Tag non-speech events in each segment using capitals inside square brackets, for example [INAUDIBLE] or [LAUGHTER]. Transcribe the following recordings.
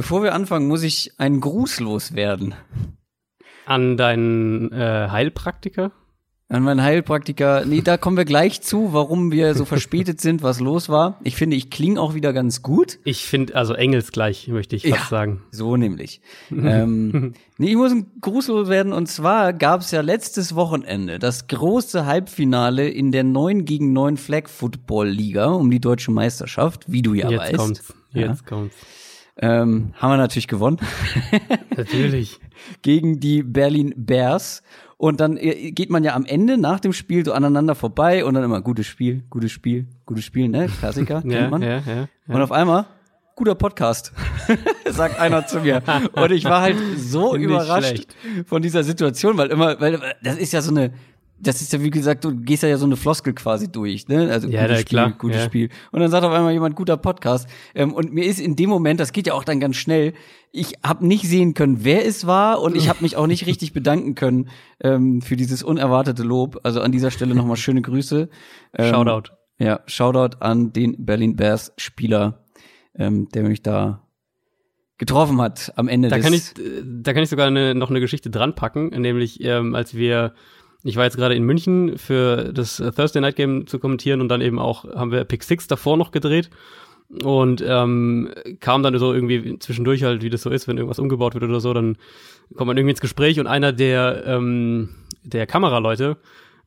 Bevor wir anfangen, muss ich einen Gruß loswerden. An deinen äh, Heilpraktiker? An meinen Heilpraktiker. Nee, da kommen wir gleich zu, warum wir so verspätet [LAUGHS] sind, was los war. Ich finde, ich klinge auch wieder ganz gut. Ich finde, also engelsgleich, möchte ich fast sagen. So nämlich. [LAUGHS] ähm, nee, ich muss ein Gruß loswerden. Und zwar gab es ja letztes Wochenende das große Halbfinale in der 9 gegen 9 Flag Football Liga um die deutsche Meisterschaft, wie du ja Jetzt weißt. kommt's. Jetzt Ja. kommt's. Ähm, haben wir natürlich gewonnen. [LAUGHS] Natürlich. gegen die Berlin Bears. Und dann äh, geht man ja am Ende nach dem Spiel so aneinander vorbei und dann immer gutes Spiel, gutes Spiel, gutes Spiel, ne? Klassiker, [LAUGHS] Ja, kennt man. ja, ja. Und auf einmal, guter Podcast, [LAUGHS] sagt einer zu mir. Und ich war halt so Nicht überrascht von dieser Situation, weil immer, weil das ist ja so eine, das ist ja wie gesagt, du gehst ja so eine Floskel quasi durch, ne? Also Ja, gutes Spiel, klar, gutes ja. Spiel. Und dann sagt auf einmal jemand guter Podcast. Ähm, und mir ist in dem Moment, das geht ja auch dann ganz schnell, ich habe nicht sehen können, wer es war und ich habe mich auch nicht richtig bedanken können ähm, für dieses unerwartete Lob. Also an dieser Stelle nochmal schöne Grüße. Ähm, Shoutout. Ja, Shoutout an den Berlin Bears Spieler, ähm, der mich da getroffen hat am Ende Da des kann ich, äh, da kann ich sogar eine, noch eine Geschichte dran packen, nämlich ähm, als wir, ich war jetzt gerade in München für das Thursday Night Game zu kommentieren und dann eben auch haben wir Pick Six davor noch gedreht und ähm, kam dann so irgendwie zwischendurch halt, wie das so ist, wenn irgendwas umgebaut wird oder so, dann kommt man irgendwie ins Gespräch und einer der ähm, der Kameraleute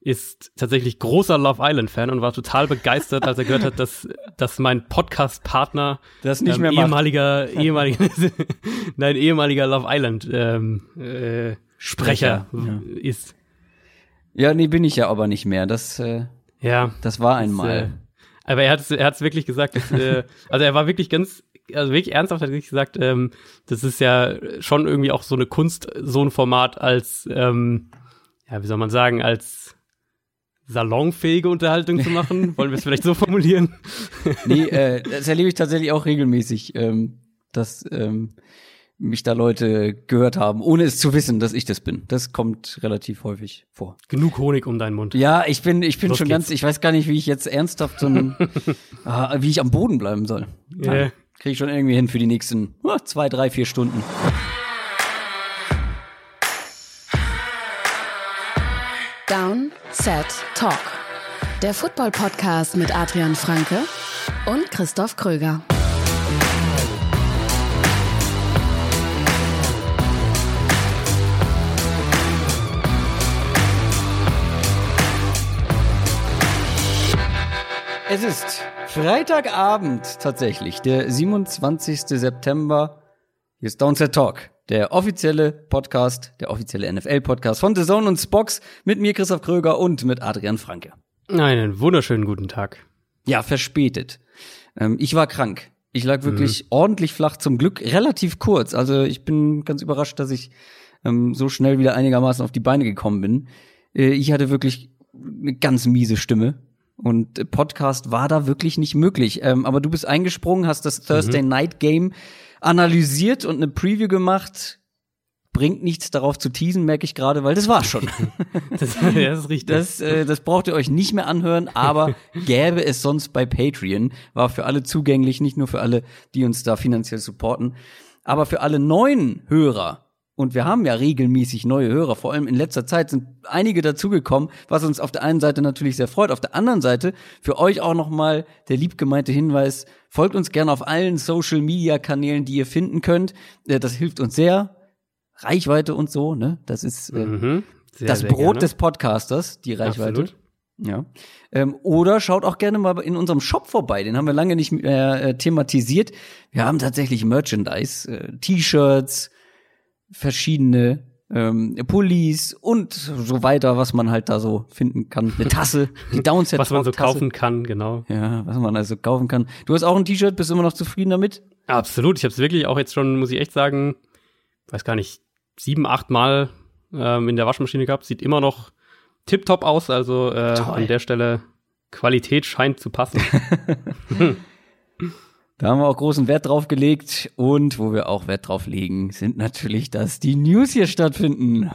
ist tatsächlich großer Love Island Fan und war total begeistert, als er gehört hat, dass dass mein Podcast Partner das nicht ähm, mehr macht. ehemaliger, ehemaliger, [LAUGHS] nein, ehemaliger Love Island ähm, äh, Sprecher Ja. ist. Ja, nee, bin ich ja aber nicht mehr. Das, äh, Ja. das war das, einmal. äh, aber er hat es er hat's wirklich gesagt. Dass, äh, [LAUGHS] also er war wirklich ganz, also wirklich ernsthaft hat er gesagt, ähm, das ist ja schon irgendwie auch so eine Kunst, so ein Format als, ähm, ja, wie soll man sagen, als salonfähige Unterhaltung zu machen. [LAUGHS] Wollen wir es vielleicht so formulieren? nee, äh, das erlebe ich tatsächlich auch regelmäßig, ähm, dass ähm, mich da Leute gehört haben, ohne es zu wissen, dass ich das bin. Das kommt relativ häufig vor. Genug Honig um deinen Mund. Ja, ich bin, ich bin Los schon geht's. ganz, ich weiß gar nicht, wie ich jetzt ernsthaft so ein, [LAUGHS] ah, wie ich am Boden bleiben soll. Ja. Kriege ich schon irgendwie hin für die nächsten ah, zwei, drei, vier Stunden. Down, Set, Talk. Der Football-Podcast mit Adrian Franke und Christoph Kröger. Es ist Freitagabend tatsächlich, der 27. September. Hier ist Downset Talk, der offizielle Podcast, der offizielle NFL-Podcast von The Zone und Spox mit mir, Christoph Kröger und mit Adrian Franke. Einen wunderschönen guten Tag. Ja, verspätet. Ähm, ich war krank. Ich lag wirklich ordentlich flach, zum Glück relativ kurz. Also ich bin ganz überrascht, dass ich ähm, so schnell wieder einigermaßen auf die Beine gekommen bin. Äh, ich hatte wirklich eine ganz miese Stimme. Und Podcast war da wirklich nicht möglich. Ähm, aber du bist eingesprungen, hast das Thursday Night Game analysiert und eine Preview gemacht. Bringt nichts darauf zu teasen, merke ich gerade, weil das war schon. [LAUGHS] Das, [LAUGHS] ja, das ist richtig. Das, äh, das braucht ihr euch nicht mehr anhören, aber [LAUGHS] gäbe es sonst bei Patreon. War für alle zugänglich, nicht nur für alle, die uns da finanziell supporten, aber für alle neuen Hörer. Und wir haben ja regelmäßig neue Hörer. Vor allem in letzter Zeit sind einige dazugekommen, was uns auf der einen Seite natürlich sehr freut. Auf der anderen Seite für euch auch nochmal der liebgemeinte Hinweis, folgt uns gerne auf allen Social-Media-Kanälen, die ihr finden könnt. Äh, Das hilft uns sehr. Reichweite und so, ne? Das ist äh, Mhm. Sehr, das sehr Brot gerne. des Podcasters, die Reichweite. Absolut. Ja. Ähm, oder schaut auch gerne mal in unserem Shop vorbei. Den haben wir lange nicht mehr äh, thematisiert. Wir haben tatsächlich Merchandise, äh, T-Shirts, verschiedene ähm, Pullis und so weiter, was man halt da so finden kann. Eine Tasse, die Downset Was man so kaufen kann, genau. Ja, was man also kaufen kann. Du hast auch ein T-Shirt, bist immer noch zufrieden damit? Absolut. Ich habe es wirklich auch jetzt schon, muss ich echt sagen, weiß gar nicht, sieben, acht Mal ähm, in der Waschmaschine gehabt. Sieht immer noch tipptopp aus. Also äh, an der Stelle Qualität scheint zu passen. [LAUGHS] [LAUGHS] [LAUGHS] Da haben wir auch großen Wert drauf gelegt und wo wir auch Wert drauf legen, sind natürlich, dass die News hier stattfinden.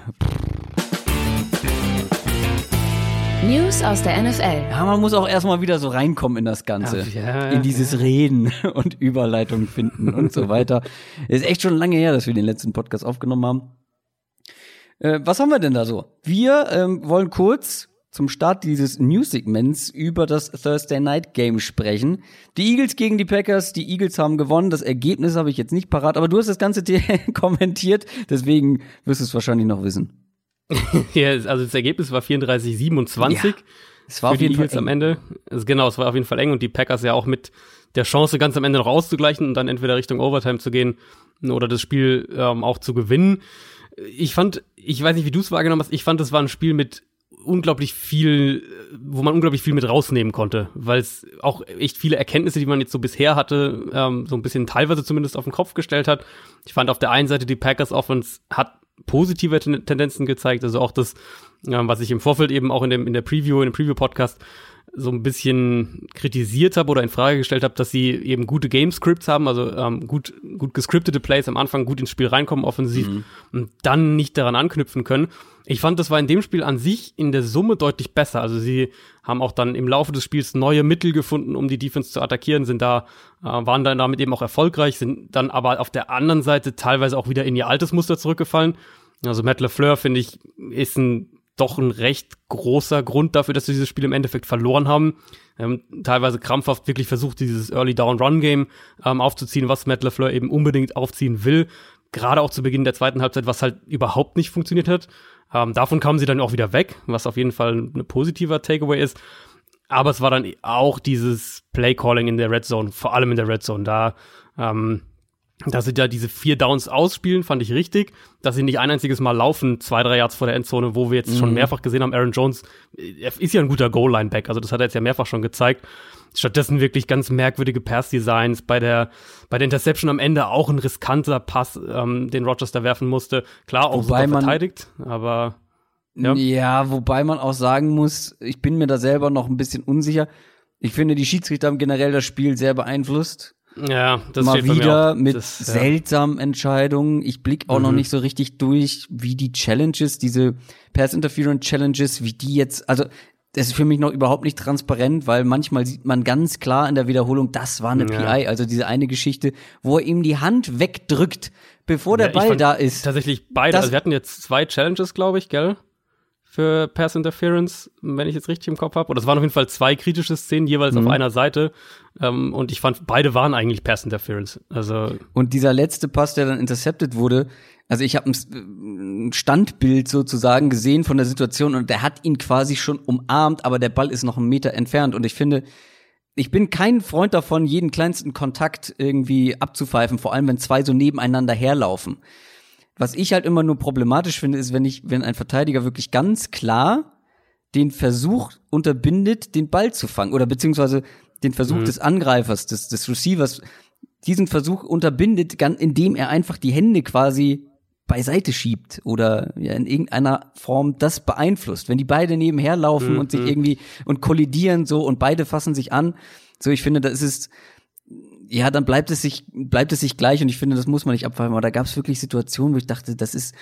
News aus der NFL. Ja, man muss auch erstmal wieder so reinkommen in das Ganze. Ja, in dieses Reden [LAUGHS] und Überleitung finden und so weiter. Ist echt schon lange her, dass wir den letzten Podcast aufgenommen haben. Äh, was haben wir denn da so? Wir ähm, wollen kurz zum Start dieses News-Segments über das Thursday Night Game sprechen. Die Eagles gegen die Packers, die Eagles haben gewonnen. Das Ergebnis habe ich jetzt nicht parat, aber du hast das Ganze [LAUGHS] dir kommentiert, deswegen wirst du es wahrscheinlich noch wissen. [LAUGHS] ja, also das Ergebnis war 34-27 Ja, Es war für auf die jeden Fall Eagles eng. am Ende. Also genau, es war auf jeden Fall eng und die Packers ja auch mit der Chance ganz am Ende noch auszugleichen und dann entweder Richtung Overtime zu gehen oder das Spiel ähm, auch zu gewinnen. Ich fand, ich weiß nicht, wie du es wahrgenommen hast, ich fand, es war ein Spiel mit unglaublich viel, wo man unglaublich viel mit rausnehmen konnte, weil es auch echt viele Erkenntnisse, die man jetzt so bisher hatte, ähm, so ein bisschen teilweise zumindest auf den Kopf gestellt hat. Ich fand auf der einen Seite die Packers Offense hat positive Ten- Tendenzen gezeigt, also auch das, ähm, was ich im Vorfeld eben auch in dem in der Preview, in dem Preview-Podcast so ein bisschen kritisiert habe oder in Frage gestellt habe, dass sie eben gute Game-Scripts haben, also ähm, gut, gut gescriptete Plays am Anfang gut ins Spiel reinkommen offensiv und dann nicht daran anknüpfen können. Ich fand, das war in dem Spiel an sich in der Summe deutlich besser. Also sie haben auch dann im Laufe des Spiels neue Mittel gefunden, um die Defense zu attackieren, sind da, äh, waren dann damit eben auch erfolgreich, sind dann aber auf der anderen Seite teilweise auch wieder in ihr altes Muster zurückgefallen. Also Matt LeFleur, finde ich, ist ein doch ein recht großer Grund dafür, dass sie dieses Spiel im Endeffekt verloren haben. Ähm, teilweise krampfhaft wirklich versucht, dieses Early Down Run Game ähm, aufzuziehen, was Matt LeFleur eben unbedingt aufziehen will. Gerade auch zu Beginn der zweiten Halbzeit, was halt überhaupt nicht funktioniert hat. Ähm, davon kamen sie dann auch wieder weg, was auf jeden Fall ein positiver Takeaway ist. Aber es war dann auch dieses Play Calling in der Red Zone, vor allem in der Red Zone. Da ähm, dass sie da diese vier Downs ausspielen, fand ich richtig. Dass sie nicht ein einziges Mal laufen, zwei, drei Yards vor der Endzone, wo wir jetzt schon mehrfach gesehen haben, Aaron Jones, ist ja ein guter Goal-Line-Back, also das hat er jetzt ja mehrfach schon gezeigt. Stattdessen wirklich ganz merkwürdige Pass-Designs. Bei der, bei der Interception am Ende auch ein riskanter Pass, ähm, den da werfen musste. Klar, auch Wobei super verteidigt, aber Ja. Ja. wobei man auch sagen muss, ich bin mir da selber noch ein bisschen unsicher. Ich finde, die Schiedsrichter haben generell das Spiel sehr beeinflusst. Ja, das Mal wieder mit das, ja. seltsamen Entscheidungen. Ich blick auch noch Mhm. nicht so richtig durch, wie die Challenges, diese Pass Interference Challenges, wie die jetzt, also das ist für mich noch überhaupt nicht transparent, weil manchmal sieht man ganz klar in der Wiederholung, das war eine Ja. PI, also diese eine Geschichte, wo er ihm die Hand wegdrückt, bevor der Ja, Ball da ist. Tatsächlich beide. Das- also wir hatten jetzt zwei Challenges, glaube ich, gell? Für Pass Interference, wenn ich jetzt richtig im Kopf habe. Oder es waren auf jeden Fall zwei kritische Szenen, jeweils Mhm. auf einer Seite. Ähm, und ich fand, beide waren eigentlich Pass Interference. Also, Und dieser letzte Pass, der dann intercepted wurde, also ich habe ein Standbild sozusagen gesehen von der Situation und der hat ihn quasi schon umarmt, aber der Ball ist noch einen Meter entfernt. Und ich finde, ich bin kein Freund davon, jeden kleinsten Kontakt irgendwie abzupfeifen, vor allem wenn zwei so nebeneinander herlaufen. Was ich halt immer nur problematisch finde, ist, wenn ich, wenn ein Verteidiger wirklich ganz klar den Versuch unterbindet, den Ball zu fangen oder beziehungsweise den Versuch des Angreifers, des, des Receivers, diesen Versuch unterbindet, indem er einfach die Hände quasi beiseite schiebt oder ja, in irgendeiner Form das beeinflusst. Wenn die beide nebenher laufen und sich irgendwie und kollidieren so und beide fassen sich an, so ich finde, da ist ja, dann bleibt es sich bleibt es sich gleich und ich finde, das muss man nicht abpfeifen, aber da gab es wirklich Situationen, wo ich dachte, das ist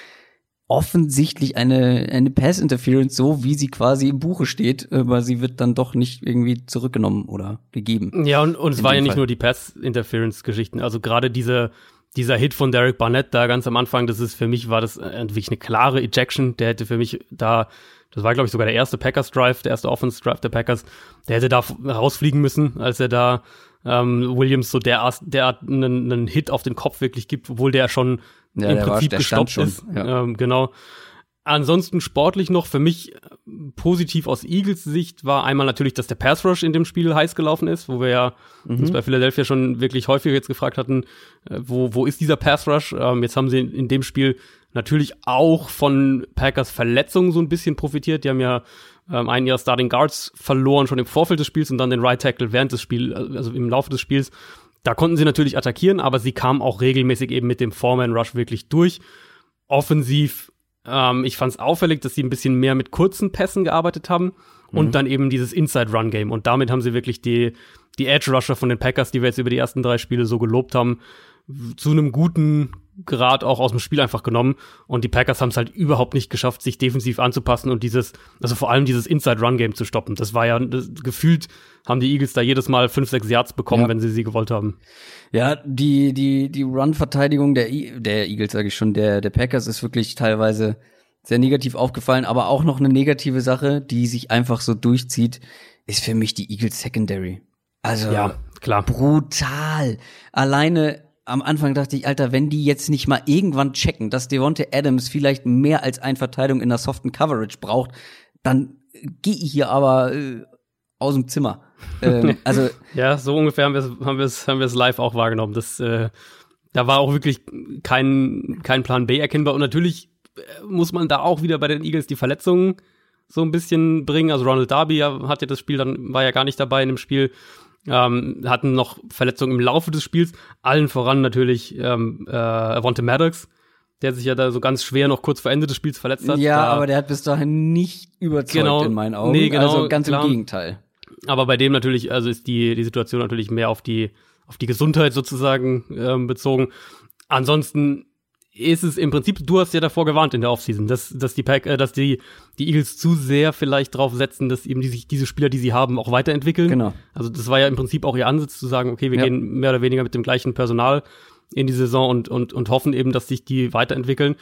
offensichtlich eine eine Pass Interference so, wie sie quasi im Buche steht, aber sie wird dann doch nicht irgendwie zurückgenommen oder gegeben. ja, und, und es In war ja nicht Fall. nur die Pass Interference Geschichten. Also gerade diese, dieser Hit von Derek Barnett da ganz am Anfang, das ist für mich war das äh, wirklich eine klare Ejection. Der hätte für mich da, das war glaube ich sogar der erste Packers Drive, der erste Offense Drive der Packers, der hätte da rausfliegen müssen, als er da ähm, Williams so derart, derart einen, einen Hit auf den Kopf wirklich gibt, obwohl der schon Ja, im der war- Prinzip stand gestoppt ist. schon, ja. Ähm, genau. Ansonsten sportlich noch für mich äh, positiv aus Eagles Sicht war einmal natürlich, dass der Pass Rush in dem Spiel heiß gelaufen ist, wo wir ja Mhm. uns bei Philadelphia schon wirklich häufiger jetzt gefragt hatten, äh, wo, wo ist dieser Pass Rush? Ähm, jetzt haben sie in, in dem Spiel natürlich auch von Packers Verletzungen so ein bisschen profitiert. Die haben ja ähm, einen ihrer Starting Guards verloren schon im Vorfeld des Spiels und dann den Right Tackle während des Spiels, also im Laufe des Spiels. Da konnten sie natürlich attackieren, aber sie kamen auch regelmäßig eben mit dem Foreman Rush wirklich durch. Offensiv ähm, ich fand es auffällig, dass sie ein bisschen mehr mit kurzen Pässen gearbeitet haben und dann eben dieses Inside-Run-Game. Und damit haben sie wirklich die, die Edge-Rusher von den Packers, die wir jetzt über die ersten drei Spiele so gelobt haben, zu einem guten, Grad auch aus dem Spiel einfach genommen und die Packers haben es halt überhaupt nicht geschafft, sich defensiv anzupassen und dieses, also vor allem dieses Inside-Run-Game zu stoppen. Das war ja das, gefühlt, haben die Eagles da jedes Mal fünf, sechs Yards bekommen, ja. wenn sie sie gewollt haben. Ja, die, die, die Run-Verteidigung der, der Eagles, sage ich schon, der, der Packers ist wirklich teilweise sehr negativ aufgefallen, aber auch noch eine negative Sache, die sich einfach so durchzieht, ist für mich die Eagles Secondary. Also ja, klar. brutal. Alleine am Anfang dachte ich, Alter, wenn die jetzt nicht mal irgendwann checken, dass Devonte Adams vielleicht mehr als ein Verteidigung in der soften Coverage braucht, dann gehe ich hier aber äh, aus dem Zimmer. [LAUGHS] Ähm, also ja, so ungefähr haben wir es haben wir es haben wir es live auch wahrgenommen. Das äh, da war auch wirklich kein kein Plan B erkennbar und natürlich äh, muss man da auch wieder bei den Eagles die Verletzungen so ein bisschen bringen. Also Ronald Darby hat ja das Spiel dann war ja gar nicht dabei in dem Spiel ähm, hatten noch Verletzungen im Laufe des Spiels, allen voran natürlich ähm, äh, Avonte Maddox, der sich ja da so ganz schwer noch kurz vor Ende des Spiels verletzt hat. Ja, da, aber der hat bis dahin nicht überzeugt genau, in meinen Augen. Nee, genau, also ganz klar. im Gegenteil. Aber bei dem natürlich, also ist die, die Situation natürlich mehr auf die, auf die Gesundheit sozusagen ähm, bezogen. Ansonsten ist es im Prinzip, du hast ja davor gewarnt in der Offseason, dass, dass die Pack, äh, dass die, die Eagles zu sehr vielleicht drauf setzen, dass eben die, sich diese Spieler, die sie haben, auch weiterentwickeln. Genau. Also das war ja im Prinzip auch ihr Ansatz zu sagen, okay, wir ja. gehen mehr oder weniger mit dem gleichen Personal in die Saison und, und, und hoffen eben, dass sich die weiterentwickeln.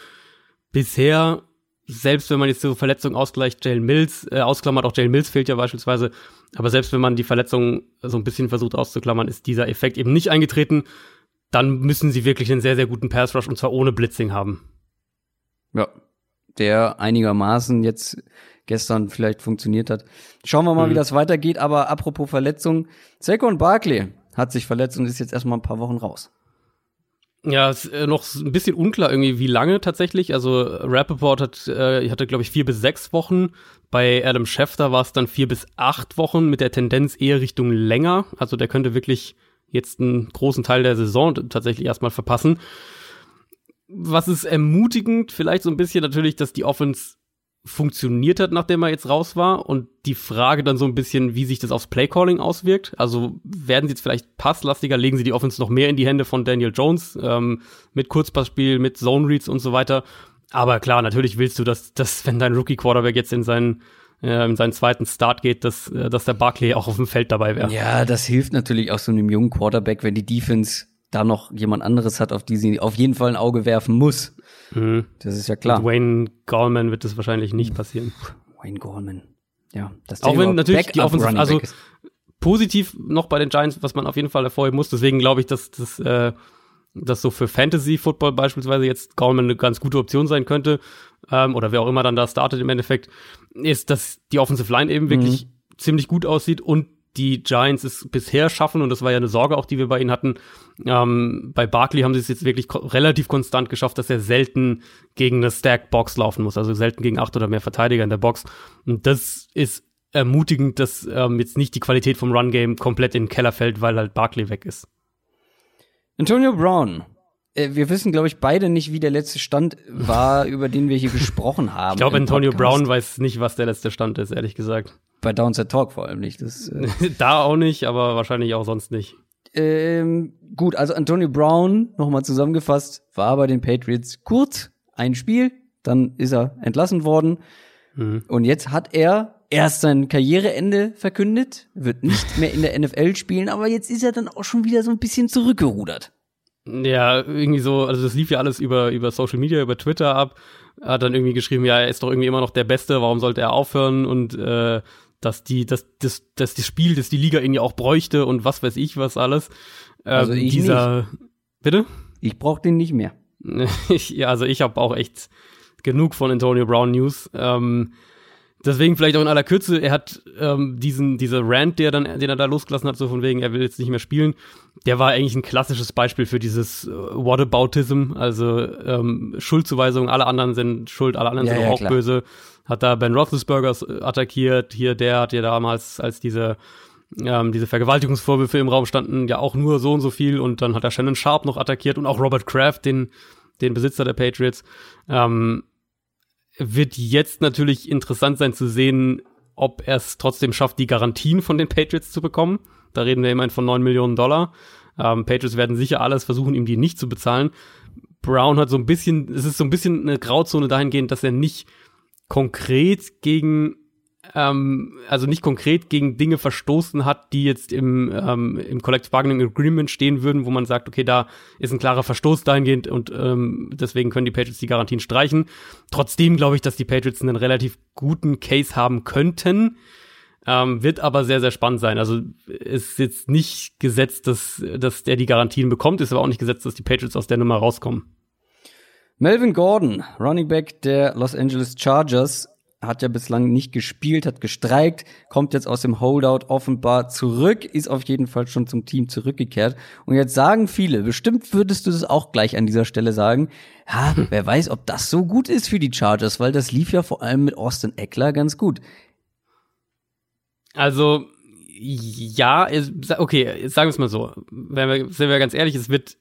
Bisher, selbst wenn man jetzt so Verletzungen ausgleicht, Jalen Mills, äh, ausklammert, auch Jalen Mills fehlt ja beispielsweise, aber selbst wenn man die Verletzungen so ein bisschen versucht auszuklammern, ist dieser Effekt eben nicht eingetreten dann müssen sie wirklich einen sehr, sehr guten Pass Rush und zwar ohne Blitzing haben. Ja, der einigermaßen jetzt gestern vielleicht funktioniert hat. Schauen wir mal, mhm. wie das weitergeht. Aber apropos Verletzung, Saquon Barkley hat sich verletzt und ist jetzt erstmal ein paar Wochen raus. Ja, ist äh, noch ein bisschen unklar irgendwie, wie lange tatsächlich. Also Rappaport hat, äh, hatte, glaube ich, vier bis sechs Wochen. Bei Adam Schefter war es dann vier bis acht Wochen mit der Tendenz eher Richtung länger. Also der könnte wirklich jetzt einen großen Teil der Saison tatsächlich erstmal verpassen. Was ist ermutigend, vielleicht so ein bisschen natürlich, dass die Offense funktioniert hat, nachdem er jetzt raus war. Und die Frage dann so ein bisschen, wie sich das aufs Playcalling auswirkt. Also werden sie jetzt vielleicht passlastiger, legen sie die Offense noch mehr in die Hände von Daniel Jones ähm, mit Kurzpassspiel, mit Zone Reads und so weiter. Aber klar, natürlich willst du, dass, dass wenn dein Rookie Quarterback jetzt in seinen äh, in seinen zweiten Start geht, dass, äh, dass der Barkley auch auf dem Feld dabei wäre. Ja, das hilft natürlich auch so einem jungen Quarterback, wenn die Defense da noch jemand anderes hat, auf die sie auf jeden Fall ein Auge werfen muss. Mhm. Das ist ja klar. Mit Wayne Gallman wird das wahrscheinlich nicht passieren. Wayne Gallman. Ja, das Auch wenn natürlich die Offensive, also positiv noch bei den Giants, was man auf jeden Fall hervorheben muss. Deswegen glaube ich, dass das äh, dass so für Fantasy Football beispielsweise jetzt Gallman eine ganz gute Option sein könnte, ähm, oder wer auch immer dann da startet im Endeffekt, ist, dass die Offensive Line eben wirklich mhm. ziemlich gut aussieht und die Giants es bisher schaffen, und das war ja eine Sorge auch, die wir bei ihnen hatten. Ähm, bei Barkley haben sie es jetzt wirklich ko relativ konstant geschafft, dass er selten gegen eine Stacked Box laufen muss, also selten gegen acht oder mehr Verteidiger in der Box. Und das ist ermutigend, dass ähm, jetzt nicht die Qualität vom Run-Game komplett in den Keller fällt, weil halt Barkley weg ist. Antonio Brown wir wissen, glaube ich, beide nicht, wie der letzte Stand war, [LAUGHS] über den wir hier gesprochen haben. Ich glaube, Antonio Brown weiß nicht, was der letzte Stand ist, ehrlich gesagt. Bei Downset Talk vor allem nicht. Das, äh [LAUGHS] da auch nicht, aber wahrscheinlich auch sonst nicht. Ähm, gut, also Antonio Brown, nochmal zusammengefasst, war bei den Patriots kurz ein Spiel, dann ist er entlassen worden. Mhm. Und jetzt hat er erst sein Karriereende verkündet, wird nicht mehr in der NFL spielen, aber jetzt ist er dann auch schon wieder so ein bisschen zurückgerudert. Ja, irgendwie so, also das lief ja alles über, über Social Media, über Twitter ab. Hat dann irgendwie geschrieben, ja, er ist doch irgendwie immer noch der Beste, warum sollte er aufhören? Und äh, dass die, dass, das, dass das Spiel, das die Liga irgendwie auch bräuchte und was weiß ich was alles. Ähm, also ich dieser, nicht. Bitte? Ich brauch den nicht mehr. [LAUGHS] ja, also ich habe auch echt genug von Antonio Brown News. Ähm, Deswegen vielleicht auch in aller Kürze, er hat ähm, diesen, diese Rant, der dann, den er da losgelassen hat, so von wegen, er will jetzt nicht mehr spielen, der war eigentlich ein klassisches Beispiel für dieses äh, Whataboutism, also ähm, Schuldzuweisung, alle anderen sind schuld, alle anderen ja, sind ja, auch klar. böse. Hat da Ben Roethlisberger äh, attackiert, hier der hat ja damals, als diese ähm, diese Vergewaltigungsvorwürfe im Raum standen, ja auch nur so und so viel und dann hat er Shannon Sharp noch attackiert und auch Robert Kraft, den, den Besitzer der Patriots. Ähm, wird jetzt natürlich interessant sein zu sehen, ob er es trotzdem schafft, die Garantien von den Patriots zu bekommen. Da reden wir immerhin von 9 Millionen Dollar. Ähm, Patriots werden sicher alles versuchen, ihm die nicht zu bezahlen. Brown hat so ein bisschen, es ist so ein bisschen eine Grauzone dahingehend, dass er nicht konkret gegen ähm, also nicht konkret gegen Dinge verstoßen hat, die jetzt im, ähm, im Collective Bargaining Agreement stehen würden, wo man sagt, okay, da ist ein klarer Verstoß dahingehend und ähm, deswegen können die Patriots die Garantien streichen. Trotzdem glaube ich, dass die Patriots einen relativ guten Case haben könnten. Ähm, wird aber sehr, sehr spannend sein. Also ist jetzt nicht gesetzt, dass, dass der die Garantien bekommt, ist aber auch nicht gesetzt, dass die Patriots aus der Nummer rauskommen. Melvin Gordon, Running Back der Los Angeles Chargers, hat ja bislang nicht gespielt, hat gestreikt, kommt jetzt aus dem Holdout offenbar zurück, ist auf jeden Fall schon zum Team zurückgekehrt. Und jetzt sagen viele, bestimmt würdest du das auch gleich an dieser Stelle sagen, ja, wer weiß, ob das so gut ist für die Chargers, weil das lief ja vor allem mit Austin Eckler ganz gut. Also, ja, okay, sagen wir es mal so. Wenn wir, sind wir ganz ehrlich, es wird,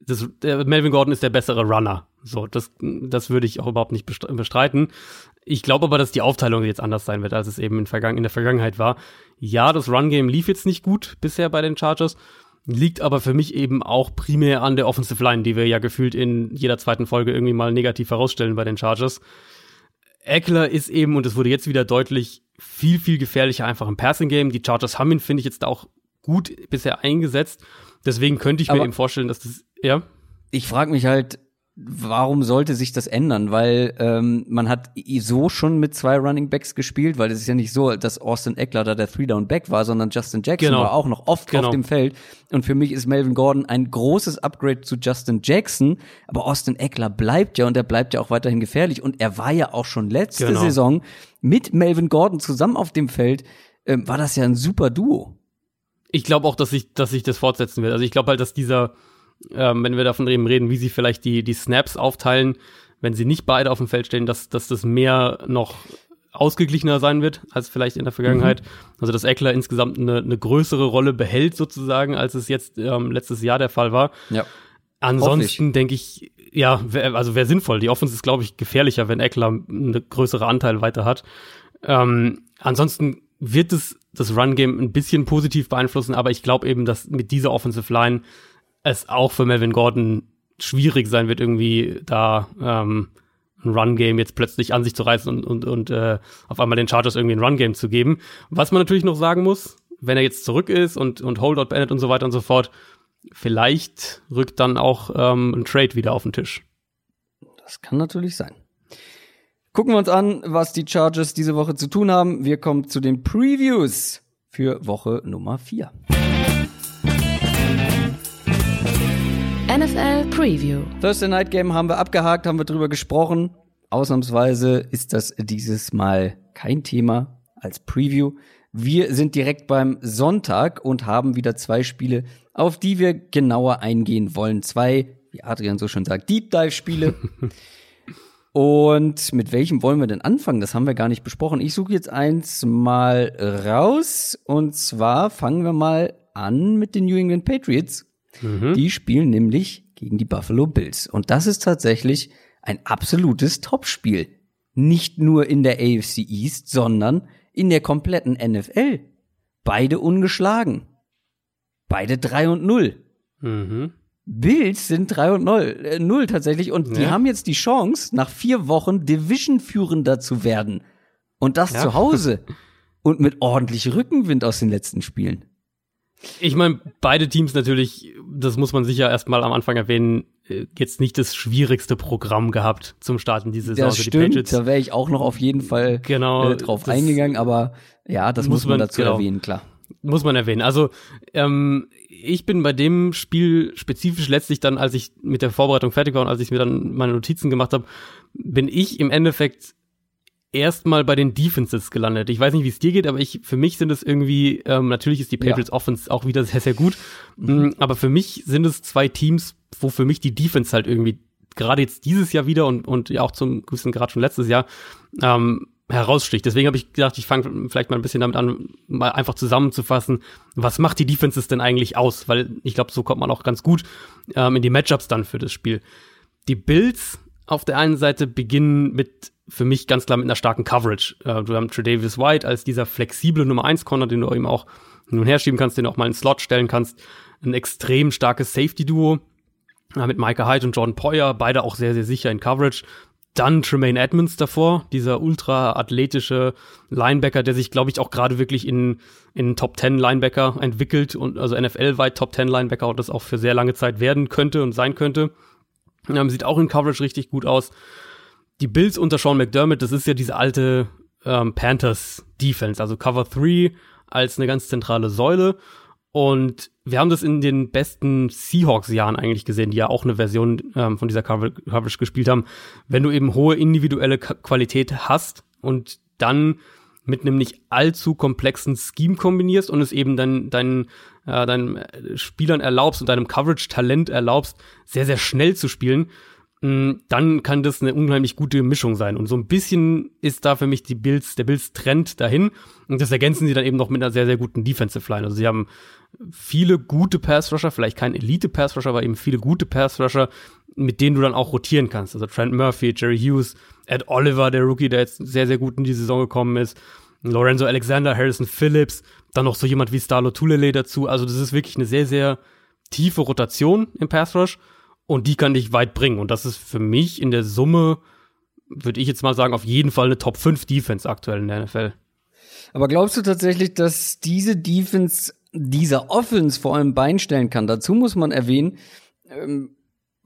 das, Melvin Gordon ist der bessere Runner. So, das, das würde ich auch überhaupt nicht bestreiten. Ich glaube aber, dass die Aufteilung jetzt anders sein wird, als es eben in, Vergangen in der Vergangenheit war. Ja, das Run-Game lief jetzt nicht gut bisher bei den Chargers, liegt aber für mich eben auch primär an der Offensive Line, die wir ja gefühlt in jeder zweiten Folge irgendwie mal negativ herausstellen bei den Chargers. Eckler ist eben, und es wurde jetzt wieder deutlich, viel, viel gefährlicher einfach im Passing-Game. Die Chargers haben ihn, finde ich, jetzt auch gut bisher eingesetzt. Deswegen könnte ich aber mir eben vorstellen, dass das, ja. Ich frage mich halt, warum sollte sich das ändern? Weil ähm, man hat so schon mit zwei Running Backs gespielt, weil es ist ja nicht so, dass Austin Eckler da der Three-Down-Back war, sondern Justin Jackson genau. war auch noch oft genau. auf dem Feld. Und für mich ist Melvin Gordon ein großes Upgrade zu Justin Jackson, aber Austin Eckler bleibt ja und er bleibt ja auch weiterhin gefährlich. Und er war ja auch schon letzte genau. Saison mit Melvin Gordon zusammen auf dem Feld, äh, war das ja ein super Duo. Ich glaube auch, dass sich dass sich das fortsetzen wird. Also ich glaube halt, dass dieser ähm, wenn wir davon reden, wie sie vielleicht die, die Snaps aufteilen, wenn sie nicht beide auf dem Feld stehen, dass, dass das mehr noch ausgeglichener sein wird als vielleicht in der Vergangenheit. Mhm. Also dass Eckler insgesamt eine, eine größere Rolle behält sozusagen, als es jetzt ähm, letztes Jahr der Fall war. Ja. Ansonsten denke ich, ja, wär, also wäre sinnvoll. Die Offense ist, glaube ich, gefährlicher, wenn Eckler eine größere Anteil weiter hat. Ähm, ansonsten wird es das Run-Game ein bisschen positiv beeinflussen, aber ich glaube eben, dass mit dieser Offensive Line es auch für Melvin Gordon schwierig sein wird, irgendwie da ähm, ein Run-Game jetzt plötzlich an sich zu reißen und, und, und äh, auf einmal den Chargers irgendwie ein Run-Game zu geben. Was man natürlich noch sagen muss, wenn er jetzt zurück ist und, und Holdout beendet und so weiter und so fort, vielleicht rückt dann auch ähm, ein Trade wieder auf den Tisch. Das kann natürlich sein. Gucken wir uns an, was die Chargers diese Woche zu tun haben. Wir kommen zu den Previews für Woche Nummer 4. NFL Preview. Thursday Night Game haben wir abgehakt, haben wir drüber gesprochen. Ausnahmsweise ist das dieses Mal kein Thema als Preview. Wir sind direkt beim Sonntag und haben wieder zwei Spiele, auf die wir genauer eingehen wollen. Zwei, wie Adrian so schon sagt, Deep Dive Spiele. [LAUGHS] und mit welchem wollen wir denn anfangen? Das haben wir gar nicht besprochen. Ich suche jetzt eins mal raus. Und zwar fangen wir mal an mit den New England Patriots. Mhm. Die spielen nämlich gegen die Buffalo Bills. Und das ist tatsächlich ein absolutes Topspiel. Nicht nur in der AFC East, sondern in der kompletten NFL. Beide ungeschlagen. Beide 3 und 0. Mhm. Bills sind 3 und 0, äh, 0 tatsächlich. Und ja. die haben jetzt die Chance, nach vier Wochen Division-Führender zu werden. Und das ja. zu Hause. Und mit ordentlich Rückenwind aus den letzten Spielen. Ich meine, beide Teams natürlich, das muss man sicher erstmal am Anfang erwähnen, äh, jetzt nicht das schwierigste Programm gehabt zum Starten dieser Saison. Das stimmt, die da wäre ich auch noch auf jeden Fall genau, äh, drauf eingegangen, aber ja, das muss, muss man, dazu genau, erwähnen, klar. Muss man erwähnen. Also ähm, ich bin bei dem Spiel spezifisch letztlich dann, als ich mit der Vorbereitung fertig war und als ich mir dann meine Notizen gemacht habe, bin ich im Endeffekt erstmal bei den Defenses gelandet. Ich weiß nicht, wie es dir geht, aber ich, für mich sind es irgendwie, ähm, natürlich ist die Patriots ja. Offense auch wieder [LAUGHS] sehr, sehr gut. Mhm. Mm, aber für mich sind es zwei Teams, wo für mich die Defense halt irgendwie gerade jetzt dieses Jahr wieder und, und ja auch zum gewissen Grad schon letztes Jahr ähm, heraussticht. Deswegen habe ich gedacht, ich fange vielleicht mal ein bisschen damit an, mal einfach zusammenzufassen, was macht die Defenses denn eigentlich aus? Weil ich glaube, so kommt man auch ganz gut ähm, in die Matchups dann für das Spiel. Die Bills auf der einen Seite beginnen mit für mich ganz klar mit einer starken Coverage. Äh, hast Tredavis White als dieser flexible Nummer 1 Corner, den du eben auch nun herschieben kannst, den du auch mal in den Slot stellen kannst. Ein extrem starkes Safety Duo. Ja, mit Micah Hyde und Jordan Poyer, beide auch sehr, sehr sicher in Coverage. Dann Tremaine Edmonds davor, dieser ultra athletische Linebacker, der sich, glaube ich, auch gerade wirklich in, in Top 10 Linebacker entwickelt und also NFL-weit Top 10 Linebacker und das auch für sehr lange Zeit werden könnte und sein könnte. Ähm, sieht auch in Coverage richtig gut aus. Die Bills unter Sean McDermott, das ist ja diese alte ähm, Panthers Defense, also Cover 3 als eine ganz zentrale Säule. Und wir haben das in den besten Seahawks-Jahren eigentlich gesehen, die ja auch eine Version ähm, von dieser Cover Coverage gespielt haben. Wenn du eben hohe individuelle K Qualität hast und dann mit einem nicht allzu komplexen Scheme kombinierst und es eben dann deinen, äh, deinen Spielern erlaubst und deinem Coverage-Talent erlaubst, sehr, sehr schnell zu spielen, mh, dann kann das eine unheimlich gute Mischung sein. Und so ein bisschen ist da für mich die Bills, der Bills-Trend dahin. Und das ergänzen sie dann eben noch mit einer sehr, sehr guten Defensive Line. Also sie haben viele gute Pass-Rusher, vielleicht kein Elite-Pass-Rusher, aber eben viele gute Pass-Rusher, mit denen du dann auch rotieren kannst. Also Trent Murphy, Jerry Hughes, Ed Oliver, der Rookie, der jetzt sehr, sehr gut in die Saison gekommen ist, Lorenzo Alexander, Harrison Phillips, dann noch so jemand wie Starlo Tulele dazu. Also das ist wirklich eine sehr, sehr tiefe Rotation im Pass-Rush und die kann dich weit bringen. Und das ist für mich in der Summe, würde ich jetzt mal sagen, auf jeden Fall eine Top 5 Defense aktuell in der NFL. Aber glaubst du tatsächlich, dass diese Defense dieser Offense vor allem Bein stellen kann? Dazu muss man erwähnen, ähm,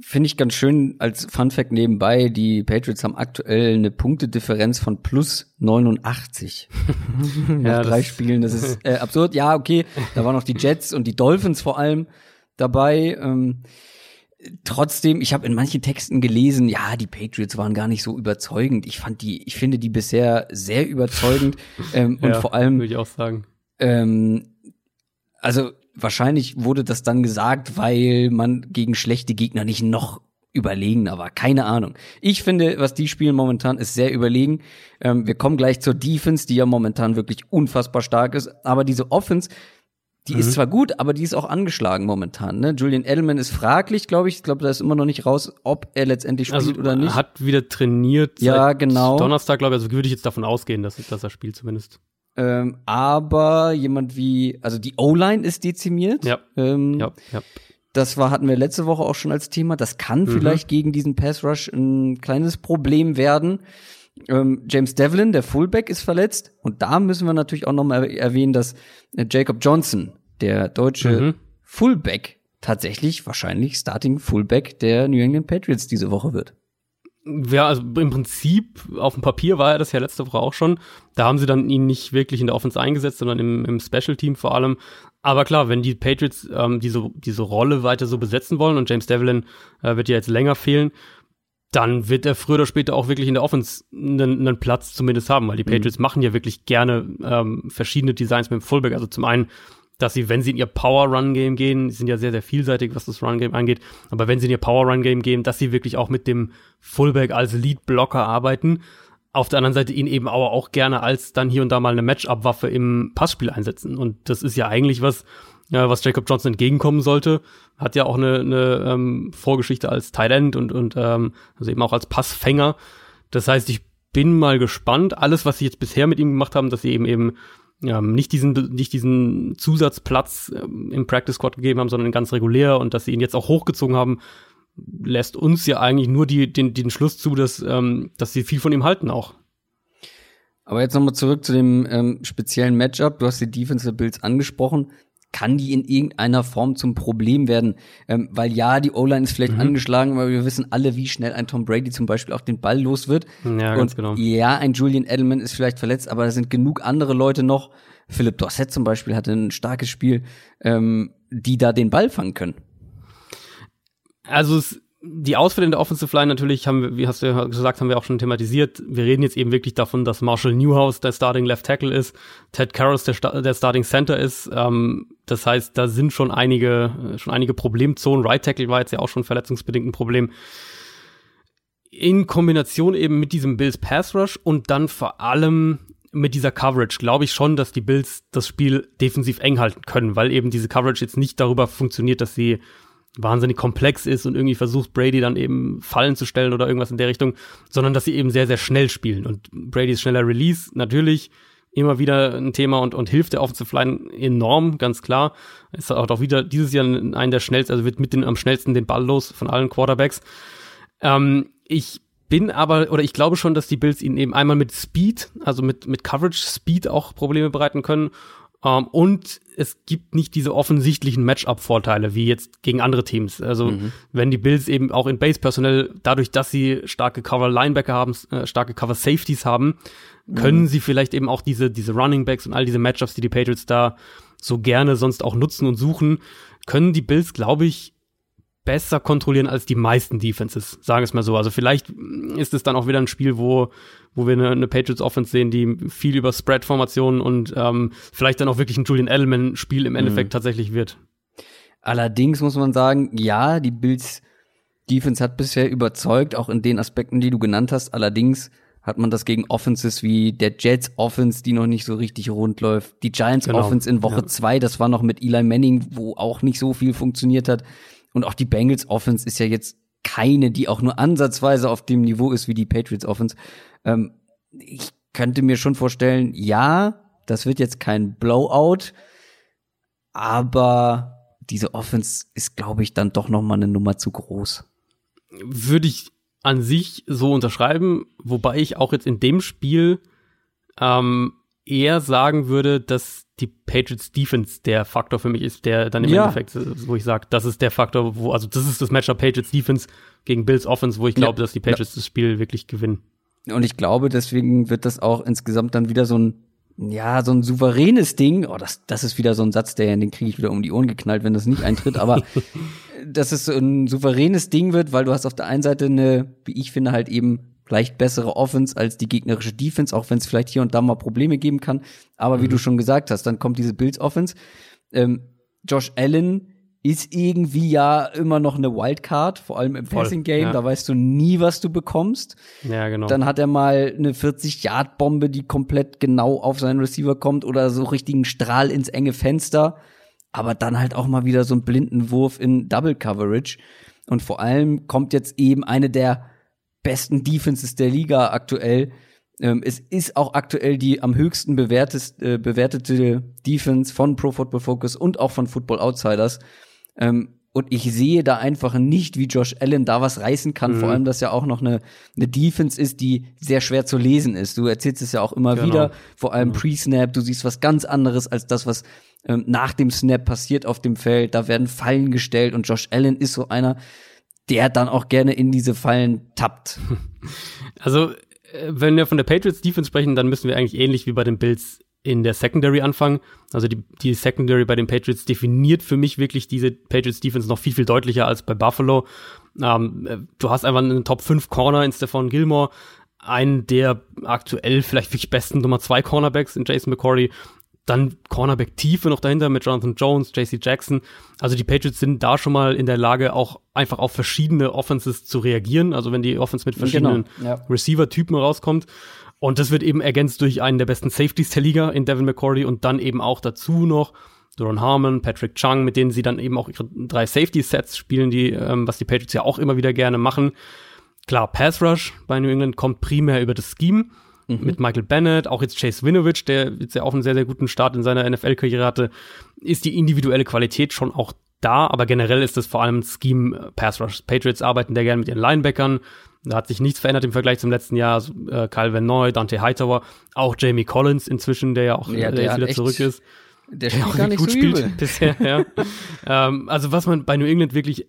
finde ich ganz schön als Fun Fact nebenbei, die Patriots haben aktuell eine Punktedifferenz von plus 89 [LAUGHS] nach Ja, drei das- Spielen. Das ist äh, absurd. Ja, okay, da waren noch die Jets und die Dolphins vor allem dabei. Ähm, trotzdem, ich habe in manchen Texten gelesen, ja, die Patriots waren gar nicht so überzeugend. Ich fand die, ich finde die bisher sehr überzeugend ähm, und Ja, vor allem Würde ich auch sagen. ähm, also wahrscheinlich wurde das dann gesagt, weil man gegen schlechte Gegner nicht noch überlegener war. Keine Ahnung. Ich finde, was die spielen momentan, ist sehr überlegen. Ähm, wir kommen gleich zur Defense, die ja momentan wirklich unfassbar stark ist. Aber diese Offense, die ist zwar gut, aber die ist auch angeschlagen momentan. Ne? Julian Edelman ist fraglich, glaube ich. Ich glaube, da ist immer noch nicht raus, ob er letztendlich spielt Also oder nicht. hat wieder trainiert. Ja, genau. Donnerstag, glaube ich. Also würde ich jetzt davon ausgehen, dass, dass er spielt zumindest. Ähm, aber jemand wie, also die O-Line ist dezimiert. Ja. Ähm, Ja, ja. Das war, hatten wir letzte Woche auch schon als Thema. Das kann vielleicht gegen diesen Pass Rush ein kleines Problem werden. Ähm, James Devlin, der Fullback, ist verletzt. Und da müssen wir natürlich auch nochmal erwähnen, dass äh, Jacob Johnson, der deutsche Mhm. Fullback, tatsächlich wahrscheinlich Starting Fullback der New England Patriots diese Woche wird. Ja, also im Prinzip, auf dem Papier war er das ja letzte Woche auch schon. Da haben sie dann ihn nicht wirklich in der Offense eingesetzt, sondern im, im Special Team vor allem. Aber klar, wenn die Patriots ähm, diese, diese Rolle weiter so besetzen wollen und James Devlin äh, wird ja jetzt länger fehlen, dann wird er früher oder später auch wirklich in der Offense einen, einen Platz zumindest haben, weil die Patriots machen ja wirklich gerne ähm, verschiedene Designs mit dem Fullback. Also zum einen, dass sie, wenn sie in ihr Power-Run-Game gehen, sind ja sehr, sehr vielseitig, was das Run-Game angeht, aber wenn sie in ihr Power-Run-Game gehen, dass sie wirklich auch mit dem Fullback als Lead-Blocker arbeiten. Auf der anderen Seite ihn eben aber auch gerne als dann hier und da mal eine Matchup-Waffe im Passspiel einsetzen. Und das ist ja eigentlich was, ja, was Jacob Johnson entgegenkommen sollte. Hat ja auch eine, eine ähm, Vorgeschichte als Tight End und, und ähm, also eben auch als Passfänger. Das heißt, ich bin mal gespannt. Alles, was sie jetzt bisher mit ihm gemacht haben, dass sie eben eben ähm, nicht diesen nicht diesen Zusatzplatz ähm, im Practice Squad gegeben haben, sondern ganz regulär und dass sie ihn jetzt auch hochgezogen haben, lässt uns ja eigentlich nur die, den, den Schluss zu, dass, ähm, dass sie viel von ihm halten auch. Aber jetzt nochmal zurück zu dem ähm, speziellen Matchup. Du hast die Defense der Bills angesprochen. Kann die in irgendeiner Form zum Problem werden? Ähm, weil ja, die O-Line ist vielleicht angeschlagen, aber wir wissen alle, wie schnell ein Tom Brady zum Beispiel auch den Ball los wird. Ja, ganz Und genau. Ja, ein Julian Edelman ist vielleicht verletzt, aber da sind genug andere Leute noch. Philipp Dorsett zum Beispiel hatte ein starkes Spiel, ähm, die da den Ball fangen können. Also es, die Ausfälle in der Offensive Line natürlich haben wir, wie hast du ja gesagt, haben wir auch schon thematisiert. Wir reden jetzt eben wirklich davon, dass Marshall Newhouse der Starting Left Tackle ist, Ted Karras der, der Starting Center ist. Ähm, das heißt, da sind schon einige, schon einige Problemzonen. Right Tackle war jetzt ja auch schon verletzungsbedingt ein Problem. In Kombination eben mit diesem Bills Pass Rush und dann vor allem mit dieser Coverage glaube ich schon, dass die Bills das Spiel defensiv eng halten können, weil eben diese Coverage jetzt nicht darüber funktioniert, dass sie wahnsinnig komplex ist und irgendwie versucht, Brady dann eben Fallen zu stellen oder irgendwas in der Richtung, sondern dass sie eben sehr, sehr schnell spielen. Und Bradys schneller Release, natürlich, immer wieder ein Thema und, und hilft der Offensive Line enorm, ganz klar. Ist auch wieder dieses Jahr ein der schnellsten, also wird mit den am schnellsten den Ball los von allen Quarterbacks. Ähm, ich bin aber, oder ich glaube schon, dass die Bills ihnen eben einmal mit Speed, also mit, mit Coverage Speed auch Probleme bereiten können. Um, ähm, und es gibt nicht diese offensichtlichen Matchup-Vorteile wie jetzt gegen andere Teams. Also mhm. wenn die Bills eben auch in Base personell dadurch, dass sie starke Cover-Linebacker haben, äh, starke Cover-Safeties haben, können mhm. sie vielleicht eben auch diese, diese Running Backs und all diese Matchups, die die Patriots da so gerne sonst auch nutzen und suchen, können die Bills, glaube ich, besser kontrollieren als die meisten Defenses, sagen es mal so. Also vielleicht ist es dann auch wieder ein Spiel, wo, wo wir eine, eine Patriots Offense sehen, die viel über Spread-Formationen und ähm, vielleicht dann auch wirklich ein Julian Edelman-Spiel im Endeffekt mhm. tatsächlich wird. Allerdings muss man sagen, ja, die Bills Defense hat bisher überzeugt, auch in den Aspekten, die du genannt hast. Allerdings hat man das gegen Offenses wie der Jets Offense, die noch nicht so richtig rund läuft. Die Giants genau. Offense in Woche ja. zwei, das war noch mit Eli Manning, wo auch nicht so viel funktioniert hat. Und auch die Bengals Offense ist ja jetzt keine, die auch nur ansatzweise auf dem Niveau ist wie die Patriots Offense. Ähm, ich könnte mir schon vorstellen, ja, das wird jetzt kein Blowout, aber diese Offense ist, glaube ich, dann doch noch mal eine Nummer zu groß. Würde ich an sich so unterschreiben, wobei ich auch jetzt in dem Spiel ähm, eher sagen würde, dass die Patriots Defense der Faktor für mich ist, der dann im ja. Endeffekt, wo ich sage, das ist der Faktor, wo, also das ist das Matchup Patriots Defense gegen Bills Offense, wo ich glaube, ja. dass die Patriots ja. das Spiel wirklich gewinnen. Und ich glaube, deswegen wird das auch insgesamt dann wieder so ein, ja, so ein souveränes Ding. Oh, das, das ist wieder so ein Satz, der, den kriege ich wieder um die Ohren geknallt, wenn das nicht eintritt, aber [LAUGHS] dass es so ein souveränes Ding wird, weil du hast auf der einen Seite eine, wie ich finde, halt eben leicht bessere Offense als die gegnerische Defense, auch wenn es vielleicht hier und da mal Probleme geben kann. Aber mhm. wie du schon gesagt hast, dann kommt diese Bills Offense. Ähm, Josh Allen ist irgendwie ja immer noch eine Wildcard, vor allem im Voll, Passing Game. Ja. Da weißt du nie, was du bekommst. Ja, genau. Dann hat er mal eine 40-Yard-Bombe, die komplett genau auf seinen Receiver kommt oder so richtigen Strahl ins enge Fenster. Aber dann halt auch mal wieder so einen blinden Wurf in Double Coverage. Und vor allem kommt jetzt eben eine der besten Defenses der Liga aktuell. Ähm, es ist auch aktuell die am höchsten bewertest, äh, bewertete Defense von Pro Football Focus und auch von Football Outsiders. Ähm, und ich sehe da einfach nicht, wie Josh Allen da was reißen kann. Mhm. Vor allem, dass ja auch noch eine, eine Defense ist, die sehr schwer zu lesen ist. Du erzählst es ja auch immer genau. wieder, vor allem mhm. Pre-Snap. Du siehst was ganz anderes als das, was ähm, nach dem Snap passiert auf dem Feld. Da werden Fallen gestellt und Josh Allen ist so einer, der dann auch gerne in diese Fallen tappt. [LAUGHS] Also, äh, wenn wir von der Patriots Defense sprechen, dann müssen wir eigentlich ähnlich wie bei den Bills in der Secondary anfangen. Also die, die Secondary bei den Patriots definiert für mich wirklich diese Patriots Defense noch viel, viel deutlicher als bei Buffalo. Ähm, äh, du hast einfach einen Top 5 Corner in Stephon Gilmore, einen der aktuell vielleicht wirklich besten Nummer 2 Cornerbacks in Jason McCory dann Cornerback-Tiefe noch dahinter mit Jonathan Jones, JC Jackson. Also die Patriots sind da schon mal in der Lage, auch einfach auf verschiedene Offenses zu reagieren. Also wenn die Offense mit verschiedenen genau, ja. Receiver-Typen rauskommt. Und das wird eben ergänzt durch einen der besten Safeties der Liga in Devin McCourty und dann eben auch dazu noch Doron Harmon, Patrick Chung, mit denen sie dann eben auch ihre drei Safety-Sets spielen, die, ähm, was die Patriots ja auch immer wieder gerne machen. Klar, Pass Rush bei New England kommt primär über das Scheme mhm. mit Michael Bennett, auch jetzt Chase Winovich, der jetzt ja auch einen sehr, sehr guten Start in seiner NFL-Karriere hatte, ist die individuelle Qualität schon auch da, aber generell ist das vor allem Scheme äh, Pass Rush. Patriots arbeiten da gerne mit ihren Linebackern. Da hat sich nichts verändert im Vergleich zum letzten Jahr. Also, äh, Kyle Van Noy, Dante Hightower, auch Jamie Collins inzwischen, der ja auch ja, der jetzt wieder zurück ist. Der, der auch gar nicht gut so spielt übel. bisher, ja. [LAUGHS] ähm, also was man bei New England wirklich,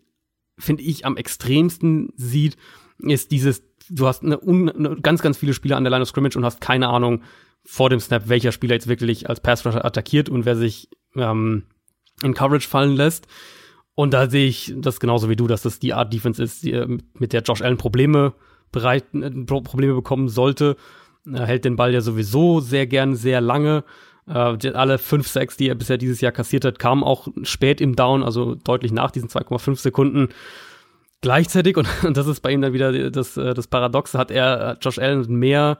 finde ich, am extremsten sieht, ist dieses du hast eine, eine, ganz, ganz viele Spieler an der Line of Scrimmage und hast keine Ahnung vor dem Snap, welcher Spieler jetzt wirklich als Pass Rusher attackiert und wer sich ähm, in Coverage fallen lässt. Und da sehe ich das genauso wie du, dass das die Art Defense ist, die, mit der Josh Allen Probleme bereiten, äh, Probleme bekommen sollte. Er hält den Ball ja sowieso sehr gern sehr lange. Äh, alle 5, 6, die er bisher dieses Jahr kassiert hat, kamen auch spät im Down, also deutlich nach diesen 2,5 Sekunden. Gleichzeitig, und, [LAUGHS] und das ist bei ihm dann wieder das, äh, das Paradoxe, hat er äh, Josh Allen mehr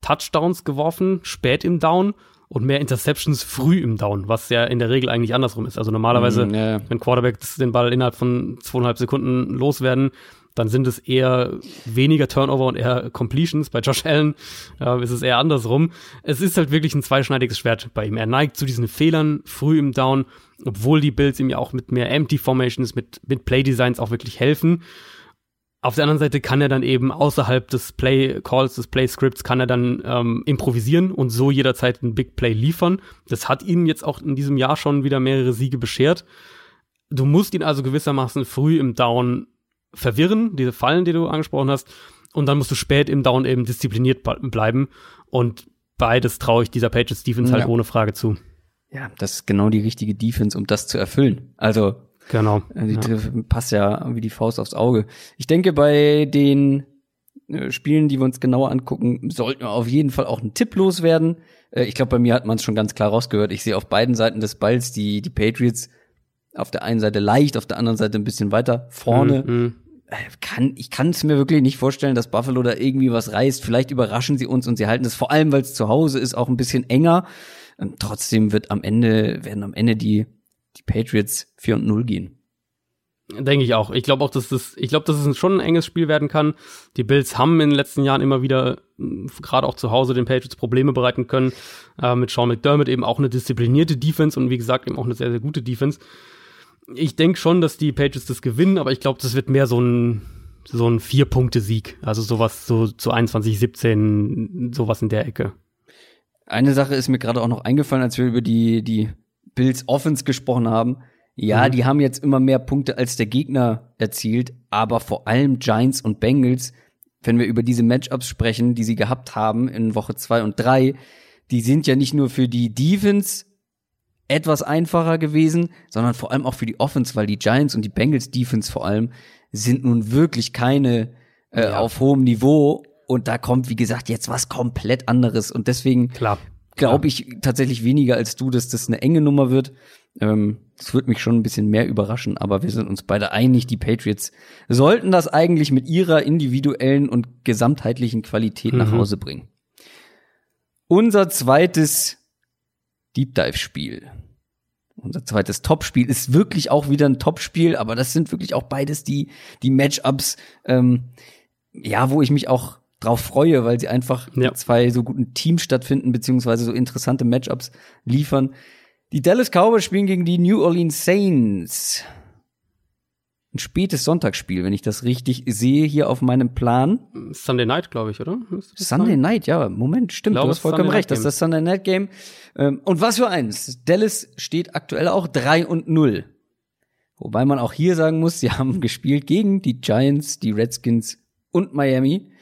Touchdowns geworfen, spät im Down und mehr Interceptions früh im Down, was ja in der Regel eigentlich andersrum ist. Also normalerweise, mm, yeah. wenn Quarterbacks den Ball innerhalb von zweieinhalb Sekunden loswerden, dann sind es eher weniger Turnover und eher Completions. Bei Josh Allen äh, ist es eher andersrum. Es ist halt wirklich ein zweischneidiges Schwert bei ihm. Er neigt zu diesen Fehlern früh im Down, obwohl die Bills ihm ja auch mit mehr Empty Formations, mit, mit Play Designs auch wirklich helfen. Auf der anderen Seite kann er dann eben außerhalb des Play Calls, des Play Scripts, kann er dann ähm, improvisieren und so jederzeit ein Big Play liefern. Das hat ihm jetzt auch in diesem Jahr schon wieder mehrere Siege beschert. Du musst ihn also gewissermaßen früh im Down verwirren, diese Fallen, die du angesprochen hast, und dann musst du spät im Down eben diszipliniert bleiben. Und beides traue ich dieser Patriots Defense halt ja. ohne Frage zu. Ja, das ist genau die richtige Defense, um das zu erfüllen. Also Genau. Äh, die ja. passt ja wie die Faust aufs Auge. Ich denke, bei den äh, Spielen, die wir uns genauer angucken, sollten wir auf jeden Fall auch einen Tipp loswerden. Äh, ich glaube, bei mir hat man es schon ganz klar rausgehört. Ich sehe auf beiden Seiten des Balls die, die Patriots auf der einen Seite leicht, auf der anderen Seite ein bisschen weiter vorne. Mhm. Kann, ich kann es mir wirklich nicht vorstellen, dass Buffalo da irgendwie was reißt. Vielleicht überraschen sie uns und sie halten es vor allem, weil es zu Hause ist, auch ein bisschen enger. Und trotzdem wird am Ende, werden am Ende die die Patriots 4 und 0 gehen. Denke ich auch. Ich glaube auch, dass das, ich glaube, dass es schon ein enges Spiel werden kann. Die Bills haben in den letzten Jahren immer wieder, gerade auch zu Hause, den Patriots Probleme bereiten können. Äh, mit Sean McDermott eben auch eine disziplinierte Defense und wie gesagt eben auch eine sehr, sehr gute Defense. Ich denke schon, dass die Patriots das gewinnen, aber ich glaube, das wird mehr so ein, so ein Vier-Punkte-Sieg. Also sowas, so zu 21, 17, sowas in der Ecke. Eine Sache ist mir gerade auch noch eingefallen, als wir über die, die Bills Offense gesprochen haben. Ja, mhm. die haben jetzt immer mehr Punkte als der Gegner erzielt, aber vor allem Giants und Bengals, wenn wir über diese Matchups sprechen, die sie gehabt haben in Woche zwei und drei, die sind ja nicht nur für die Defense etwas einfacher gewesen, sondern vor allem auch für die Offense, weil die Giants und die Bengals Defense vor allem sind nun wirklich keine äh, ja. auf hohem Niveau und da kommt, wie gesagt, jetzt was komplett anderes und deswegen glaube ich tatsächlich weniger als du, dass das eine enge Nummer wird. Ähm, das würde mich schon ein bisschen mehr überraschen, aber wir sind uns beide einig, die Patriots sollten das eigentlich mit ihrer individuellen und gesamtheitlichen Qualität mhm. nach Hause bringen. Unser zweites Deep Dive Spiel. Unser zweites Topspiel ist wirklich auch wieder ein Topspiel, aber das sind wirklich auch beides die, die Matchups, ähm, ja, wo ich mich auch drauf freue, weil sie einfach ja. zwei so guten Teams stattfinden, beziehungsweise so interessante Matchups liefern. Die Dallas Cowboys spielen gegen die New Orleans Saints. Ein spätes Sonntagsspiel, wenn ich das richtig sehe hier auf meinem Plan. Sunday Night, glaube ich, oder? Sunday sein? Night, ja. Moment, stimmt, glaube, du hast vollkommen recht. Das ist das Sunday Night Game. Ähm, und was für eins. Dallas steht aktuell auch 3 und 0. Wobei man auch hier sagen muss, sie haben gespielt gegen die Giants, die Redskins und Miami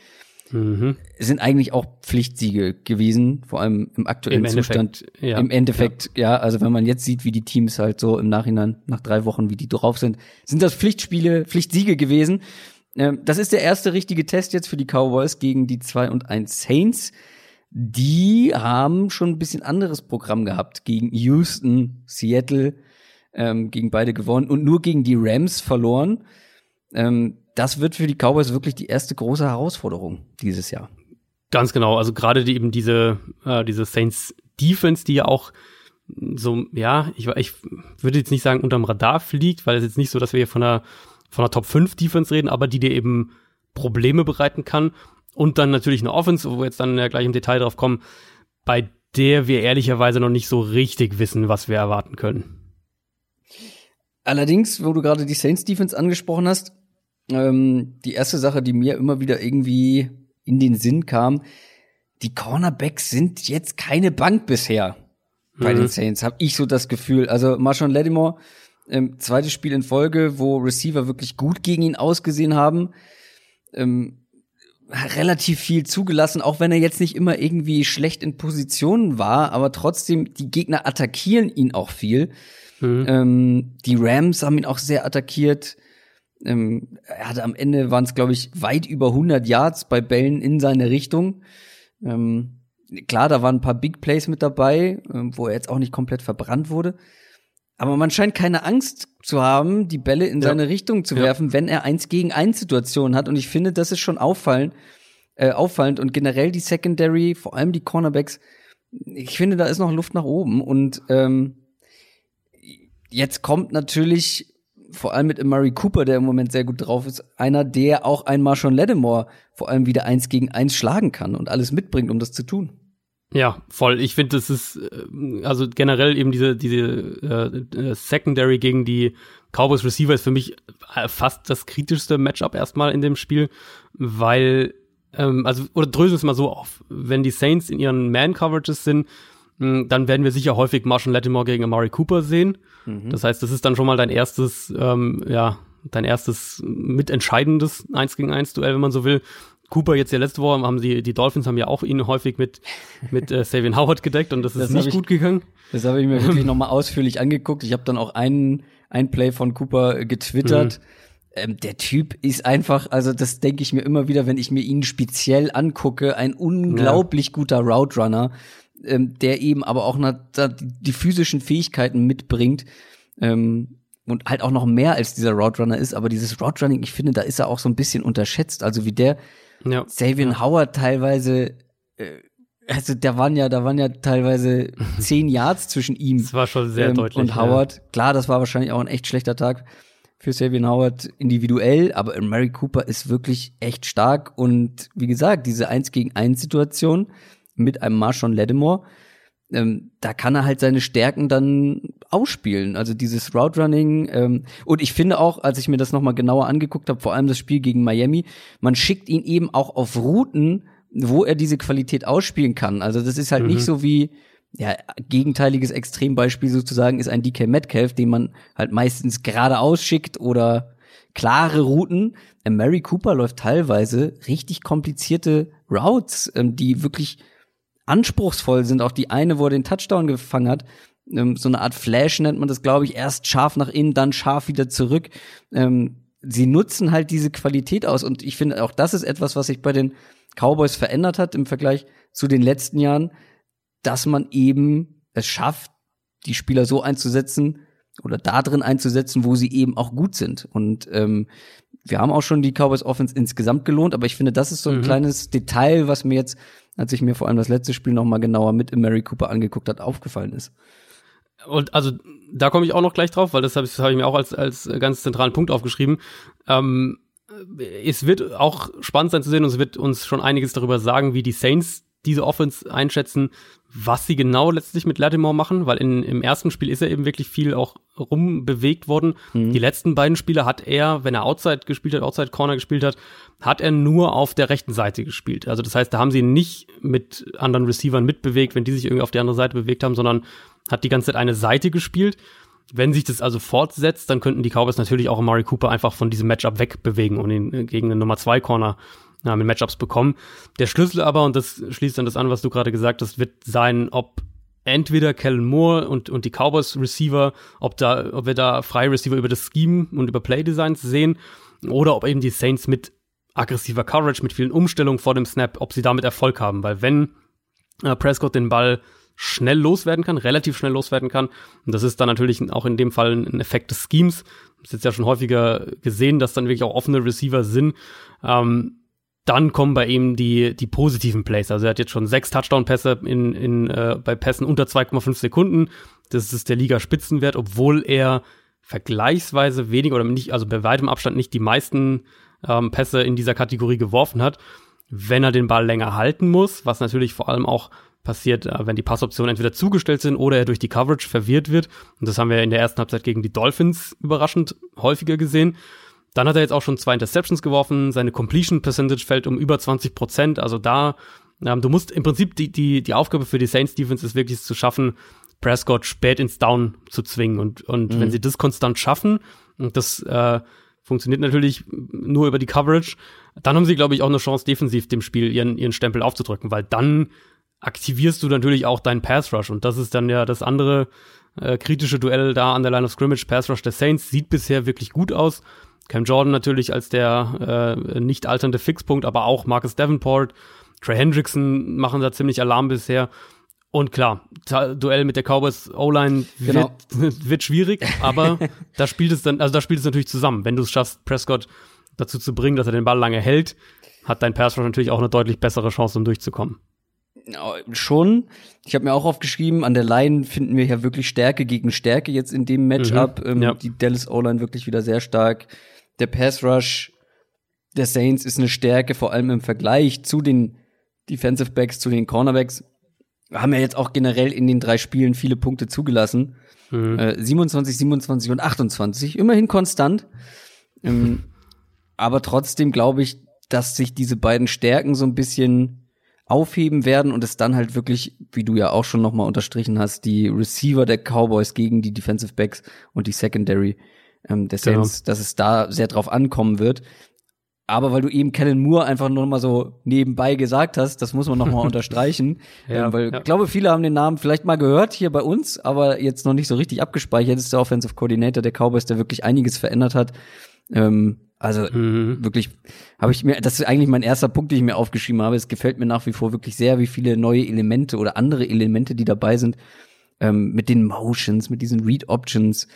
mhm. sind eigentlich auch Pflichtsiege gewesen, vor allem im aktuellen Im Zustand. Ja. Im Endeffekt, ja. ja, also wenn man jetzt sieht, wie die Teams halt so im Nachhinein, nach drei Wochen, wie die drauf sind, sind das Pflichtspiele, Pflichtsiege gewesen. Ähm, das ist der erste richtige Test jetzt für die Cowboys gegen die 2 und 1 Saints. Die haben schon ein bisschen anderes Programm gehabt gegen Houston, Seattle, ähm, gegen beide gewonnen und nur gegen die Rams verloren. Ähm, das wird für die Cowboys wirklich die erste große Herausforderung dieses Jahr. Ganz genau. Also gerade die, eben diese, äh, diese Saints Defense, die ja auch so, ja, ich, ich würde jetzt nicht sagen unterm Radar fliegt, weil es jetzt nicht so, dass wir hier von einer, von einer Top 5 Defense reden, aber die dir eben Probleme bereiten kann. Und dann natürlich eine Offense, wo wir jetzt dann ja gleich im Detail drauf kommen, bei der wir ehrlicherweise noch nicht so richtig wissen, was wir erwarten können. Allerdings, wo du gerade die Saints Defense angesprochen hast, ähm, die erste Sache, die mir immer wieder irgendwie in den Sinn kam, die Cornerbacks sind jetzt keine Bank bisher bei mhm. den Saints, habe ich so das Gefühl. Also Marshawn Lattimore, ähm, zweites Spiel in Folge, wo Receiver wirklich gut gegen ihn ausgesehen haben. Ähm, relativ viel zugelassen, auch wenn er jetzt nicht immer irgendwie schlecht in Positionen war, aber trotzdem, die Gegner attackieren ihn auch viel. Mhm. Ähm, die Rams haben ihn auch sehr attackiert. Ähm, er hatte am Ende waren es, glaube ich, weit über 100 Yards bei Bällen in seine Richtung. Ähm, klar, da waren ein paar Big Plays mit dabei, ähm, wo er jetzt auch nicht komplett verbrannt wurde. Aber man scheint keine Angst zu haben, die Bälle in ja. seine Richtung zu ja. werfen, wenn er eins gegen eins Situationen hat. Und ich finde, das ist schon auffallend, äh, auffallend. Und generell die Secondary, vor allem die Cornerbacks, ich finde, da ist noch Luft nach oben. Und ähm, jetzt kommt natürlich vor allem mit Murray Cooper, der im Moment sehr gut drauf ist, einer, der auch einmal schon Lattimore vor allem wieder eins gegen eins schlagen kann und alles mitbringt, um das zu tun. Ja, voll. Ich finde, das ist äh, also generell eben diese diese äh, äh, Secondary gegen die Cowboys Receiver ist für mich äh, fast das kritischste Matchup erstmal in dem Spiel, weil ähm, also oder dröseln es mal so auf, wenn die Saints in ihren Man Coverages sind, dann werden wir sicher häufig Marshall Lattimore gegen Amari Cooper sehen. Mhm. Das heißt, das ist dann schon mal dein erstes ähm, ja dein erstes mitentscheidendes 1 gegen 1 Duell, wenn man so will. Cooper jetzt ja letzte Woche haben sie, die Dolphins haben ja auch ihn häufig mit, [LAUGHS] mit äh, Savian Howard gedeckt und das, das ist nicht ich, gut gegangen. Das habe ich mir wirklich [LAUGHS] nochmal ausführlich angeguckt. Ich habe dann auch einen, ein Play von Cooper getwittert. Mhm. Ähm, der Typ ist einfach, also das denke ich mir immer wieder, wenn ich mir ihn speziell angucke, ein unglaublich ja. guter Route Runner, ähm, der eben aber auch na, die physischen Fähigkeiten mitbringt. Ähm, und halt auch noch mehr als dieser Route Runner ist, aber dieses Route Running, ich finde, da ist er auch so ein bisschen unterschätzt. Also wie der ja. Savian Howard teilweise, äh, also da waren ja, da waren ja teilweise [LAUGHS] zehn Yards zwischen ihm. Das war schon sehr ähm, deutlich. Und Howard, ja. klar, das war wahrscheinlich auch ein echt schlechter Tag für Savian Howard individuell, aber Mary Cooper ist wirklich echt stark und wie gesagt, diese 1 gegen 1 Situation mit einem Marshawn Lattimore, ähm, da kann er halt seine Stärken dann ausspielen. Also dieses Route Running ähm, und ich finde auch, als ich mir das nochmal genauer angeguckt habe, vor allem das Spiel gegen Miami, man schickt ihn eben auch auf Routen, wo er diese Qualität ausspielen kann. Also das ist halt mhm. nicht so wie ja, gegenteiliges Extrembeispiel sozusagen ist ein DK Metcalf, den man halt meistens gerade ausschickt oder klare Routen. Mary Cooper läuft teilweise richtig komplizierte Routes, ähm, die wirklich anspruchsvoll sind. Auch die eine, wo er den Touchdown gefangen hat, ähm, so eine Art Flash nennt man das, glaube ich, erst scharf nach innen, dann scharf wieder zurück. Ähm, sie nutzen halt diese Qualität aus und ich finde auch das ist etwas, was sich bei den Cowboys verändert hat im Vergleich zu den letzten Jahren, dass man eben es schafft, die Spieler so einzusetzen oder da drin einzusetzen, wo sie eben auch gut sind. Und ähm, wir haben auch schon die Cowboys Offense insgesamt gelohnt, aber ich finde, das ist so ein mhm. kleines Detail, was mir jetzt, als ich mir vor allem das letzte Spiel noch mal genauer mit Mary Cooper angeguckt hat, aufgefallen ist. Und also da komme ich auch noch gleich drauf, weil das habe hab ich mir auch als, als ganz zentralen Punkt aufgeschrieben. Ähm, es wird auch spannend sein zu sehen und es wird uns schon einiges darüber sagen, wie die Saints diese Offense einschätzen, was sie genau letztlich mit Lattimore machen, weil in, im ersten Spiel ist er eben wirklich viel auch rumbewegt worden. Mhm. Die letzten beiden Spiele hat er, wenn er Outside gespielt hat, Outside Corner gespielt hat, hat er nur auf der rechten Seite gespielt. Also das heißt, da haben sie ihn nicht mit anderen Receivern mitbewegt, wenn die sich irgendwie auf die andere Seite bewegt haben, sondern hat die ganze Zeit eine Seite gespielt. Wenn sich das also fortsetzt, dann könnten die Cowboys natürlich auch Amari Cooper einfach von diesem Matchup wegbewegen und ihn gegen einen Nummer 2 Corner ja, mit Matchups bekommen. Der Schlüssel aber, und das schließt dann das an, was du gerade gesagt hast, wird sein, ob entweder Kellen Moore und, und die Cowboys Receiver, ob da, ob wir da freie Receiver über das Scheme und über Playdesigns sehen, oder ob eben die Saints mit aggressiver Coverage, mit vielen Umstellungen vor dem Snap, ob sie damit Erfolg haben. Weil wenn äh, Prescott den Ball schnell loswerden kann, relativ schnell loswerden kann. Und das ist dann natürlich auch in dem Fall ein Effekt des Schemes. Das ist jetzt ja schon häufiger gesehen, dass dann wirklich auch offene Receiver sind. Ähm, dann kommen bei ihm die, die positiven Plays. Also er hat jetzt schon sechs Touchdown-Pässe in, in, äh, bei Pässen unter 2,5 Sekunden. Das ist der Liga-Spitzenwert, obwohl er vergleichsweise wenig oder nicht, also bei weitem Abstand nicht die meisten ähm, Pässe in dieser Kategorie geworfen hat. Wenn er den Ball länger halten muss, was natürlich vor allem auch passiert, äh, wenn die Passoptionen entweder zugestellt sind oder er durch die Coverage verwirrt wird. Und das haben wir in der ersten Halbzeit gegen die Dolphins überraschend häufiger gesehen. Dann hat er jetzt auch schon zwei Interceptions geworfen. Seine Completion Percentage fällt um über 20 Prozent. Also da, ähm, du musst im Prinzip die, die, die Aufgabe für die Saints Defense ist wirklich zu schaffen, Prescott spät ins Down zu zwingen. Und, und mhm. wenn sie das konstant schaffen, und das äh, funktioniert natürlich nur über die Coverage, dann haben sie, glaube ich, auch eine Chance, defensiv dem Spiel ihren, ihren Stempel aufzudrücken, weil dann aktivierst du natürlich auch deinen Pass Rush. Und das ist dann ja das andere äh, kritische Duell da an der Line of Scrimmage. Pass Rush der Saints sieht bisher wirklich gut aus. Cam Jordan natürlich als der äh, nicht alternde Fixpunkt, aber auch Marcus Davenport, Trey Hendrickson machen da ziemlich Alarm bisher. Und klar, Duell mit der Cowboys O-Line genau. wird, [LAUGHS] wird schwierig, aber [LAUGHS] da spielt es dann, also da spielt es natürlich zusammen. Wenn du es schaffst, Prescott dazu zu bringen, dass er den Ball lange hält, hat dein Pass natürlich auch eine deutlich bessere Chance, um durchzukommen. Schon. Ich habe mir auch aufgeschrieben, an der Line finden wir ja wirklich Stärke gegen Stärke jetzt in dem Matchup. Mhm, ähm, ja. Die Dallas O-Line wirklich wieder sehr stark. Der Pass Rush der Saints ist eine Stärke, vor allem im Vergleich zu den Defensive Backs, zu den Cornerbacks. Wir haben ja jetzt auch generell in den drei Spielen viele Punkte zugelassen. Mhm. Äh, 27, 27 und 28. Immerhin konstant. Ähm, [LAUGHS] aber trotzdem glaube ich, dass sich diese beiden Stärken so ein bisschen aufheben werden und es dann halt wirklich, wie du ja auch schon nochmal unterstrichen hast, die Receiver der Cowboys gegen die Defensive Backs und die Secondary ähm, der Genau. Saints, dass es da sehr drauf ankommen wird. Aber weil du eben Kellen Moore einfach nur noch mal so nebenbei gesagt hast, das muss man noch mal [LAUGHS] unterstreichen, Ja, ähm, weil ja. ich glaube, viele haben den Namen vielleicht mal gehört hier bei uns, aber jetzt noch nicht so richtig abgespeichert. Das ist der Offensive Coordinator der Cowboys, der wirklich einiges verändert hat. Ähm, also Mhm. wirklich habe ich mir, das ist eigentlich mein erster Punkt, den ich mir aufgeschrieben habe. Es gefällt mir nach wie vor wirklich sehr, wie viele neue Elemente oder andere Elemente, die dabei sind, ähm, mit den Motions, mit diesen Read Options.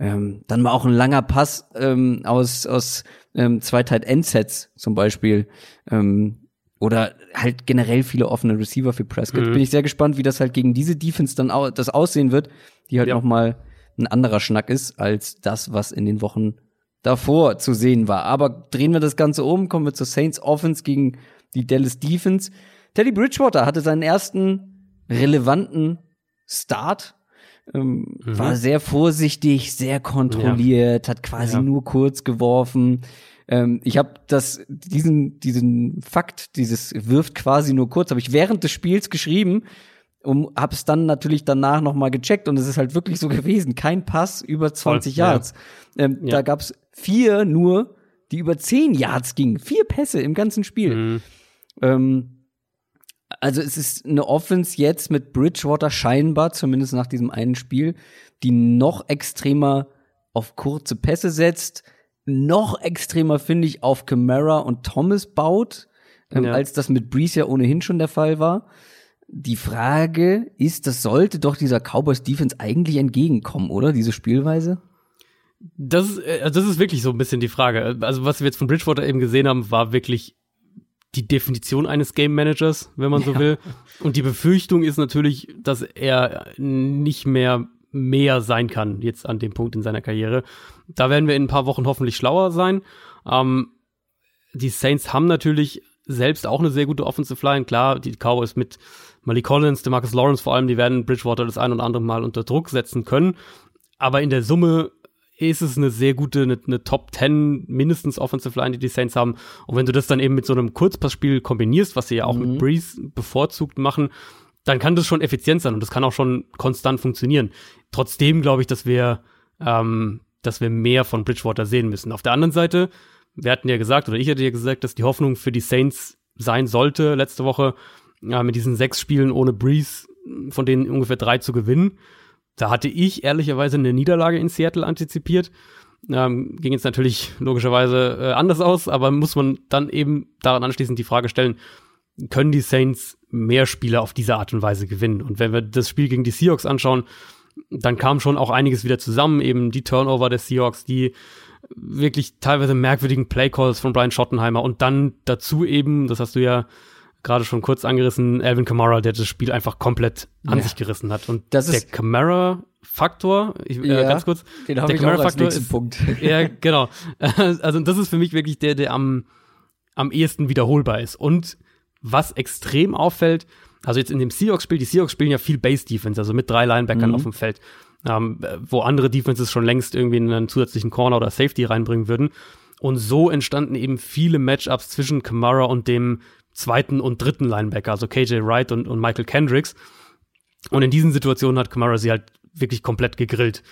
Ähm, dann mal auch ein langer Pass ähm, aus aus ähm, zwei Tight End Sets zum Beispiel ähm, oder halt generell viele offene Receiver für Prescott. Mhm. Bin ich sehr gespannt, wie das halt gegen diese Defense dann au das aussehen wird, die halt Ja. noch mal ein anderer Schnack ist als das, was in den Wochen davor zu sehen war. Aber drehen wir das Ganze um, kommen wir zur Saints Offense gegen die Dallas Defense. Teddy Bridgewater hatte seinen ersten relevanten Start. Ähm, Mhm. War sehr vorsichtig, sehr kontrolliert, hat quasi Ja. nur kurz geworfen. Ähm, ich habe das diesen diesen Fakt, dieses wirft quasi nur kurz, habe ich während des Spiels geschrieben und habe es dann natürlich danach noch mal gecheckt und es ist halt wirklich so gewesen, kein Pass über 20 ja. Yards. Ähm, Ja. Da gab's vier nur, die über 10 Yards gingen, vier Pässe im ganzen Spiel. Mhm. Ähm, also es ist eine Offense jetzt mit Bridgewater scheinbar, zumindest nach diesem einen Spiel, die noch extremer auf kurze Pässe setzt, noch extremer finde ich auf Camara und Thomas baut, ähm, Ja. als das mit Breeze ja ohnehin schon der Fall war. Die Frage ist, das sollte doch dieser Cowboys Defense eigentlich entgegenkommen, oder? Diese Spielweise? Das, ist, äh, also das ist wirklich so ein bisschen die Frage. Also was wir jetzt von Bridgewater eben gesehen haben, war wirklich die Definition eines Game Managers, wenn man so will. Und die Befürchtung ist natürlich, dass er nicht mehr mehr sein kann jetzt an dem Punkt in seiner Karriere. Da werden wir in ein paar Wochen hoffentlich schlauer sein. Ähm, die Saints haben natürlich selbst auch eine sehr gute Offensive Line. Klar, die Cowboys mit Malik Collins, DeMarcus Lawrence vor allem, die werden Bridgewater das ein oder andere Mal unter Druck setzen können. Aber in der Summe ist es eine sehr gute, eine, eine Top 10 mindestens Offensive Line, die die Saints haben. Und wenn du das dann eben mit so einem Kurzpassspiel kombinierst, was sie ja auch Mhm. mit Breeze bevorzugt machen, dann kann das schon effizient sein und das kann auch schon konstant funktionieren. Trotzdem glaube ich, dass wir, ähm, dass wir mehr von Bridgewater sehen müssen. Auf der anderen Seite, wir hatten ja gesagt, oder ich hatte ja gesagt, dass die Hoffnung für die Saints sein sollte, letzte Woche, ja, mit diesen sechs Spielen ohne Breeze, von denen ungefähr drei zu gewinnen. Da hatte ich ehrlicherweise eine Niederlage in Seattle antizipiert. Ähm, ging jetzt natürlich logischerweise äh, anders aus, aber muss man dann eben daran anschließend die Frage stellen, können die Saints mehr Spiele auf diese Art und Weise gewinnen? Und wenn wir das Spiel gegen die Seahawks anschauen, dann kam schon auch einiges wieder zusammen, eben die Turnover der Seahawks, die wirklich teilweise merkwürdigen Playcalls von Brian Schottenheimer und dann dazu eben, das hast du ja gerade schon kurz angerissen, Alvin Kamara, der das Spiel einfach komplett an Ja. sich gerissen hat. Und Das der Kamara-Faktor, ich, äh, Ja, ganz kurz, Den Der Kamara-Faktor ist- Punkt. [LAUGHS] ja, genau. [LAUGHS] Also das ist für mich wirklich der, der am, am ehesten wiederholbar ist. Und was extrem auffällt, also jetzt in dem Seahawks-Spiel, die Seahawks spielen ja viel Base-Defense, also mit drei Linebackern Mhm. auf dem Feld, ähm, wo andere Defenses schon längst irgendwie in einen zusätzlichen Corner oder Safety reinbringen würden. Und so entstanden eben viele Matchups zwischen Kamara und dem zweiten und dritten Linebacker, also KJ Wright und, und Michael Kendricks. Und in diesen Situationen hat Kamara sie halt wirklich komplett gegrillt.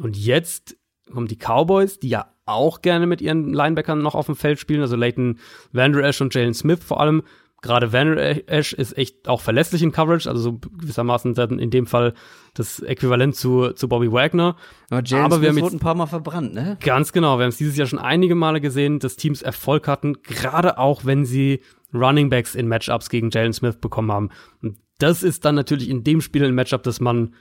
Und jetzt kommen die Cowboys, die ja auch gerne mit ihren Linebackern noch auf dem Feld spielen, also Leighton Vander Esch und Jalen Smith vor allem. Gerade Vander Esch ist echt auch verlässlich in Coverage, also so gewissermaßen in dem Fall das Äquivalent zu, zu Bobby Wagner. Aber Jalen Aber wir haben Smith jetzt- wurde ein paar Mal verbrannt, ne? Ganz genau, wir haben es dieses Jahr schon einige Male gesehen, dass Teams Erfolg hatten, gerade auch wenn sie Running Backs in Matchups gegen Jalen Smith bekommen haben. Und das ist dann natürlich in dem Spiel ein Matchup, das man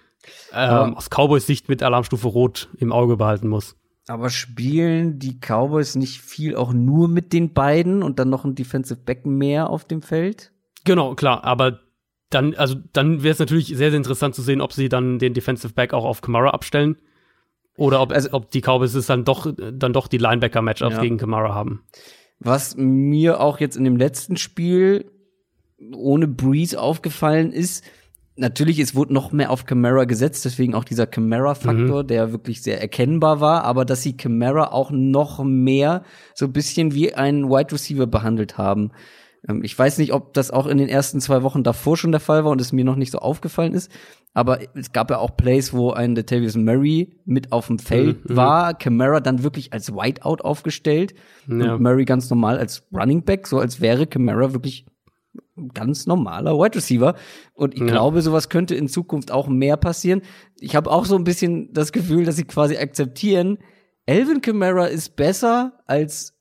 ähm, aus Cowboys Sicht mit Alarmstufe Rot im Auge behalten muss. Aber spielen die Cowboys nicht viel auch nur mit den beiden und dann noch ein Defensive Back mehr auf dem Feld? Genau, klar, aber dann, also dann wäre es natürlich sehr, sehr interessant zu sehen, ob sie dann den Defensive Back auch auf Kamara abstellen. Oder ob, also, ob die Cowboys es dann doch, dann doch die Linebacker-Matchups ja. gegen Kamara haben. Was mir auch jetzt in dem letzten Spiel ohne Breeze aufgefallen ist, natürlich, es wurde noch mehr auf Camara gesetzt, deswegen auch dieser Camara-Faktor, mhm. der wirklich sehr erkennbar war, aber dass sie Camara auch noch mehr so ein bisschen wie ein Wide Receiver behandelt haben. Ähm, ich weiß nicht, ob das auch in den ersten zwei Wochen davor schon der Fall war und es mir noch nicht so aufgefallen ist. Aber es gab ja auch Plays, wo ein Latavius Murray mit auf dem Feld mhm. war, Camara dann wirklich als Whiteout aufgestellt ja. und Murray ganz normal als Running Back, so als wäre Camara wirklich ganz normaler Wide Receiver. Und ich ja. glaube, sowas könnte in Zukunft auch mehr passieren. Ich habe auch so ein bisschen das Gefühl, dass sie quasi akzeptieren, Elvin Kamara ist besser als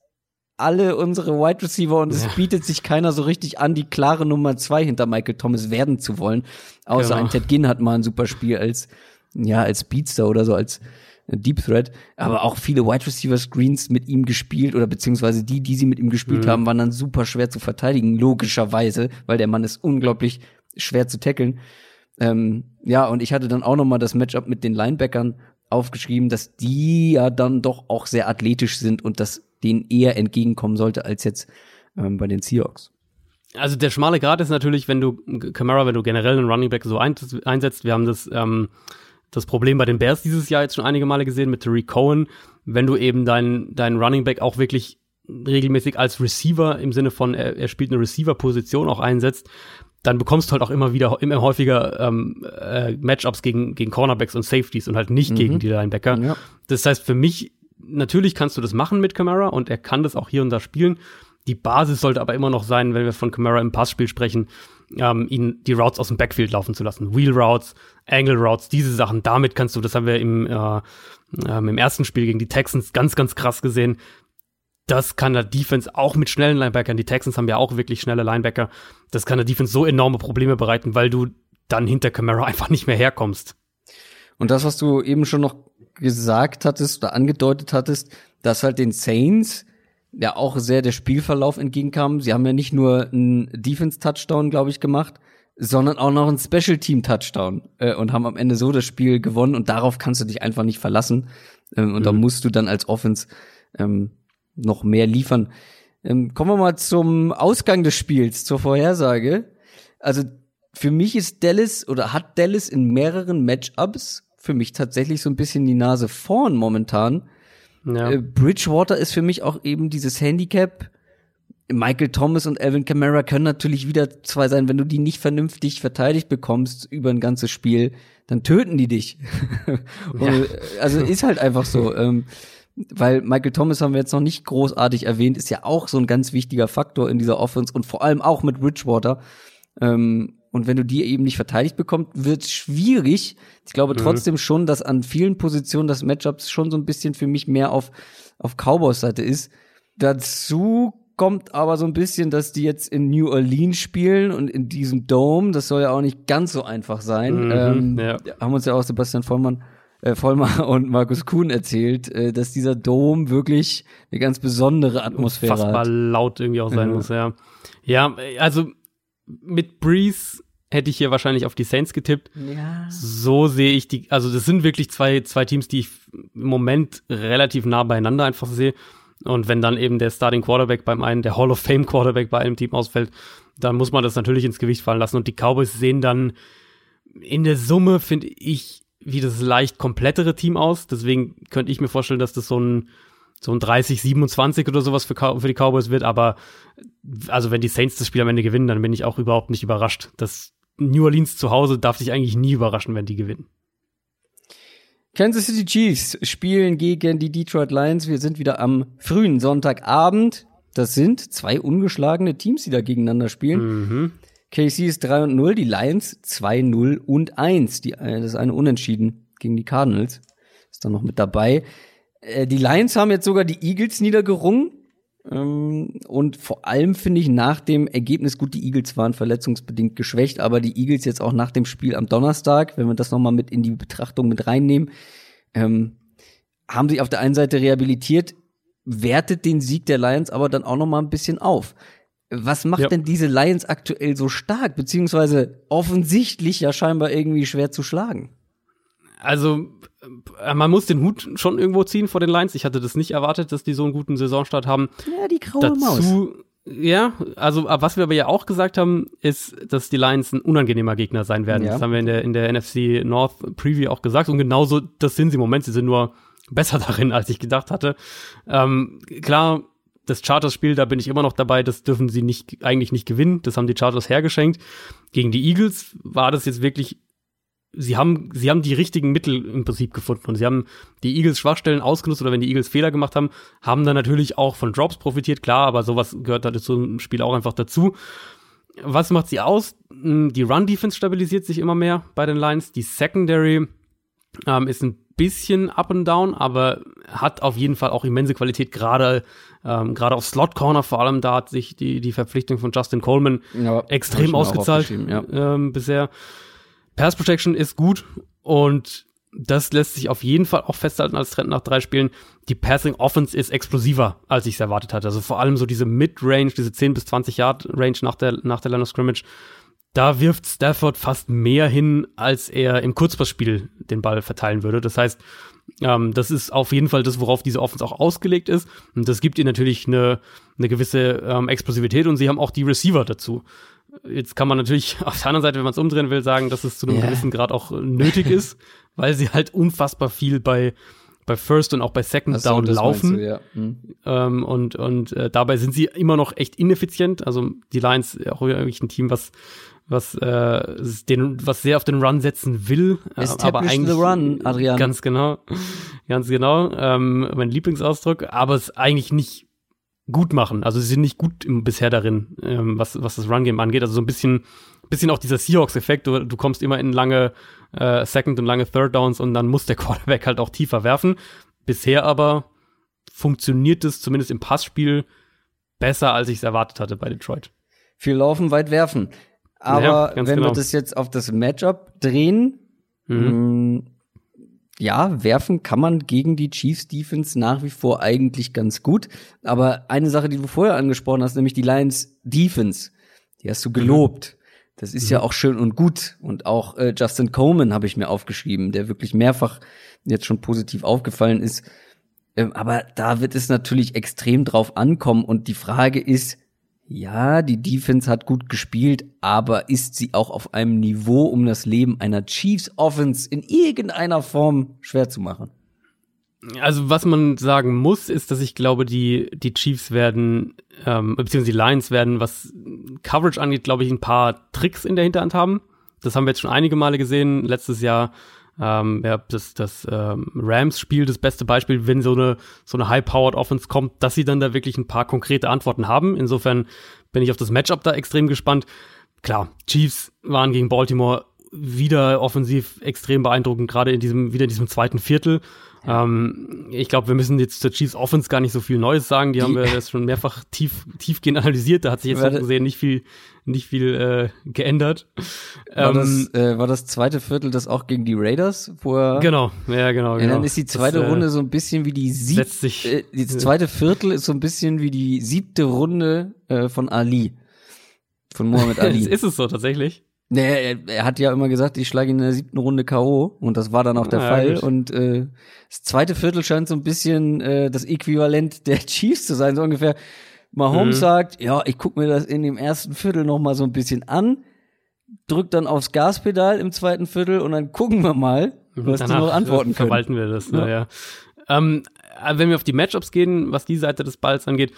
alle unsere Wide Receiver und es bietet sich keiner so richtig an, die klare Nummer zwei hinter Michael Thomas werden zu wollen. Außer genau. ein Ted Ginn hat mal ein super Spiel als, ja, als Speedster oder so, als Deep Threat. Aber auch viele Wide Receiver Screens mit ihm gespielt oder beziehungsweise die, die sie mit ihm gespielt mhm. haben, waren dann super schwer zu verteidigen, logischerweise, weil der Mann ist unglaublich schwer zu tackeln. Ähm, ja, und ich hatte dann auch noch mal das Matchup mit den Linebackern aufgeschrieben, dass die ja dann doch auch sehr athletisch sind und das denen eher entgegenkommen sollte als jetzt ähm, bei den Seahawks. Also der schmale Grad ist natürlich, wenn du Camara, wenn du generell einen Running Back so einsetzt, wir haben das ähm, das Problem bei den Bears dieses Jahr jetzt schon einige Male gesehen mit Tariq Cohen, wenn du eben deinen deinen Running Back auch wirklich regelmäßig als Receiver im Sinne von er, er spielt eine Receiver-Position auch einsetzt, dann bekommst du halt auch immer wieder immer häufiger ähm, äh, Matchups gegen gegen Cornerbacks und Safeties und halt nicht mhm. gegen die Linebacker. Ja. Das heißt für mich natürlich kannst du das machen mit Camara und er kann das auch hier und da spielen. Die Basis sollte aber immer noch sein, wenn wir von Camara im Passspiel sprechen, ähm, ihn die Routes aus dem Backfield laufen zu lassen. Wheel Routes, Angle Routes, diese Sachen. Damit kannst du, das haben wir im, äh, ähm, im ersten Spiel gegen die Texans ganz, ganz krass gesehen. Das kann der Defense auch mit schnellen Linebackern. Die Texans haben ja auch wirklich schnelle Linebacker. Das kann der Defense so enorme Probleme bereiten, weil du dann hinter Camara [LAUGHS] einfach nicht mehr herkommst. Und das, was du eben schon noch gesagt hattest oder angedeutet hattest, dass halt den Saints ja auch sehr der Spielverlauf entgegenkam. Sie haben ja nicht nur einen Defense-Touchdown, glaube ich, gemacht, sondern auch noch einen Special-Team-Touchdown äh, und haben am Ende so das Spiel gewonnen und darauf kannst du dich einfach nicht verlassen. Ähm, und mhm. da musst du dann als Offense ähm, noch mehr liefern. Ähm, kommen wir mal zum Ausgang des Spiels, zur Vorhersage. Also für mich ist Dallas oder hat Dallas in mehreren Matchups für mich tatsächlich so ein bisschen die Nase vorn momentan. Ja. Äh, Bridgewater ist für mich auch eben dieses Handicap. Michael Thomas und Alvin Kamara können natürlich wieder zwei sein, wenn du die nicht vernünftig verteidigt bekommst über ein ganzes Spiel, dann töten die dich. [LAUGHS] ja. Äh, also ist halt einfach so. Ähm, weil Michael Thomas haben wir jetzt noch nicht großartig erwähnt, ist ja auch so ein ganz wichtiger Faktor in dieser Offense und vor allem auch mit Bridgewater. Ähm, und wenn du die eben nicht verteidigt bekommst, wird schwierig. Ich glaube mhm. trotzdem schon, dass an vielen Positionen das Matchup schon so ein bisschen für mich mehr auf, auf Cowboys Seite ist. Dazu kommt aber so ein bisschen, dass die jetzt in New Orleans spielen und in diesem Dome. Das soll ja auch nicht ganz so einfach sein. Mhm, ähm, ja. Haben uns ja auch Sebastian Vollmann, äh, Vollmer [LAUGHS] und Markus Kuhn erzählt, äh, dass dieser Dome wirklich eine ganz besondere Atmosphäre Unfassbar hat. laut irgendwie auch sein mhm. muss, ja. Ja, also mit Breeze hätte ich hier wahrscheinlich auf die Saints getippt. Ja. So sehe ich die, also das sind wirklich zwei, zwei Teams, die ich im Moment relativ nah beieinander einfach sehe. Und wenn dann eben der Starting Quarterback beim einen, der Hall of Fame Quarterback bei einem Team ausfällt, dann muss man das natürlich ins Gewicht fallen lassen. Und die Cowboys sehen dann in der Summe, finde ich, wie das leicht komplettere Team aus. Deswegen könnte ich mir vorstellen, dass das so ein so ein 30, 27 oder sowas für, für die Cowboys wird, aber also wenn die Saints das Spiel am Ende gewinnen, dann bin ich auch überhaupt nicht überrascht. Das New Orleans zu Hause darf sich eigentlich nie überraschen, wenn die gewinnen. Kansas City Chiefs spielen gegen die Detroit Lions. Wir sind wieder am frühen Sonntagabend. Das sind zwei ungeschlagene Teams, die da gegeneinander spielen. Mhm. KC ist 3 und 0, die Lions 2, 0 und 1. Die, äh, das ist eine Unentschieden gegen die Cardinals. Ist dann noch mit dabei. Äh, die Lions haben jetzt sogar die Eagles niedergerungen. Ähm, und vor allem finde ich nach dem Ergebnis, gut, die Eagles waren verletzungsbedingt geschwächt, aber die Eagles jetzt auch nach dem Spiel am Donnerstag, wenn wir das nochmal mit in die Betrachtung mit reinnehmen, ähm, haben sich auf der einen Seite rehabilitiert, wertet den Sieg der Lions aber dann auch nochmal ein bisschen auf. Was macht Ja. denn diese Lions aktuell so stark, beziehungsweise offensichtlich ja scheinbar irgendwie schwer zu schlagen? Also, man muss den Hut schon irgendwo ziehen vor den Lions. Ich hatte das nicht erwartet, dass die so einen guten Saisonstart haben. Ja, die graue Maus. Dazu, ja, also äh, was wir aber ja auch gesagt haben, ist, dass die Lions ein unangenehmer Gegner sein werden. Ja. Das haben wir in der, in der NFC North Preview auch gesagt. Und genauso, das sind sie im Moment. Sie sind nur besser [LAUGHS] darin, als ich gedacht hatte. Ähm, klar, das Chargers-Spiel, da bin ich immer noch dabei, das dürfen sie nicht, eigentlich nicht gewinnen. Das haben die Chargers hergeschenkt. Gegen die Eagles war das jetzt wirklich sie haben, sie haben die richtigen Mittel im Prinzip gefunden und sie haben die Eagles Schwachstellen ausgenutzt oder wenn die Eagles Fehler gemacht haben, haben dann natürlich auch von Drops profitiert, klar, aber sowas gehört halt zu einem Spiel auch einfach dazu. Was macht sie aus? Hm, Die Run-Defense stabilisiert sich immer mehr bei den Lions. Die Secondary ähm, ist ein bisschen up and down, aber hat auf jeden Fall auch immense Qualität, gerade ähm, gerade auf Slot Corner vor allem, da hat sich die, die Verpflichtung von Justin Coleman Ja, extrem ausgezahlt Ja. ähm, bisher. Pass Protection ist gut und das lässt sich auf jeden Fall auch festhalten als Trend nach drei Spielen. Die Passing Offense ist explosiver, als ich es erwartet hatte. Also vor allem so diese Mid-Range, diese 10 bis 20 Yard Range nach der, nach der Line of Scrimmage. Da wirft Stafford fast mehr hin, als er im Kurzpassspiel den Ball verteilen würde. Das heißt, ähm, das ist auf jeden Fall das, worauf diese Offense auch ausgelegt ist. Und das gibt ihr natürlich eine, eine gewisse ähm, Explosivität und sie haben auch die Receiver dazu. Jetzt kann man natürlich [LAUGHS] auf der anderen Seite, wenn man es umdrehen will, sagen, dass es zu einem Ja. gewissen Grad auch nötig ist, [LAUGHS] weil sie halt unfassbar viel bei, bei First und auch bei Second so, Down laufen. du, ja. Hm. Ähm, und und äh, dabei sind sie immer noch echt ineffizient. Also die Lions äh, auch wirklich ein Team, was was äh, den was sehr auf den Run setzen will, äh, aber eigentlich the run, Adrian. ganz genau, ganz genau, ähm, mein Lieblingsausdruck, aber es eigentlich nicht gut machen. Also sie sind nicht gut im, bisher darin, ähm, was was das Run Game angeht. Also so ein bisschen bisschen auch dieser Seahawks-Effekt. Du, du kommst immer in lange äh, Second und lange Third Downs und dann muss der [LAUGHS] Quarterback halt auch tiefer werfen. Bisher aber funktioniert es zumindest im Passspiel besser, als ich es erwartet hatte bei Detroit. Viel laufen, weit werfen. Aber Ja, wenn wir genau. das jetzt auf das Matchup drehen, Mhm. Ja, werfen kann man gegen die Chiefs Defense nach wie vor eigentlich ganz gut. Aber eine Sache, die du vorher angesprochen hast, nämlich die Lions Defense, die hast du gelobt. Das ist ja auch schön und gut. Und auch äh, Justin Coleman habe ich mir aufgeschrieben, der wirklich mehrfach jetzt schon positiv aufgefallen ist. Ähm, aber da wird es natürlich extrem drauf ankommen. Und die Frage ist, ja, die Defense hat gut gespielt, aber ist sie auch auf einem Niveau, um das Leben einer Chiefs Offense in irgendeiner Form schwer zu machen? Also was man sagen muss, ist, dass ich glaube, die, die Chiefs werden, ähm, beziehungsweise die Lions werden, was Coverage angeht, glaube ich, ein paar Tricks in der Hinterhand haben. Das haben wir jetzt schon einige Male gesehen. Letztes Jahr ähm, ja, das, das ähm, Rams-Spiel, das beste Beispiel, wenn so eine, so eine High-Powered Offense kommt, dass sie dann da wirklich ein paar konkrete Antworten haben. Insofern bin ich auf das Matchup da extrem gespannt. Klar, Chiefs waren gegen Baltimore wieder offensiv extrem beeindruckend, gerade in diesem, wieder in diesem zweiten Viertel. Ähm, ich glaube, wir müssen jetzt zur Chiefs Offense gar nicht so viel Neues sagen. Die, haben wir [LAUGHS] jetzt schon mehrfach tief, tiefgehend analysiert. Da hat sich jetzt so gesehen nicht viel, nicht viel äh, geändert. War, Ähm, das, äh, war das zweite Viertel das auch gegen die Raiders, wo er Genau, ja, genau. Ja, genau. dann ist die zweite das, äh, Runde so ein bisschen wie die siebte. Äh, die zweite Viertel ist so ein bisschen wie die siebte Runde äh, von Ali. Von Muhammad [LAUGHS] Ist, Ali. ist es so tatsächlich? Nee, er, er hat ja immer gesagt, ich schlage ihn in der siebten Runde K.O. und das war dann auch der ja, Fall. gut. Und äh, das zweite Viertel scheint so ein bisschen äh, das Äquivalent der [LAUGHS] Chiefs zu sein, so ungefähr. Mahomes Mhm. sagt, ja, ich guck mir das in dem ersten Viertel noch mal so ein bisschen an, drückt dann aufs Gaspedal im zweiten Viertel und dann gucken wir mal, was die Danach, noch antworten können. Verwalten wir das, Ja. ja. ja. Ähm, äh, wenn wir auf die Matchups gehen, was die Seite des Balls angeht,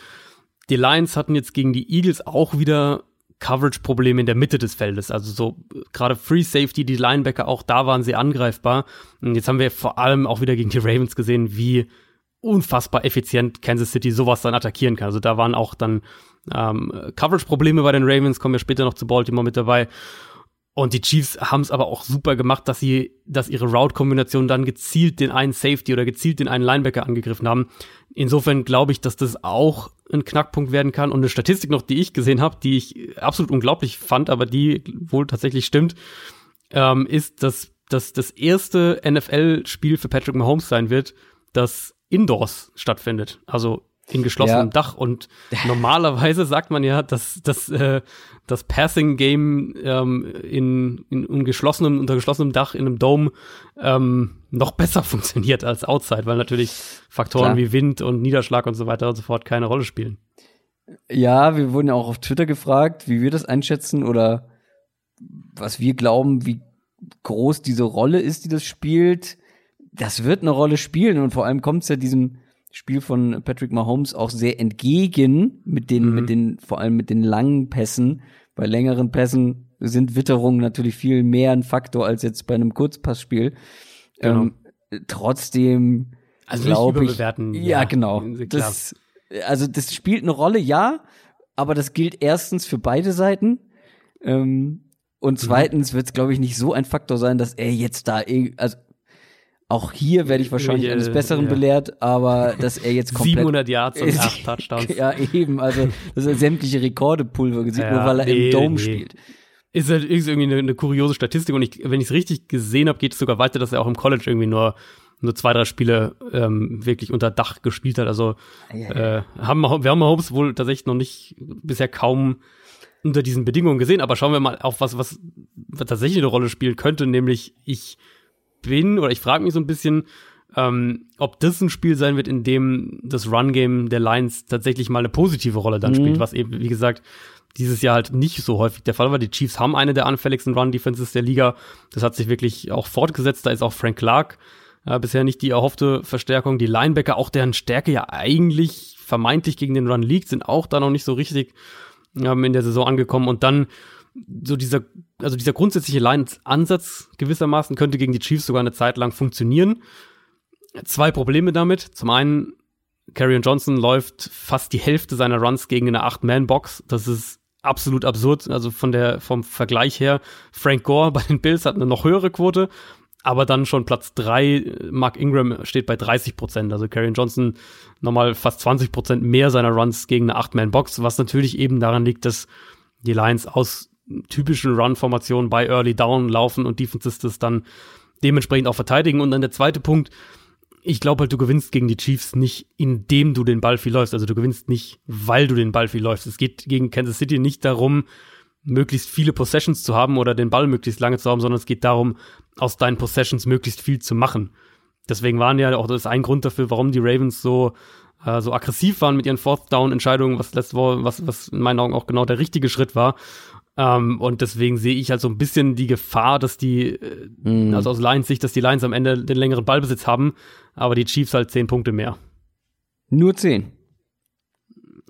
die Lions hatten jetzt gegen die Eagles auch wieder Coverage-Probleme in der Mitte des Feldes. Also so gerade Free Safety, die Linebacker, auch da waren sie angreifbar. Und jetzt haben wir vor allem auch wieder gegen die Ravens gesehen, wie unfassbar effizient Kansas City sowas dann attackieren kann. Also da waren auch dann ähm, Coverage-Probleme bei den Ravens, kommen wir später noch zu Baltimore mit dabei. Und die Chiefs haben es aber auch super gemacht, dass sie, dass ihre Route-Kombination dann gezielt den einen Safety oder gezielt den einen Linebacker angegriffen haben. Insofern glaube ich, dass das auch ein Knackpunkt werden kann. Und eine Statistik noch, die ich gesehen habe, die ich absolut unglaublich fand, aber die wohl tatsächlich stimmt, ähm, ist, dass, dass das erste NFL-Spiel für Patrick Mahomes sein wird, das indoors stattfindet. Also in geschlossenem Ja. Dach. Und [LAUGHS] normalerweise sagt man ja, dass, dass äh, das Passing-Game ähm, in, in, in geschlossenem, unter geschlossenem Dach in einem Dome ähm, noch [LAUGHS] besser funktioniert als Outside, weil natürlich Faktoren Klar. wie Wind und Niederschlag und so weiter und so fort keine Rolle spielen. Ja, wir wurden ja auch auf Twitter gefragt, wie wir das einschätzen oder was wir glauben, wie groß diese Rolle ist, die das spielt. Das wird eine Rolle spielen und vor allem kommt es ja diesem Spiel von Patrick Mahomes auch sehr entgegen mit den, Mhm. mit den, vor allem mit den langen Pässen. Bei längeren Pässen sind Witterungen natürlich viel mehr ein Faktor als jetzt bei einem Kurzpassspiel. Genau. Ähm, trotzdem Also glaube ich. überbewerten, Ja, ja, genau. Das, also das spielt eine Rolle, ja, aber das gilt erstens für beide Seiten. Ähm, Mhm. und zweitens wird es, glaube ich, nicht so ein Faktor sein, dass er jetzt da, also auch hier werde ich wahrscheinlich Ja, eines Besseren ja. belehrt, aber dass er jetzt komplett 700 Yards und [LAUGHS] 8 Touchdowns. ja, eben, also dass er sämtliche Rekorde pulverisiert, Ja, nur weil er nee, im Dome nee. spielt. Ist halt irgendwie eine, eine kuriose Statistik und ich, wenn ich es richtig gesehen habe, geht es sogar weiter, dass er auch im College irgendwie nur nur zwei, drei Spiele ähm, wirklich unter Dach gespielt hat. Also äh, haben wir wir haben Mahomes wohl tatsächlich noch nicht bisher kaum unter diesen Bedingungen gesehen, aber schauen wir mal auf was, was, was tatsächlich eine Rolle spielen könnte, nämlich ich bin oder ich frage mich so ein bisschen, ähm, ob das ein Spiel sein wird, in dem das Run-Game der Lions tatsächlich mal eine positive Rolle dann Mhm. spielt, was eben, wie gesagt, dieses Jahr halt nicht so häufig der Fall war. Die Chiefs haben eine der anfälligsten Run-Defenses der Liga. Das hat sich wirklich auch fortgesetzt. Da ist auch Frank Clark äh, bisher nicht die erhoffte Verstärkung. Die Linebacker, auch deren Stärke ja eigentlich vermeintlich gegen den Run liegt, sind auch da noch nicht so richtig ähm, in der Saison angekommen. Und dann so dieser, also dieser grundsätzliche Lions-Ansatz gewissermaßen könnte gegen die Chiefs sogar eine Zeit lang funktionieren. Zwei Probleme damit. Zum einen, Carrion Johnson läuft fast die Hälfte seiner Runs gegen eine 8-Man-Box. Das ist absolut absurd. Also von der, vom Vergleich her, Frank Gore bei den Bills hat eine noch höhere Quote, aber dann schon Platz drei. Mark Ingram steht bei 30 Prozent. Also Carrion Johnson nochmal fast 20 Prozent mehr seiner Runs gegen eine 8-Man-Box, was natürlich eben daran liegt, dass die Lions aus typischen Run-Formationen bei Early Down laufen und Defenses das dann dementsprechend auch verteidigen. Und dann der zweite Punkt, ich glaube halt, du gewinnst gegen die Chiefs nicht, indem du den Ball viel läufst. Also du gewinnst nicht, weil du den Ball viel läufst. Es geht gegen Kansas City nicht darum, möglichst viele Possessions zu haben oder den Ball möglichst lange zu haben, sondern es geht darum, aus deinen Possessions möglichst viel zu machen. Deswegen waren ja auch das ist ein Grund dafür, warum die Ravens so äh, so aggressiv waren mit ihren Fourth Down Entscheidungen, was letzte Woche, was was in meinen Augen auch genau der richtige Schritt war. Ähm, und deswegen sehe ich halt so ein bisschen die Gefahr, dass die, äh, Mhm. also aus Lions Sicht, dass die Lions am Ende den längeren Ballbesitz haben, aber die Chiefs halt zehn Punkte mehr. Nur zehn.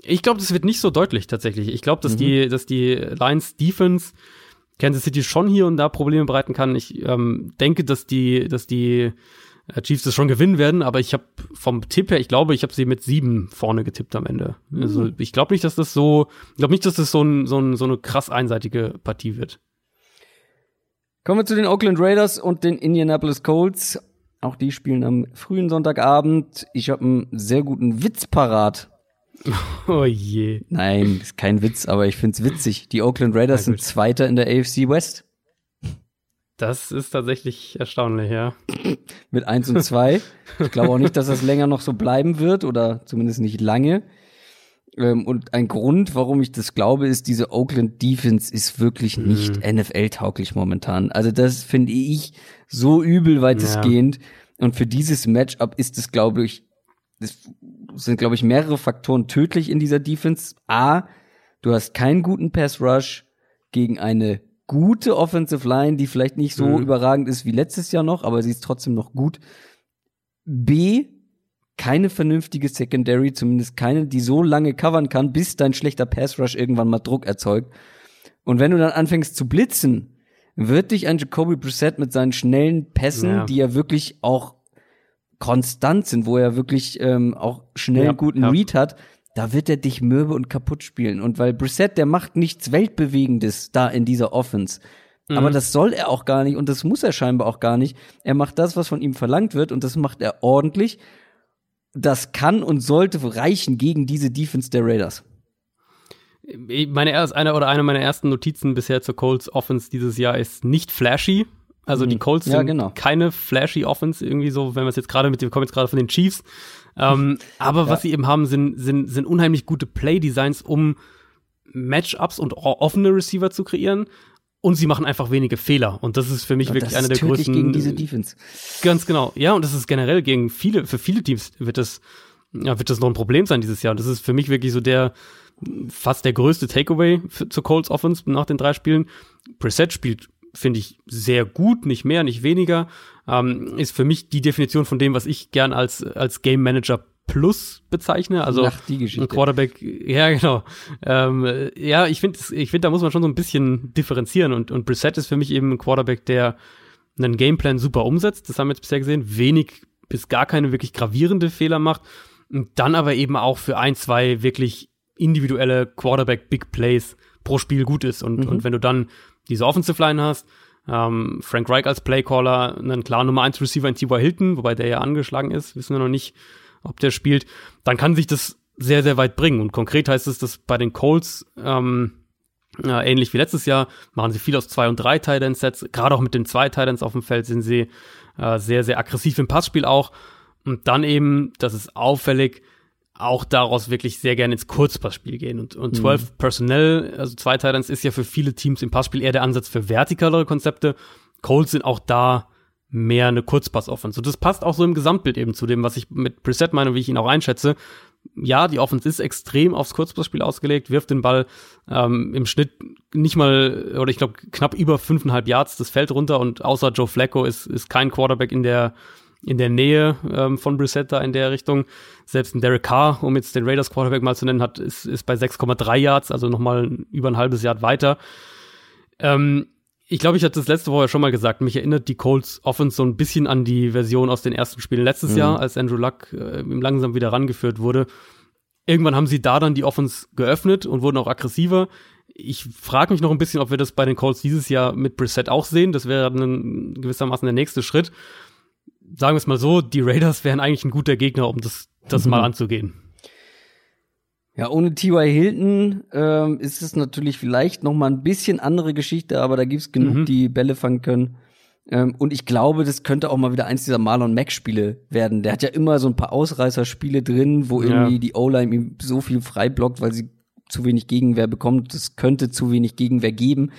Ich glaube, das wird nicht so deutlich tatsächlich. Ich glaube, dass die, dass die Lions Defense Kansas City schon hier und da Probleme bereiten kann. Ich ähm, denke, dass die, dass die Chiefs das schon gewinnen werden, aber ich habe vom Tipp her, ich glaube, ich habe sie mit sieben vorne getippt am Ende. Also ich glaube nicht, dass das so, ich glaube nicht, dass das so, ein, so, ein, so eine krass einseitige Partie wird. Kommen wir zu den Oakland Raiders und den Indianapolis Colts. Auch die spielen am frühen Sonntagabend. Ich habe einen sehr guten Witz parat. [LAUGHS] Oh je. Nein, ist kein Witz, aber ich find's witzig. Die Oakland Raiders sind. Zweiter in der AFC West Das ist tatsächlich erstaunlich, ja. [LAUGHS] mit 1 und 2. Ich glaube auch nicht, dass das länger noch so bleiben wird oder zumindest nicht lange. Ähm, und ein Grund, warum ich das glaube, ist, diese Oakland Defense ist wirklich nicht NFL-tauglich momentan. Also das finde ich so übel weitestgehend. Und für dieses Matchup ist es, glaube ich, das sind, glaube ich, mehrere Faktoren tödlich in dieser Defense. A, du hast keinen guten Pass Rush gegen eine gute Offensive Line, die vielleicht nicht so Mhm. überragend ist wie letztes Jahr noch, aber sie ist trotzdem noch gut. B, keine vernünftige Secondary, zumindest keine, die so lange covern kann, bis dein schlechter Pass Rush irgendwann mal Druck erzeugt. Und wenn du dann anfängst zu blitzen, wird dich ein Jacoby Brissett mit seinen schnellen Pässen, Ja. die ja wirklich auch konstant sind, wo er wirklich ähm, auch schnell Ja, einen guten ja. Read hat, da wird er dich mürbe und kaputt spielen. Und weil Brissett, der macht nichts Weltbewegendes da in dieser Offense. Aber das soll er auch gar nicht und das muss er scheinbar auch gar nicht. Er macht das, was von ihm verlangt wird und das macht er ordentlich. Das kann und sollte reichen gegen diese Defense der Raiders. Meine erst, eine oder eine meiner ersten Notizen bisher zur Colts Offense dieses Jahr ist nicht flashy. Also die Colts Ja, sind genau. keine flashy Offense irgendwie so, wenn wir es jetzt gerade mit, wir kommen jetzt gerade von den Chiefs, Ähm, aber ja. was sie eben haben, sind, sind, sind unheimlich gute Play-Designs, um Matchups und offene Receiver zu kreieren. Und sie machen einfach wenige Fehler. Und das ist für mich und wirklich einer der größten. gegen diese Defense. Ganz genau. Ja, und das ist generell gegen viele, für viele Teams wird das, ja, wird das noch ein Problem sein dieses Jahr. Und das ist für mich wirklich so der, fast der größte Takeaway für, zur Colts Offense nach den drei Spielen. Preset spielt, finde ich, sehr gut, nicht mehr, nicht weniger. Ähm, ist für mich die Definition von dem, was ich gern als, als Game Manager Plus bezeichne. Also Ach, die Geschichte. ein Quarterback, ja genau. Ähm, ja, ich finde, ich finde, da muss man schon so ein bisschen differenzieren und und Brissett ist für mich eben ein Quarterback, der einen Gameplan super umsetzt. Das haben wir jetzt bisher gesehen. Wenig bis gar keine wirklich gravierende Fehler macht und dann aber eben auch für ein, zwei wirklich individuelle Quarterback Big Plays pro Spiel gut ist und mhm. und wenn du dann diese Offensive Line hast, ähm, Frank Reich als Playcaller, einen klaren Nummer 1 Receiver in T.Y. Hilton, wobei der ja angeschlagen ist, wissen wir noch nicht, ob der spielt, dann kann sich das sehr, sehr weit bringen. Und konkret heißt es, dass bei den Colts, ähm, ja, ähnlich wie letztes Jahr, machen sie viel aus zwei und drei Tight Sets. Gerade auch mit den zwei Tight auf dem Feld sind sie äh, sehr, sehr aggressiv im Passspiel auch. Und dann eben, das ist auffällig, auch daraus wirklich sehr gerne ins Kurzpassspiel gehen. Und, und 12 mhm. Personnel, also zwei Titans, ist ja für viele Teams im Passspiel eher der Ansatz für vertikalere Konzepte. Colts sind auch da mehr eine Kurzpass-Offense. Und das passt auch so im Gesamtbild eben zu dem, was ich mit Preset meine und wie ich ihn auch einschätze. Ja, die Offense ist extrem aufs Kurzpassspiel ausgelegt, wirft den Ball ähm, im Schnitt nicht mal, oder ich glaube, knapp über fünfeinhalb Yards das Feld runter und außer Joe Flacco ist, ist kein Quarterback in der in der Nähe ähm, von Brissett da in der Richtung. Selbst ein Derek Carr, um jetzt den Raiders Quarterback mal zu nennen, hat, ist, ist bei 6,3 Yards, also nochmal über ein halbes Yard weiter. Ähm, ich glaube, ich hatte das letzte Woche schon mal gesagt, mich erinnert die Colts Offense so ein bisschen an die Version aus den ersten Spielen letztes mhm. Jahr, als Andrew Luck äh, langsam wieder rangeführt wurde. Irgendwann haben sie da dann die Offense geöffnet und wurden auch aggressiver. Ich frage mich noch ein bisschen, ob wir das bei den Colts dieses Jahr mit Brissett auch sehen. Das wäre dann gewissermaßen der nächste Schritt. Sagen wir es mal so, die Raiders wären eigentlich ein guter Gegner, um das, das mhm. mal anzugehen. Ja, ohne T.Y. Hilton ähm, ist es natürlich vielleicht noch mal ein bisschen andere Geschichte, aber da gibt's genug, mhm. die Bälle fangen können. Ähm, und ich glaube, das könnte auch mal wieder eins dieser Marlon Mack-Spiele werden. Der hat ja immer so ein paar Ausreißerspiele drin, wo irgendwie ja. die O-Line ihm so viel frei blockt, weil sie zu wenig Gegenwehr bekommt. Das könnte zu wenig Gegenwehr geben.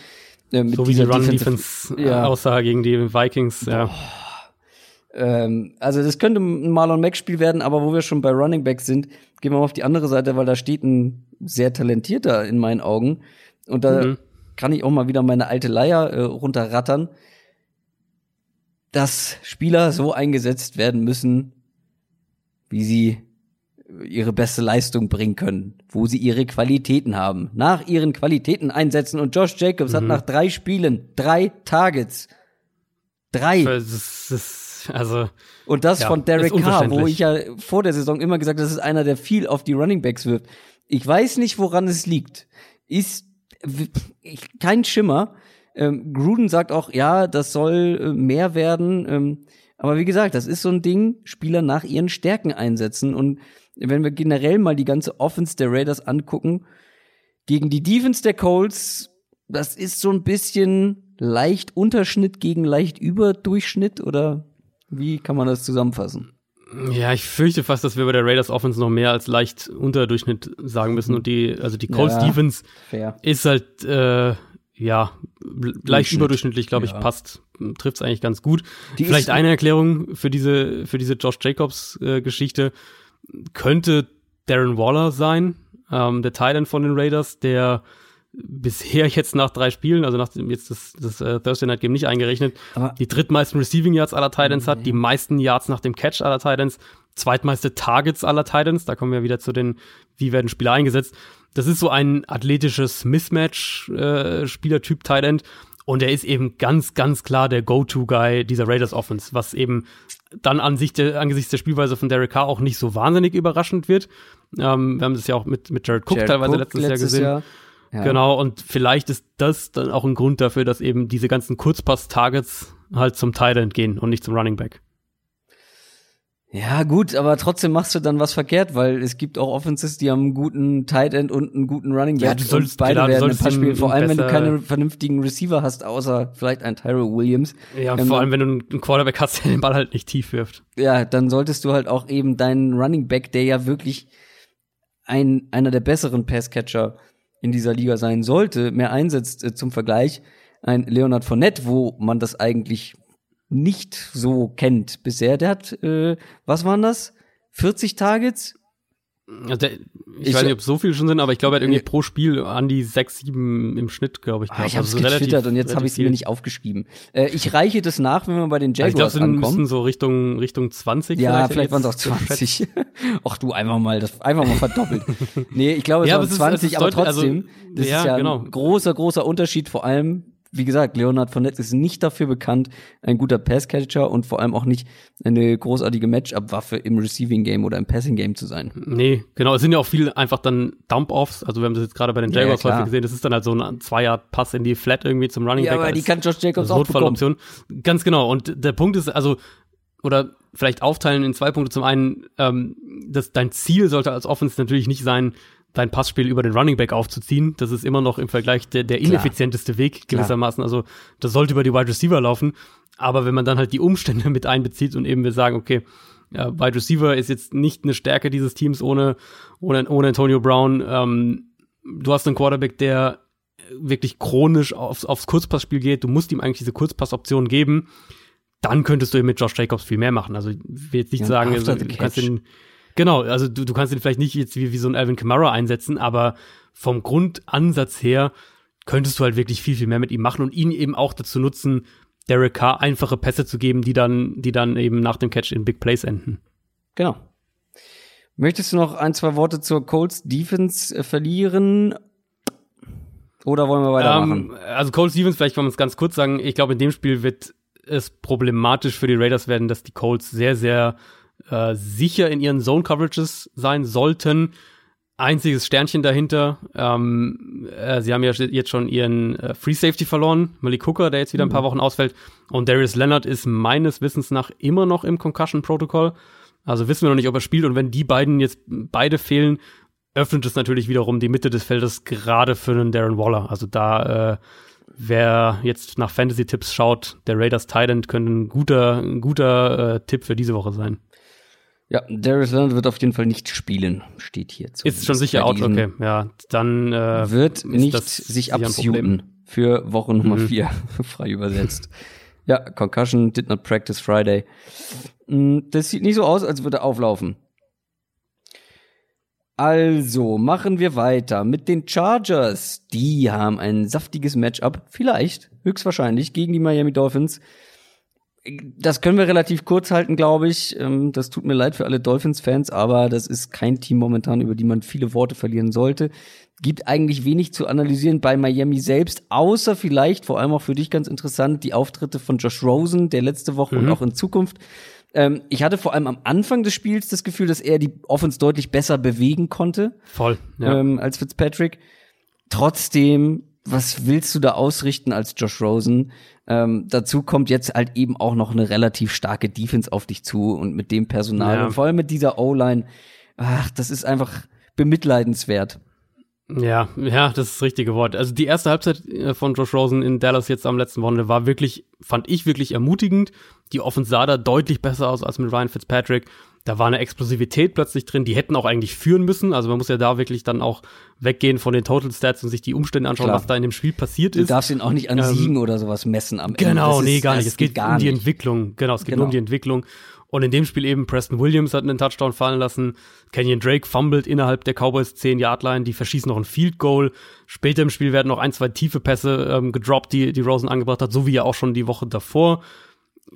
Äh, so wie die Run-Defense-Aussage ja. gegen die Vikings, ja. Boah. Ähm, also das könnte ein Marlon Mack-Spiel werden, aber wo wir schon bei Running Back sind, gehen wir mal auf die andere Seite, weil da steht ein sehr talentierter in meinen Augen. Und da mhm. kann ich auch mal wieder meine alte Leier äh, runterrattern, dass Spieler so eingesetzt werden müssen, wie sie ihre beste Leistung bringen können, wo sie ihre Qualitäten haben, nach ihren Qualitäten einsetzen. Und Josh Jacobs mhm. hat nach drei Spielen drei Targets. Drei. Das ist [LAUGHS] also. Und das ja, von Derek Carr, wo ich ja vor der Saison immer gesagt, das ist einer, der viel auf die Running Backs wirft. Ich weiß nicht, woran es liegt. Ist kein Schimmer. Ähm, Gruden sagt auch, ja, das soll äh, mehr werden. Ähm, aber wie gesagt, das ist so ein Ding, Spieler nach ihren Stärken einsetzen. Und wenn wir generell mal die ganze Offense der Raiders angucken, gegen die Defense der Colts, das ist so ein bisschen leicht Unterschnitt gegen leicht Überdurchschnitt oder wie kann man das zusammenfassen? Ja, ich fürchte fast, dass wir bei der Raiders Offense noch mehr als leicht Unterdurchschnitt sagen müssen. Und die, also die Colts ja, Defense fair. ist halt, äh, ja, leicht überdurchschnittlich, glaube ich, ja. passt, trifft es eigentlich ganz gut. Die Vielleicht eine Erklärung für diese, für diese Josh Jacobs äh, Geschichte könnte Darren Waller sein, ähm, der Thailand von den Raiders, der bisher jetzt nach drei Spielen, also nach dem, jetzt das, das uh, Thursday Night Game nicht eingerechnet, Aber die drittmeisten Receiving Yards aller Titans hat, die meisten Yards nach dem Catch aller Titans, zweitmeiste Targets aller Titans, da kommen wir wieder zu den, wie werden Spieler eingesetzt. Das ist so ein athletisches Mismatch äh, Spielertyp Titan und er ist eben ganz, ganz klar der Go-To-Guy dieser Raiders Offense, was eben dann an sich der, angesichts der Spielweise von Derek Carr auch nicht so wahnsinnig überraschend wird. Ähm, wir haben das ja auch mit, mit Jared Cook Jared teilweise Cook letztes, letztes, Jahr gesehen. Jahr. Ja. Genau, und vielleicht ist das dann auch ein Grund dafür, dass eben diese ganzen Kurzpass-Targets halt zum Tight End gehen und nicht zum Running Back. Ja, gut, aber trotzdem machst du dann was verkehrt, weil es gibt auch Offenses, die haben einen guten Tight End und einen guten Running Back. Ja, du solltest- und beide klar, du werden ein paar. Vor allem, wenn du keine vernünftigen Receiver hast, außer vielleicht ein Tyrell Williams. Ja, Ähm, vor allem, wenn du einen Quarterback hast, [LAUGHS] der den Ball halt nicht tief wirft. Ja, dann solltest du halt auch eben deinen Running Back, der ja wirklich ein, einer der besseren Passcatcher in dieser Liga sein sollte, mehr einsetzt äh, zum Vergleich. Ein Leonard Fournette, wo man das eigentlich nicht so kennt bisher. Der hat, äh, was waren das? 40 Targets? Also der, ich, Ich- weiß nicht, ob es so viele schon sind, aber ich glaube, er hat irgendwie pro Spiel an die sechs, sieben im Schnitt, glaube ich. Ah, gehabt. ich habe es Also getwittert und jetzt habe ich es mir viel. nicht aufgeschrieben. Äh, ich reiche das nach, wenn wir bei den Also ich glaube, Jaguars es sind- müssten ankommen. so Richtung, Richtung 20. Ja, vielleicht ich waren es auch jetzt geschätzt. 20. [LAUGHS] Ach du, einfach mal, das einfach mal verdoppelt. nee, ich glaube, es Ja, waren aber es ist- 20, es ist aber also, trotzdem, das ja, ist ja genau. ein großer, großer Unterschied. Vor allem, wie gesagt, Leonard Fournette ist nicht dafür bekannt, ein guter Passcatcher und vor allem auch nicht eine großartige Matchup-Waffe im Receiving Game oder im Passing Game zu sein. Nee, genau. Es sind ja auch viele einfach dann Dump-Offs. Also wir haben das jetzt gerade bei den Ja, ja, Jaguars klar. häufig gesehen. Das ist dann halt so ein Zweier-Pass in die Flat irgendwie zum Running Ja, Back. aber die kann Josh Jacobs auch bekommen. Notfalloption. Ganz genau. Und der Punkt ist, also, oder vielleicht aufteilen in zwei Punkte. Zum einen, ähm, dass dein Ziel sollte als Offense natürlich nicht sein, dein Passspiel über den Running Back aufzuziehen. Das ist immer noch im Vergleich der, der Klar. ineffizienteste Weg Klar. gewissermaßen. Also das sollte über die Wide Receiver laufen. Aber wenn man dann halt die Umstände [LAUGHS] mit einbezieht und eben wir sagen, okay, ja, Wide Receiver ist jetzt nicht eine Stärke dieses Teams ohne, ohne, ohne Antonio Brown. Ähm, du hast einen Quarterback, der wirklich chronisch aufs, aufs Kurzpassspiel geht. Du musst ihm eigentlich diese Kurzpassoption geben. Dann könntest du eben mit Josh Jacobs viel mehr machen. Also ich will jetzt nicht Ja, sagen, also, du kannst den, genau, also du, du kannst ihn vielleicht nicht jetzt wie, wie so ein Alvin Kamara einsetzen, aber vom Grundansatz her könntest du halt wirklich viel, viel mehr mit ihm machen und ihn eben auch dazu nutzen, Derek Carr einfache Pässe zu geben, die dann, die dann eben nach dem Catch in Big Plays enden. Genau. Möchtest du noch ein, zwei Worte zur Colts Defense äh, verlieren? Oder wollen wir weitermachen? Ähm, also Cole Stevens, vielleicht kann man es ganz kurz sagen, ich glaube, in dem Spiel wird es problematisch für die Raiders werden, dass die Colts sehr, sehr äh, sicher in ihren Zone-Coverages sein sollten. Einziges Sternchen dahinter. Ähm, äh, sie haben ja jetzt schon ihren äh, Free Safety verloren, Malik Hooker, der jetzt wieder ein paar Wochen ausfällt. Und Darius Leonard ist meines Wissens nach immer noch im Concussion-Protokoll. Also wissen wir noch nicht, ob er spielt. Und wenn die beiden jetzt beide fehlen, öffnet es natürlich wiederum die Mitte des Feldes gerade für einen Darren Waller. Also da, äh, wer jetzt nach Fantasy-Tipps schaut, der Raiders Titan könnte ein guter, ein guter äh, Tipp für diese Woche sein. Ja, Darius Leonard wird auf jeden Fall nicht spielen, steht hier. Ist schon sicher out, okay. Ja, dann äh, Wird nicht sich absuchen für Woche Nummer Mhm. vier, [LAUGHS] frei übersetzt. Ja, Concussion, did not practice Friday. Mm, Das sieht nicht so aus, als würde er auflaufen. Also, machen wir weiter mit den Chargers. Die haben ein saftiges Matchup, vielleicht, höchstwahrscheinlich, gegen die Miami Dolphins. Das können wir relativ kurz halten, glaube ich. Ähm, Das tut mir leid für alle Dolphins-Fans, aber das ist kein Team momentan, über die man viele Worte verlieren sollte. Gibt eigentlich wenig zu analysieren bei Miami selbst, außer vielleicht, vor allem auch für dich ganz interessant, die Auftritte von Josh Rosen, der letzte Woche und Mhm. auch in Zukunft. Ähm, ich hatte vor allem am Anfang des Spiels das Gefühl, dass er die Offense deutlich besser bewegen konnte voll. Ja. ähm, als Fitzpatrick. Trotzdem, was willst du da ausrichten als Josh Rosen? Ähm, dazu kommt jetzt halt eben auch noch eine relativ starke Defense auf dich zu und mit dem Personal Ja. und vor allem mit dieser O-Line. Ach, das ist einfach bemitleidenswert. Ja, ja, das ist das richtige Wort. Also die erste Halbzeit äh, von Josh Rosen in Dallas jetzt am letzten Wochenende war wirklich, fand ich wirklich ermutigend. Die Offense sah da deutlich besser aus als mit Ryan Fitzpatrick. Da war eine Explosivität plötzlich drin. Die hätten auch eigentlich führen müssen. Also man muss ja da wirklich dann auch weggehen von den Total Stats und sich die Umstände anschauen, Klar. was da in dem Spiel passiert Du ist. darfst ihn auch nicht an Ähm, Siegen oder sowas messen am Ende. Genau, nee, gar nicht. Es geht um die nicht. Entwicklung. Genau, es geht Genau. nur um die Entwicklung. Und in dem Spiel eben Preston Williams hat einen Touchdown fallen lassen. Kenyon Drake fumbled innerhalb der Cowboys 10-Yard-Line. Die verschießen noch ein Field Goal. Später im Spiel werden noch ein, zwei tiefe Pässe ähm, gedroppt, die, die Rosen angebracht hat, so wie ja auch schon die Woche davor.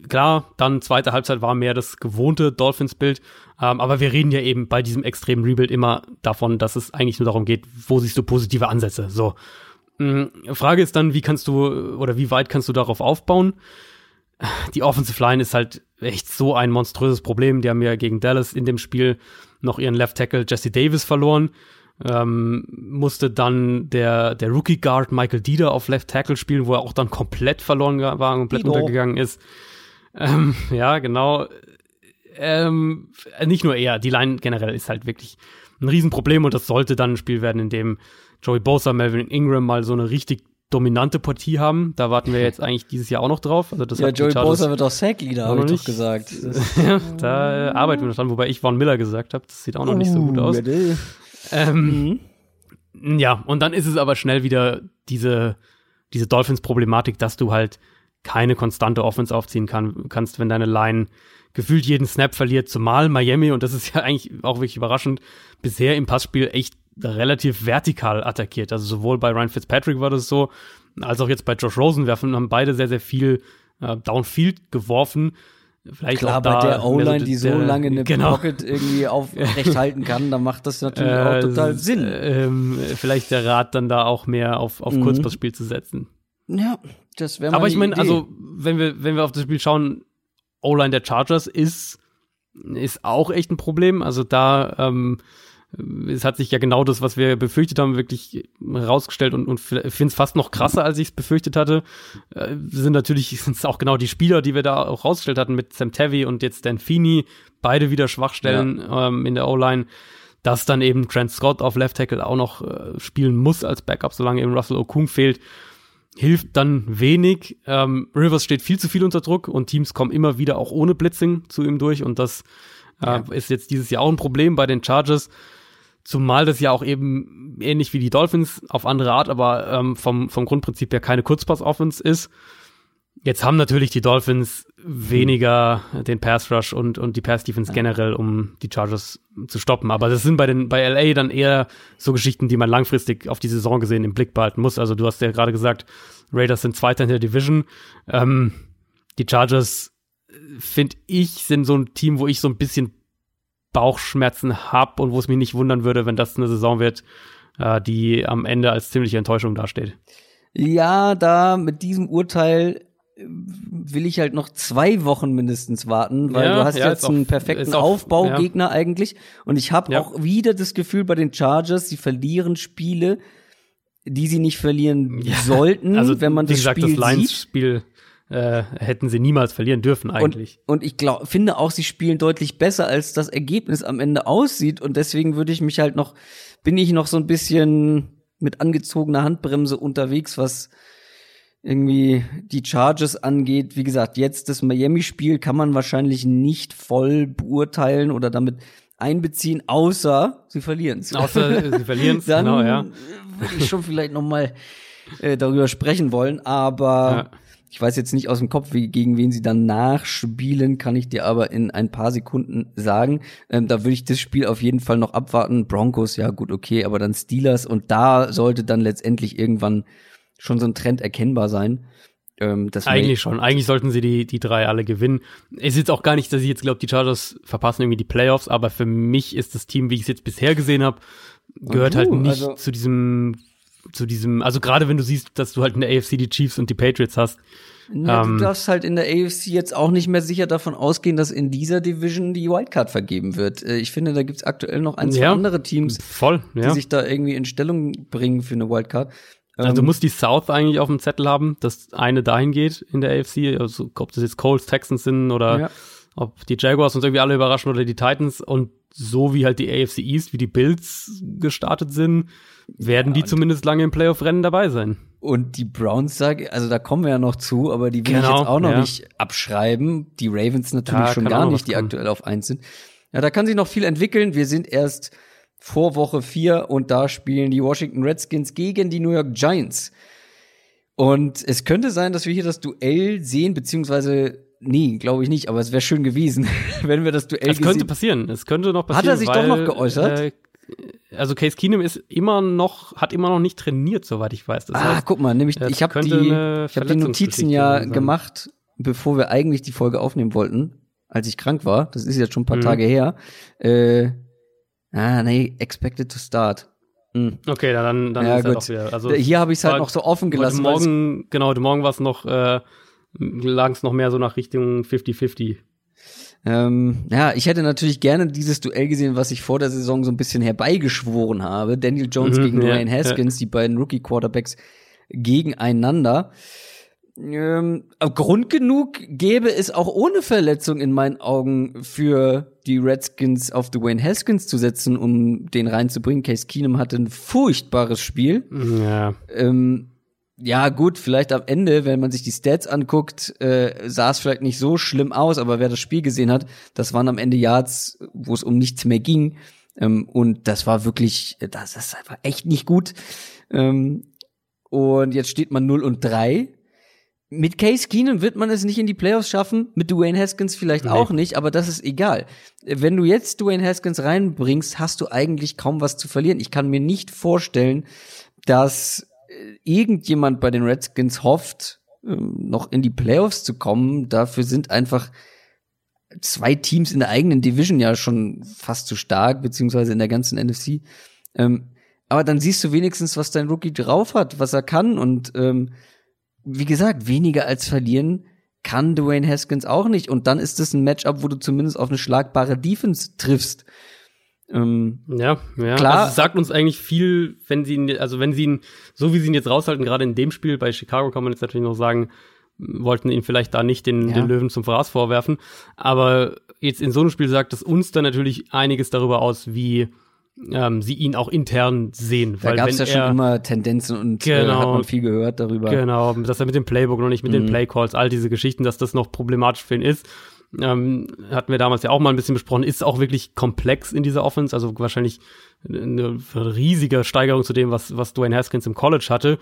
Klar, dann zweite Halbzeit war mehr das gewohnte Dolphins-Bild. Ähm, aber wir reden ja eben bei diesem extremen Rebuild immer davon, dass es eigentlich nur darum geht, wo siehst du positive Ansätze. So. Mm, Frage ist dann, wie kannst du oder wie weit kannst du darauf aufbauen? Die Offensive Line ist halt echt so ein monströses Problem. Die haben ja gegen Dallas in dem Spiel noch ihren Left Tackle Jesse Davis verloren. Ähm, musste dann der, der Rookie Guard Michael Dieder auf Left Tackle spielen, wo er auch dann komplett verloren war, komplett Dido. untergegangen ist. Ähm, [LAUGHS] ja, genau. ähm, nicht nur er, die Line generell ist halt wirklich ein Riesenproblem und das sollte dann ein Spiel werden, in dem Joey Bosa, Melvin Ingram mal so eine richtig dominante Partie haben. Da warten wir jetzt eigentlich dieses Jahr auch noch drauf. Also das ja, Joey Bosa wird auch Sack-Leader, habe ich doch gesagt. [LAUGHS] ja, da äh, arbeiten wir noch dran, wobei ich Von Miller gesagt habe. Das sieht auch noch nicht so gut oh, aus. Ähm, mhm. Ja, und dann ist es aber schnell wieder diese, diese Dolphins-Problematik, dass du halt keine konstante Offense aufziehen kann, kannst, wenn deine Line gefühlt jeden Snap verliert, zumal Miami, und das ist ja eigentlich auch wirklich überraschend, bisher im Passspiel echt relativ vertikal attackiert. Also sowohl bei Ryan Fitzpatrick war das so, als auch jetzt bei Josh Rosen werfen, haben beide sehr, sehr viel äh, Downfield geworfen. Vielleicht Klar, bei der O-Line, so, die so der, lange eine genau. Pocket irgendwie aufrecht [LAUGHS] halten kann, dann macht das natürlich äh, auch total Sinn. Ähm, vielleicht der Rat dann da auch mehr auf, auf mhm. Kurzpassspiel zu setzen. Ja, das wäre Aber ich meine, also wenn wir, wenn wir auf das Spiel schauen, O-Line der Chargers ist, ist auch echt ein Problem. Also da ähm, es hat sich ja genau das, was wir befürchtet haben, wirklich herausgestellt und, und finde es fast noch krasser, als ich es befürchtet hatte. Äh, sind natürlich [LAUGHS] sind es auch genau die Spieler, die wir da auch rausgestellt hatten mit Sam Tevy und jetzt Dan Feeney, beide wieder Schwachstellen ja. ähm, in der O-Line. Dass dann eben Trent Scott auf Left Tackle auch noch äh, spielen muss als Backup, solange eben Russell Okung fehlt hilft dann wenig. Ähm, Rivers steht viel zu viel unter Druck und Teams kommen immer wieder auch ohne Blitzing zu ihm durch und das äh, ja. ist jetzt dieses Jahr auch ein Problem bei den Chargers. Zumal das ja auch eben ähnlich wie die Dolphins auf andere Art, aber ähm, vom, vom Grundprinzip her keine Kurzpass-Offense ist. Jetzt haben natürlich die Dolphins weniger den Pass Rush und, und die Pass Defense generell, um die Chargers zu stoppen. Aber das sind bei den, bei LA dann eher so Geschichten, die man langfristig auf die Saison gesehen im Blick behalten muss. Also du hast ja gerade gesagt, Raiders sind Zweiter in der Division. Ähm, die Chargers, finde ich, sind so ein Team, wo ich so ein bisschen Bauchschmerzen habe und wo es mich nicht wundern würde, wenn das eine Saison wird, äh, die am Ende als ziemliche Enttäuschung dasteht. Ja, da mit diesem Urteil will ich halt noch zwei Wochen mindestens warten, weil ja, du hast ja, jetzt einen perfekten auch, Aufbaugegner ja. eigentlich. Und ich habe auch wieder das Gefühl bei den Chargers, sie verlieren Spiele, die sie nicht verlieren sollten, also, wenn man das gesagt, Spiel das Lions-Spiel äh, hätten sie niemals verlieren dürfen eigentlich. Und, und ich glaube, finde auch, sie spielen deutlich besser, als das Ergebnis am Ende aussieht. Und deswegen würde ich mich halt noch, bin ich noch so ein bisschen mit angezogener Handbremse unterwegs, was irgendwie die Charges angeht. Wie gesagt, jetzt das Miami-Spiel kann man wahrscheinlich nicht voll beurteilen oder damit einbeziehen, außer sie verlieren es. Außer sie [LAUGHS] verlieren es, genau, ja. Würde ich schon vielleicht noch mal äh, darüber sprechen wollen, aber ja. ich weiß jetzt nicht aus dem Kopf, wie, gegen wen sie dann nachspielen, kann ich dir aber in ein paar Sekunden sagen. Ähm, da würde ich das Spiel auf jeden Fall noch abwarten. Broncos, ja gut, okay, aber dann Steelers und da sollte dann letztendlich irgendwann schon so ein Trend erkennbar sein. Ähm, Eigentlich schon. Eigentlich sollten sie die, die drei alle gewinnen. Es ist jetzt auch gar nicht, dass ich jetzt glaube, die Chargers verpassen irgendwie die Playoffs, aber für mich ist das Team, wie ich es jetzt bisher gesehen habe, gehört halt nicht also zu diesem, zu diesem, also gerade wenn du siehst, dass du halt in der AFC die Chiefs und die Patriots hast. Ja, ähm, du darfst halt in der AFC jetzt auch nicht mehr sicher davon ausgehen, dass in dieser Division die Wildcard vergeben wird. Äh, ich finde, da gibt's aktuell noch ein, zwei ja, andere Teams, voll, ja. die sich da irgendwie in Stellung bringen für eine Wildcard. Also du ähm, musst die South eigentlich auf dem Zettel haben, dass eine dahin geht in der AFC, also ob das jetzt Colts, Texans sind oder ja. ob die Jaguars uns irgendwie alle überraschen oder die Titans und so wie halt die AFC East, wie die Bills gestartet sind, werden ja, die zumindest lange im Playoff-Rennen dabei sein. Und die Browns, sag, also da kommen wir ja noch zu, aber die will genau, ich jetzt auch noch ja. nicht abschreiben. Die Ravens natürlich da schon gar nicht, die aktuell auf eins sind. Ja, da kann sich noch viel entwickeln. Wir sind erst vor Woche 4 und da spielen die Washington Redskins gegen die New York Giants. Und es könnte sein, dass wir hier das Duell sehen, beziehungsweise nee, glaube ich nicht, aber es wäre schön gewesen, [LAUGHS] wenn wir das Duell Es könnte passieren, es könnte noch passieren. Hat er sich weil, doch noch geäußert? Äh, also Case Keenum ist immer noch, hat immer noch nicht trainiert, soweit ich weiß. Das ah, heißt, guck mal, nämlich ich habe die, ich habe die Notizen ja sein. gemacht, bevor wir eigentlich die Folge aufnehmen wollten, als ich krank war. Das ist jetzt schon ein paar mhm. Tage her. Äh, Ah, nee, expected to start. Hm. Okay, dann, dann ja, ist gut. Halt wieder. Also, Hier habe ich es halt noch so offen gelassen. Morgen, genau, morgen war es noch, äh, lag es noch mehr so nach Richtung 50-50. Ähm, ja, ich hätte natürlich gerne dieses Duell gesehen, was ich vor der Saison so ein bisschen herbeigeschworen habe. Daniel Jones mhm, gegen ja, Ryan Haskins, ja. die beiden Rookie-Quarterbacks gegeneinander. Ähm, Grund genug gäbe es auch ohne Verletzung in meinen Augen für die Redskins auf Dwayne Haskins zu setzen, um den reinzubringen. Case Keenum hatte ein furchtbares Spiel. Ja. Ähm, ja, gut, vielleicht am Ende, wenn man sich die Stats anguckt, äh, sah es vielleicht nicht so schlimm aus, aber wer das Spiel gesehen hat, das waren am Ende Yards, wo es um nichts mehr ging. Ähm, und das war wirklich, das ist einfach echt nicht gut. Ähm, und jetzt steht man 0 und 3. Mit Case Keenum wird man es nicht in die Playoffs schaffen, mit Dwayne Haskins vielleicht nee. auch nicht, aber das ist egal. Wenn du jetzt Dwayne Haskins reinbringst, hast du eigentlich kaum was zu verlieren. Ich kann mir nicht vorstellen, dass äh, irgendjemand bei den Redskins hofft, ähm, noch in die Playoffs zu kommen. Dafür sind einfach zwei Teams in der eigenen Division ja schon fast zu stark, beziehungsweise in der ganzen NFC. Ähm, aber dann siehst du wenigstens, was dein Rookie drauf hat, was er kann. Und ähm, wie gesagt, weniger als verlieren kann Dwayne Haskins auch nicht. Und dann ist es ein Matchup, wo du zumindest auf eine schlagbare Defense triffst. Ähm, ja, ja. Klar. Also sagt uns eigentlich viel, wenn sie ihn, also wenn sie ihn, so wie sie ihn jetzt raushalten, gerade in dem Spiel bei Chicago kann man jetzt natürlich noch sagen, wollten ihn vielleicht da nicht den, ja. den Löwen zum Verraß vorwerfen. Aber jetzt in so einem Spiel sagt es uns dann natürlich einiges darüber aus, wie ähm, sie ihn auch intern sehen. Da gab es ja schon immer Tendenzen und genau, äh, hat man viel gehört darüber. Genau, dass er mit dem Playbook noch nicht mit mhm. den Playcalls, all diese Geschichten, dass das noch problematisch für ihn ist. Ähm, hatten wir damals ja auch mal ein bisschen besprochen, ist auch wirklich komplex in dieser Offense, also wahrscheinlich eine riesige Steigerung zu dem, was, was Dwayne Haskins im College hatte.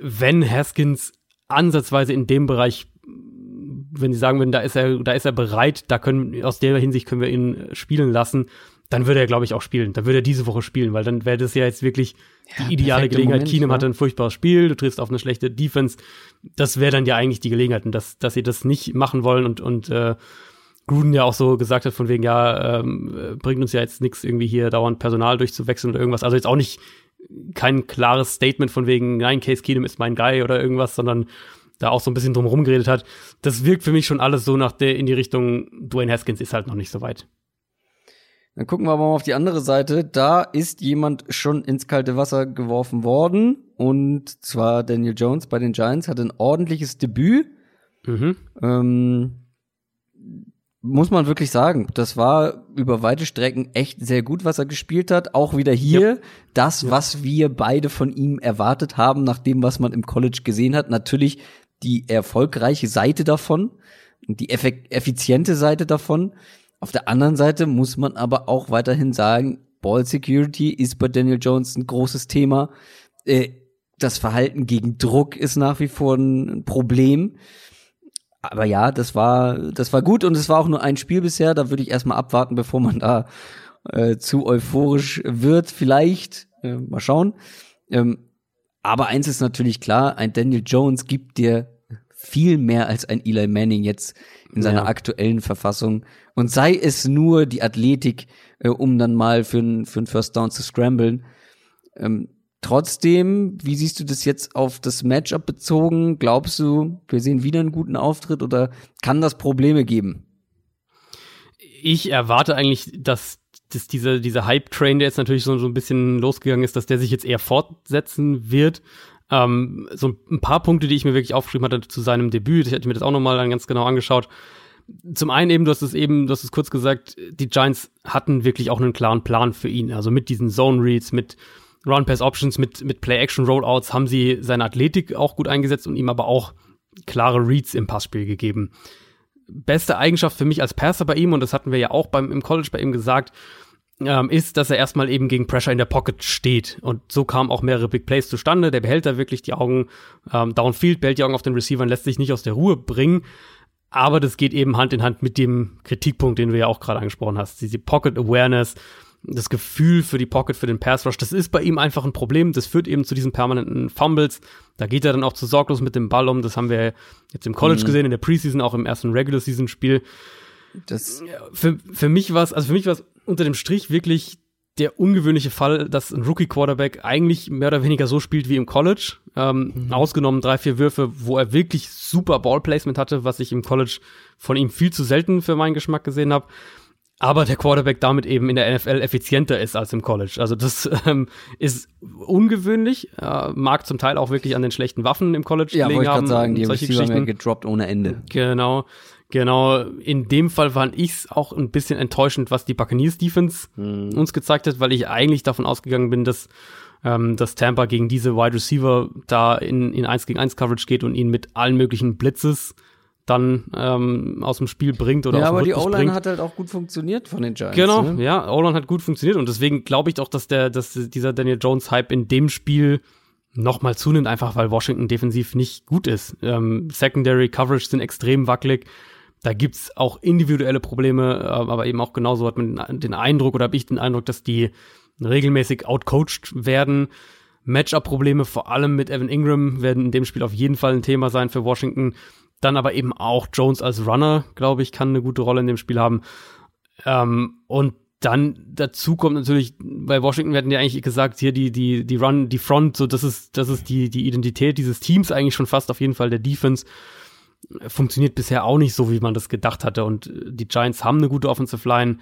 Wenn Haskins ansatzweise in dem Bereich wenn sie sagen würden, da ist er, da ist er bereit, da können, aus der Hinsicht können wir ihn spielen lassen, dann würde er, glaube ich, auch spielen. Dann würde er diese Woche spielen, weil dann wäre das ja jetzt wirklich ja, die ideale Gelegenheit. Moment, Keenum ja. hatte ein furchtbares Spiel, du triffst auf eine schlechte Defense. Das wäre dann ja eigentlich die Gelegenheit, und dass, dass sie das nicht machen wollen und, und äh, Gruden ja auch so gesagt hat, von wegen, ja, ähm, bringt uns ja jetzt nichts, irgendwie hier dauernd Personal durchzuwechseln oder irgendwas. Also jetzt auch nicht kein klares Statement von wegen, nein, Case Keenum ist mein Guy oder irgendwas, sondern da auch so ein bisschen drum rumgeredet hat. Das wirkt für mich schon alles so nach der in die Richtung, Dwayne Haskins ist halt noch nicht so weit. Dann gucken wir aber mal auf die andere Seite. Da ist jemand schon ins kalte Wasser geworfen worden. Und zwar Daniel Jones bei den Giants hat ein ordentliches Debüt. Mhm. Ähm, muss man wirklich sagen, das war über weite Strecken echt sehr gut, was er gespielt hat. Auch wieder hier ja. das, ja. was wir beide von ihm erwartet haben, nach dem, was man im College gesehen hat. Natürlich die erfolgreiche Seite davon, die effiziente Seite davon. Auf der anderen Seite muss man aber auch weiterhin sagen, Ball Security ist bei Daniel Jones ein großes Thema. Äh, das Verhalten gegen Druck ist nach wie vor ein Problem. Aber ja, das war, das war gut und es war auch nur ein Spiel bisher. Da würde ich erstmal abwarten, bevor man da äh, zu euphorisch wird. Vielleicht, äh, mal schauen. Ähm, aber eins ist natürlich klar, ein Daniel Jones gibt dir viel mehr als ein Eli Manning jetzt in seiner ja. aktuellen Verfassung. Und sei es nur die Athletik, äh, um dann mal für einen für First Down zu scramblen. Ähm, trotzdem, wie siehst du das jetzt auf das Matchup bezogen? Glaubst du, wir sehen wieder einen guten Auftritt oder kann das Probleme geben? Ich erwarte eigentlich, dass dass dieser, dieser Hype-Train, der jetzt natürlich so, so ein bisschen losgegangen ist, dass der sich jetzt eher fortsetzen wird. Ähm, so ein paar Punkte, die ich mir wirklich aufgeschrieben hatte zu seinem Debüt, ich hätte mir das auch nochmal ganz genau angeschaut. Zum einen eben, du hast es eben, du hast es kurz gesagt, die Giants hatten wirklich auch einen klaren Plan für ihn. Also mit diesen Zone Reads, mit Run Pass Options, mit, mit Play Action Rollouts haben sie seine Athletik auch gut eingesetzt und ihm aber auch klare Reads im Passspiel gegeben. Beste Eigenschaft für mich als Passer bei ihm, und das hatten wir ja auch beim, im College bei ihm gesagt, ähm, ist, dass er erstmal eben gegen Pressure in der Pocket steht. Und so kamen auch mehrere Big Plays zustande. Der behält da wirklich die Augen ähm, downfield, behält die Augen auf den Receivern, lässt sich nicht aus der Ruhe bringen. Aber das geht eben Hand in Hand mit dem Kritikpunkt, den du ja auch gerade angesprochen hast. Diese Pocket Awareness, das Gefühl für die Pocket, für den Pass Rush, das ist bei ihm einfach ein Problem. Das führt eben zu diesen permanenten Fumbles. Da geht er dann auch zu sorglos mit dem Ball um. Das haben wir jetzt im College mhm. gesehen, in der Preseason, auch im ersten Regular Season Spiel. Das für, für mich war es, also für mich war es unter dem Strich wirklich der ungewöhnliche Fall, dass ein Rookie-Quarterback eigentlich mehr oder weniger so spielt wie im College. Ähm, mhm. Ausgenommen drei, vier Würfe, wo er wirklich super Ballplacement hatte, was ich im College von ihm viel zu selten für meinen Geschmack gesehen habe. aber der Quarterback damit eben in der NFL effizienter ist als im College. Also das ähm, ist ungewöhnlich, äh, mag zum Teil auch wirklich an den schlechten Waffen im College ja, gelegen wollte ich haben. gerade sagen, die solche Receiver Geschichten. gedroppt ohne Ende. Genau, genau. In dem Fall fand ich's auch ein bisschen enttäuschend, was die Buccaneers Defense uns gezeigt hat, weil ich eigentlich davon ausgegangen bin, dass ähm, dass Tampa gegen diese Wide Receiver da in, in 1 gegen 1 Coverage geht und ihn mit allen möglichen Blitzes dann ähm, aus dem Spiel bringt oder Ja, aus dem aber die Rhythmus O-Line bringt. hat halt auch gut funktioniert von den Giants. Genau, Ne? ja, O-Line hat gut funktioniert und deswegen glaube ich doch, dass der, dass dieser Daniel Jones Hype in dem Spiel nochmal zunimmt, einfach weil Washington defensiv nicht gut ist. Ähm, Secondary Coverage sind extrem wackelig. Da gibt's auch individuelle Probleme, äh, aber eben auch genauso hat man den Eindruck oder habe ich den Eindruck, dass die regelmäßig outcoached werden. Matchup-Probleme, vor allem mit Evan Ingram, werden in dem Spiel auf jeden Fall ein Thema sein für Washington. Dann aber eben auch Jones als Runner, glaube ich, kann eine gute Rolle in dem Spiel haben. Ähm, und dann dazu kommt natürlich, bei Washington werden ja eigentlich gesagt, hier die, die, die Run, die Front, so das ist, das ist die, die Identität dieses Teams eigentlich schon fast auf jeden Fall der Defense. Funktioniert bisher auch nicht so, wie man das gedacht hatte. Und äh, die Giants haben eine gute Offensive Line.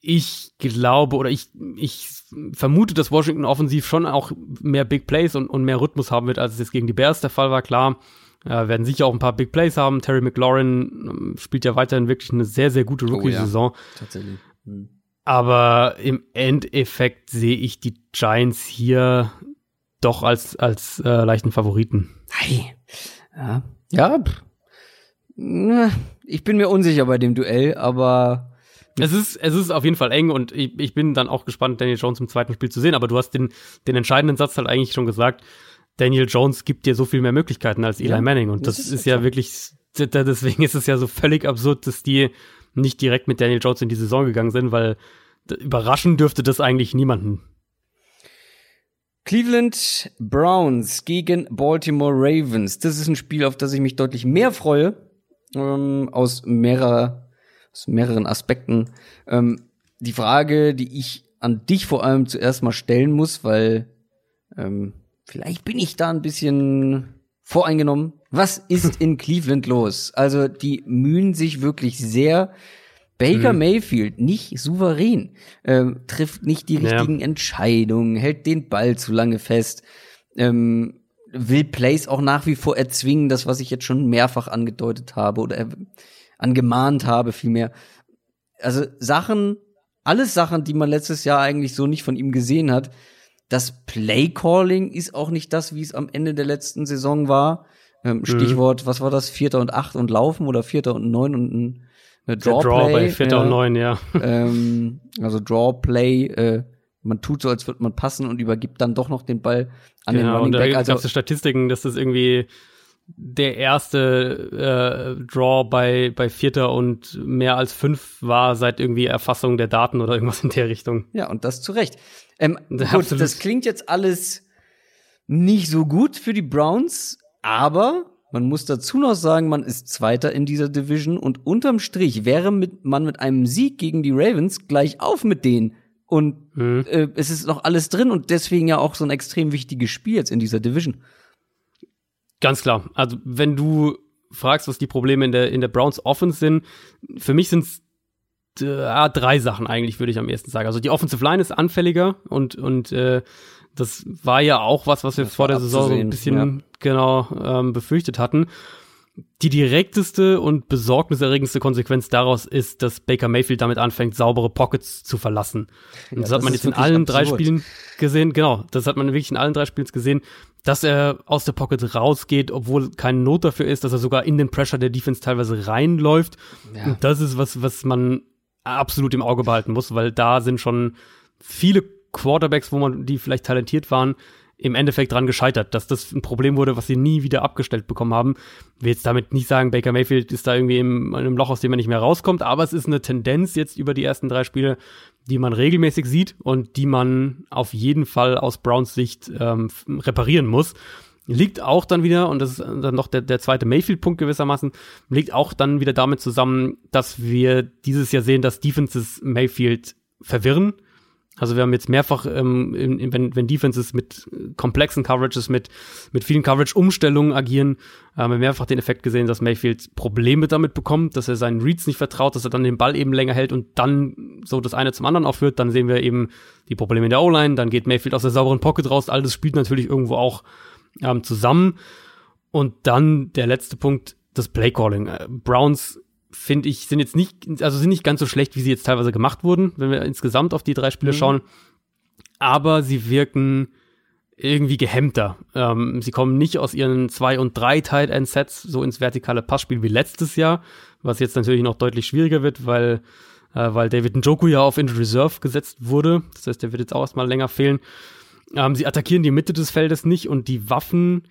Ich glaube oder ich, ich vermute, dass Washington offensiv schon auch mehr Big Plays und, und mehr Rhythmus haben wird, als es jetzt gegen die Bears der Fall war. Klar, äh, werden sicher auch ein paar Big Plays haben. Terry McLaurin ähm, spielt ja weiterhin wirklich eine sehr, sehr gute Rookie-Saison. Tatsächlich. Hm. Aber im Endeffekt sehe ich die Giants hier doch als, als äh, leichten Favoriten. Hey. Ja. Ja. pff. Ich bin mir unsicher bei dem Duell, aber Es ist, es ist auf jeden Fall eng und ich, ich bin dann auch gespannt, Daniel Jones im zweiten Spiel zu sehen. Aber du hast den, den entscheidenden Satz halt eigentlich schon gesagt. Daniel Jones gibt dir so viel mehr Möglichkeiten als Eli Ja, Manning. Und das das, ist ist, ja wirklich, deswegen ist es ja so völlig absurd, dass die nicht direkt mit Daniel Jones in die Saison gegangen sind, weil überraschen dürfte das eigentlich niemanden. Cleveland Browns gegen Baltimore Ravens. Das ist ein Spiel, auf das ich mich deutlich mehr freue. Ähm, aus, mehrerer, aus mehreren Aspekten. Ähm, die Frage, die ich an dich vor allem zuerst mal stellen muss, weil ähm, vielleicht bin ich da ein bisschen voreingenommen. Was ist [LAUGHS] in Cleveland los? Also die mühen sich wirklich sehr. Baker Mhm. Mayfield nicht souverän, ähm, trifft nicht die Ja. richtigen Entscheidungen, hält den Ball zu lange fest, ähm, will Plays auch nach wie vor erzwingen, das was ich jetzt schon mehrfach angedeutet habe oder äh, angemahnt habe vielmehr. Also Sachen, alles Sachen, die man letztes Jahr eigentlich so nicht von ihm gesehen hat. Das Play-Calling ist auch nicht das, wie es am Ende der letzten Saison war. Mhm. Ähm, Stichwort, was war das? Vierter und acht und laufen oder Vierter und neun und ein eine Der Draw, Draw Play, bei Vierter ja. und Neun, ja. [LAUGHS] ähm, also Draw Play, äh, man tut so, als würde man passen und übergibt dann doch noch den Ball an den Genau, Running und da Back. gab es Also Statistiken, dass das irgendwie der erste äh, Draw bei, bei Vierter und mehr als fünf war seit irgendwie Erfassung der Daten oder irgendwas in der Richtung. ja, und das zu Recht. Ähm, [LAUGHS] gut, das klingt jetzt alles nicht so gut für die Browns, aber man muss dazu noch sagen, man ist Zweiter in dieser Division und unterm Strich wäre mit, man mit einem Sieg gegen die Ravens gleich auf mit denen. Und Mhm. äh, es ist noch alles drin und deswegen ja auch so ein extrem wichtiges Spiel jetzt in dieser Division. Ganz klar. Also, wenn du fragst, was die Probleme in der, in der Browns Offense sind, für mich sind es äh, drei Sachen eigentlich, würde ich am ehesten sagen. Also die Offensive Line ist anfälliger und, und äh, das war ja auch was, was wir Das vor der Saison so ein bisschen genau ähm, befürchtet hatten. Die direkteste und besorgniserregendste Konsequenz daraus ist, dass Baker Mayfield damit anfängt, saubere Pockets zu verlassen. Und das das hat man jetzt in allen drei absurd. Spielen gesehen. Genau, das hat man wirklich in allen drei Spielen gesehen, dass er aus der Pocket rausgeht, obwohl keine Not dafür ist, dass er sogar in den Pressure der Defense teilweise reinläuft. Ja. Und das ist was, was man absolut im Auge behalten muss, weil da sind schon viele Quarterbacks, wo man die vielleicht talentiert waren, im Endeffekt dran gescheitert, dass das ein Problem wurde, was sie nie wieder abgestellt bekommen haben. Ich will jetzt damit nicht sagen, Baker Mayfield ist da irgendwie in einem Loch, aus dem er nicht mehr rauskommt, aber es ist eine Tendenz jetzt über die ersten drei Spiele, die man regelmäßig sieht und die man auf jeden Fall aus Browns Sicht ähm, reparieren muss. Liegt auch dann wieder, und das ist dann noch der, der zweite Mayfield-Punkt gewissermaßen, liegt auch dann wieder damit zusammen, dass wir dieses Jahr sehen, dass Defenses Mayfield verwirren Also wir haben jetzt mehrfach, ähm, in, wenn, wenn Defenses mit komplexen Coverages, mit, mit vielen Coverage-Umstellungen agieren, haben wir mehrfach den Effekt gesehen, dass Mayfield Probleme damit bekommt, dass er seinen Reads nicht vertraut, dass er dann den Ball eben länger hält und dann so das eine zum anderen aufführt. Dann sehen wir eben die Probleme in der O-Line, dann geht Mayfield aus der sauberen Pocket raus. All das spielt natürlich irgendwo auch ähm, zusammen. Und dann der letzte Punkt, das Playcalling. Äh, Browns finde ich, sind jetzt nicht, also sind nicht ganz so schlecht, wie sie jetzt teilweise gemacht wurden, wenn wir insgesamt auf die drei Spiele mhm. schauen. Aber sie wirken irgendwie gehemmter. Ähm, sie kommen nicht aus ihren zwei und drei Tight End Sets so ins vertikale Passspiel wie letztes Jahr, was jetzt natürlich noch deutlich schwieriger wird, weil äh, weil David Njoku ja auf Injured Reserve gesetzt wurde. Das heißt, der wird jetzt auch erstmal länger fehlen. Ähm, sie attackieren die Mitte des Feldes nicht und die Waffen,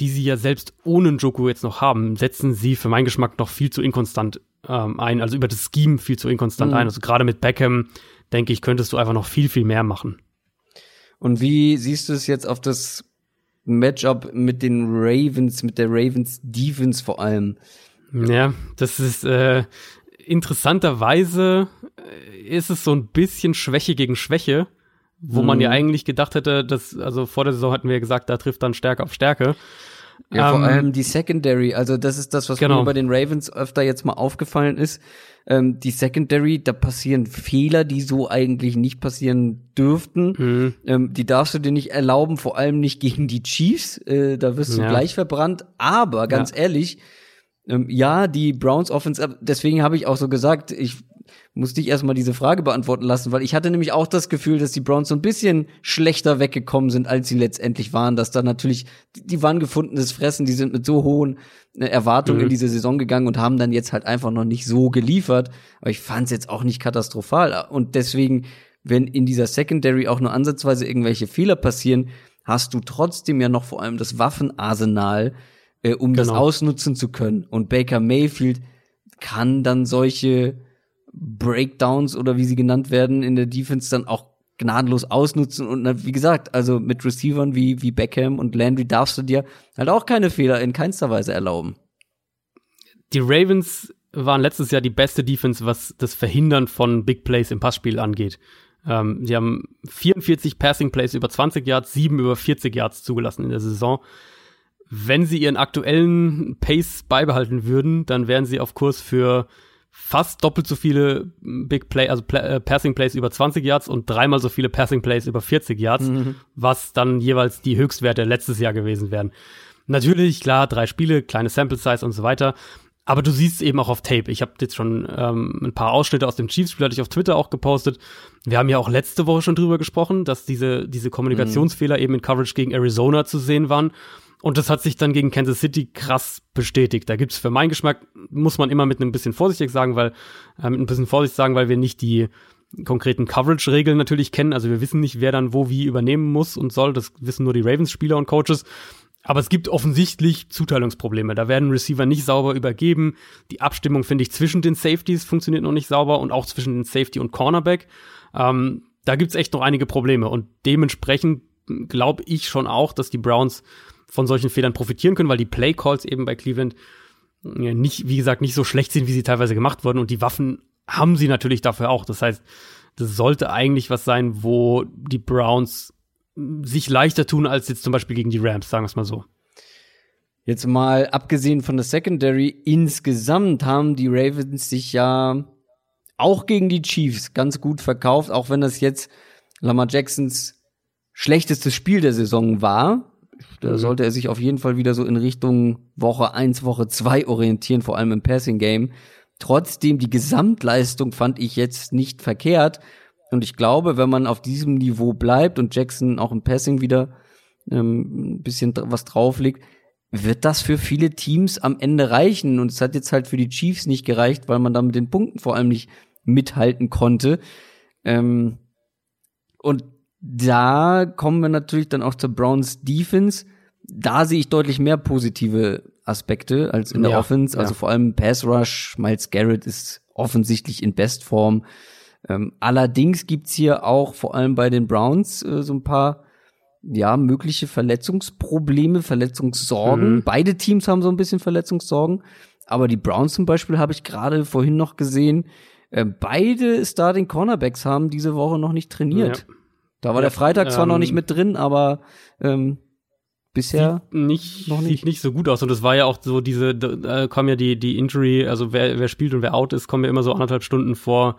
die sie ja selbst ohne Njoku jetzt noch haben, setzen sie für meinen Geschmack noch viel zu inkonstant ähm, ein, also über das Scheme viel zu inkonstant mhm. ein. Also gerade mit Beckham, denke ich, könntest du einfach noch viel, viel mehr machen. Und wie siehst du es jetzt auf das Matchup mit den Ravens, mit der Ravens Defense vor allem? Ja, das ist äh, interessanterweise äh, ist es so ein bisschen Schwäche gegen Schwäche, wo mhm. man ja eigentlich gedacht hätte, dass, also vor der Saison hatten wir ja gesagt, da trifft dann Stärke auf Stärke. Ja, vor ähm, allem die Secondary, also das ist das, was genau. mir bei den Ravens öfter jetzt mal aufgefallen ist. Ähm, die Secondary, da passieren Fehler, die so eigentlich nicht passieren dürften. Mhm. Ähm, die darfst du dir nicht erlauben, vor allem nicht gegen die Chiefs. Äh, da wirst du ja. gleich verbrannt. Aber ganz ja. ehrlich, ähm, ja, die Browns Offense, deswegen habe ich auch so gesagt, ich musste ich erstmal diese Frage beantworten lassen, weil ich hatte nämlich auch das Gefühl, dass die Browns so ein bisschen schlechter weggekommen sind, als sie letztendlich waren. Dass da natürlich, die waren gefundenes Fressen, die sind mit so hohen äh, Erwartungen mhm. in diese Saison gegangen und haben dann jetzt halt einfach noch nicht so geliefert. Aber ich fand es jetzt auch nicht katastrophal. Und deswegen, wenn in dieser Secondary auch nur ansatzweise irgendwelche Fehler passieren, hast du trotzdem ja noch vor allem das Waffenarsenal, äh, um genau. das ausnutzen zu können. Und Baker Mayfield kann dann solche Breakdowns oder wie sie genannt werden in der Defense dann auch gnadenlos ausnutzen und wie gesagt, also mit Receivern wie, wie Beckham und Landry darfst du dir halt auch keine Fehler in keinster Weise erlauben. Die Ravens waren letztes Jahr die beste Defense, was das Verhindern von Big Plays im Passspiel angeht. Ähm, sie haben 44 Passing Plays über 20 Yards, 7 über 40 Yards zugelassen in der Saison. Wenn sie ihren aktuellen Pace beibehalten würden, dann wären sie auf Kurs für fast doppelt so viele Big Play, also Play, äh, Passing Plays über 20 Yards und dreimal so viele Passing Plays über 40 Yards, mhm. was dann jeweils die Höchstwerte letztes Jahr gewesen wären. Natürlich, klar, drei Spiele, kleine Sample Size und so weiter. Aber du siehst eben auch auf Tape. Ich habe jetzt schon ähm, ein paar Ausschnitte aus dem Chiefs-Spiel, hatte ich auf Twitter auch gepostet. Wir haben ja auch letzte Woche schon drüber gesprochen, dass diese, diese Kommunikationsfehler mhm. eben in Coverage gegen Arizona zu sehen waren. Und das hat sich dann gegen Kansas City krass bestätigt. Da gibt's für meinen Geschmack, muss man immer mit einem bisschen vorsichtig sagen, weil, äh, mit ein bisschen Vorsicht sagen, weil wir nicht die konkreten Coverage-Regeln natürlich kennen. Also wir wissen nicht, wer dann wo wie übernehmen muss und soll. Das wissen nur die Ravens-Spieler und Coaches. Aber es gibt offensichtlich Zuteilungsprobleme. Da werden Receiver nicht sauber übergeben. Die Abstimmung, finde ich, zwischen den Safeties funktioniert noch nicht sauber und auch zwischen den Safety und Cornerback. Ähm, da gibt's echt noch einige Probleme. Und dementsprechend glaube ich schon auch, dass die Browns von solchen Fehlern profitieren können, weil die Play Calls eben bei Cleveland ja, nicht, wie gesagt, nicht so schlecht sind, wie sie teilweise gemacht wurden. Und die Waffen haben sie natürlich dafür auch. Das heißt, das sollte eigentlich was sein, wo die Browns sich leichter tun als jetzt zum Beispiel gegen die Rams, sagen wir es mal so. Jetzt mal abgesehen von der Secondary, insgesamt haben die Ravens sich ja auch gegen die Chiefs ganz gut verkauft, auch wenn das jetzt Lamar Jacksons schlechtestes Spiel der Saison war. Da mhm. sollte er sich auf jeden Fall wieder so in Richtung Woche 1, Woche 2 orientieren, vor allem im Passing Game. Trotzdem, die Gesamtleistung fand ich jetzt nicht verkehrt. Und ich glaube, wenn man auf diesem Niveau bleibt und Jackson auch im Passing wieder ähm, ein bisschen was drauflegt, wird das für viele Teams am Ende reichen. Und es hat jetzt halt für die Chiefs nicht gereicht, weil man da mit den Punkten vor allem nicht mithalten konnte. Ähm, und da kommen wir natürlich dann auch zur Browns Defense. Da sehe ich deutlich mehr positive Aspekte als in der ja, Offense. Also ja. vor allem Pass Rush. Miles Garrett ist offensichtlich in Bestform. Ähm, allerdings gibt's hier auch vor allem bei den Browns äh, so ein paar ja mögliche Verletzungsprobleme, Verletzungssorgen. Mhm. Beide Teams haben so ein bisschen Verletzungssorgen. Aber die Browns zum Beispiel habe ich gerade vorhin noch gesehen, äh, beide Starting Cornerbacks haben diese Woche noch nicht trainiert. Ja. Da war Ja, der Freitag zwar noch ähm, nicht mit drin, aber ähm, bisher sieht nicht, noch nicht. sieht nicht so gut aus. Und es war ja auch so diese, da kommen ja die, die Injury, also wer, wer spielt und wer out ist, kommen ja immer so anderthalb Stunden vor,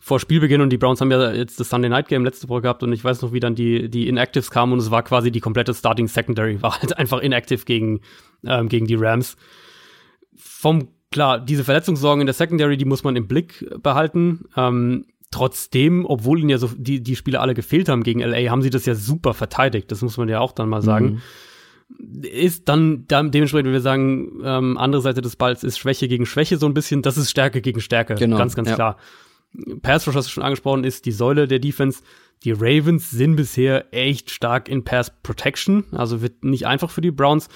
vor Spielbeginn und die Browns haben ja jetzt das Sunday Night Game letzte Woche gehabt und ich weiß noch, wie dann die, die Inactives kamen und es war quasi die komplette Starting Secondary, war halt [LAUGHS] einfach inactive gegen, ähm, gegen die Rams. Vom, klar, diese Verletzungssorgen in der Secondary, die muss man im Blick behalten. Ähm, trotzdem, obwohl ihnen ja so die, die Spieler alle gefehlt haben gegen LA, haben sie das ja super verteidigt. Das muss man ja auch dann mal sagen. Ist dann, dann dementsprechend, wenn wir sagen, ähm, andere Seite des Balls ist Schwäche gegen Schwäche so ein bisschen, das ist Stärke gegen Stärke. Genau, Ganz, ganz ja. klar. Pass Rush, hast du schon angesprochen, ist die Säule der Defense. Die Ravens sind bisher echt stark in Pass Protection, also wird nicht einfach für die Browns.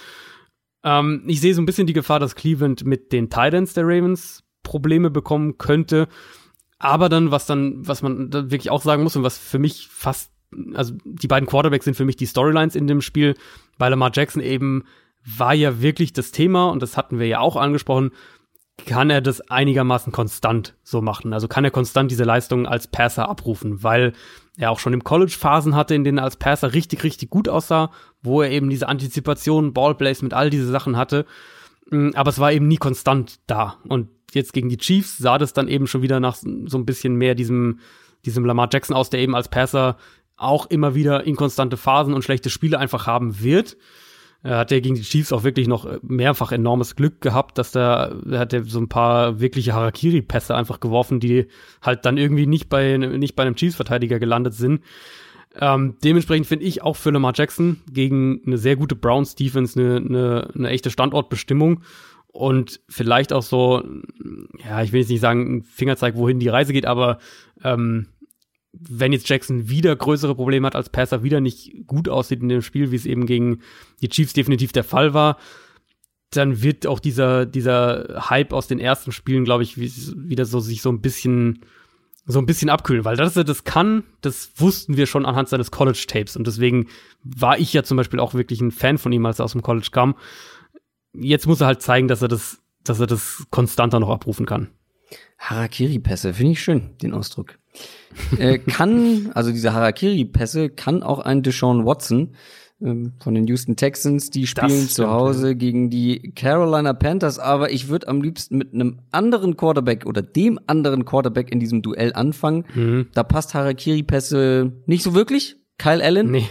Ähm, ich sehe so ein bisschen die Gefahr, dass Cleveland mit den Titans der Ravens Probleme bekommen könnte. Aber dann, was dann, was man da wirklich auch sagen muss und was für mich fast, also die beiden Quarterbacks sind für mich die Storylines in dem Spiel, weil Lamar Jackson eben war ja wirklich das Thema und das hatten wir ja auch angesprochen, kann er das einigermaßen konstant so machen. Also kann er konstant diese Leistungen als Passer abrufen, weil er auch schon im College Phasen hatte, in denen er als Passer richtig, richtig gut aussah, wo er eben diese Antizipation, Ballplays mit all diese Sachen hatte. Mm, Aber es war eben nie konstant da. Und jetzt gegen die Chiefs sah das dann eben schon wieder nach so ein bisschen mehr diesem, diesem Lamar Jackson aus, der eben als Passer auch immer wieder inkonstante Phasen und schlechte Spiele einfach haben wird. Er hat ja gegen die Chiefs auch wirklich noch mehrfach enormes Glück gehabt, dass da, hat er so ein paar wirkliche Harakiri-Pässe einfach geworfen, die halt dann irgendwie nicht bei, nicht bei einem Chiefs-Verteidiger gelandet sind. Ähm, dementsprechend finde ich auch für Lamar Jackson gegen eine sehr gute Browns-Defense eine, eine, eine echte Standortbestimmung und vielleicht auch so, ja, ich will jetzt nicht sagen, ein Fingerzeig, wohin die Reise geht, aber ähm, wenn jetzt Jackson wieder größere Probleme hat als Passer, wieder nicht gut aussieht in dem Spiel, wie es eben gegen die Chiefs definitiv der Fall war, dann wird auch dieser, dieser Hype aus den ersten Spielen, glaube ich, wie- wieder so sich so ein bisschen so ein bisschen abkühlen, weil dass er das kann, das wussten wir schon anhand seines College-Tapes und deswegen war ich ja zum Beispiel auch wirklich ein Fan von ihm, als er aus dem College kam. Jetzt muss er halt zeigen, dass er das, dass er das konstanter noch abrufen kann. Harakiri-Pässe, finde ich schön, den Ausdruck. äh, kann, [LAUGHS] also diese Harakiri-Pässe kann auch ein Deshaun Watson ähm, von den Houston Texans, die spielen zu Hause gegen die Carolina Panthers, aber ich würde am liebsten mit einem anderen Quarterback oder dem anderen Quarterback in diesem Duell anfangen. Mhm. Da passt Harakiri-Pässe nicht so wirklich. Kyle Allen Nee.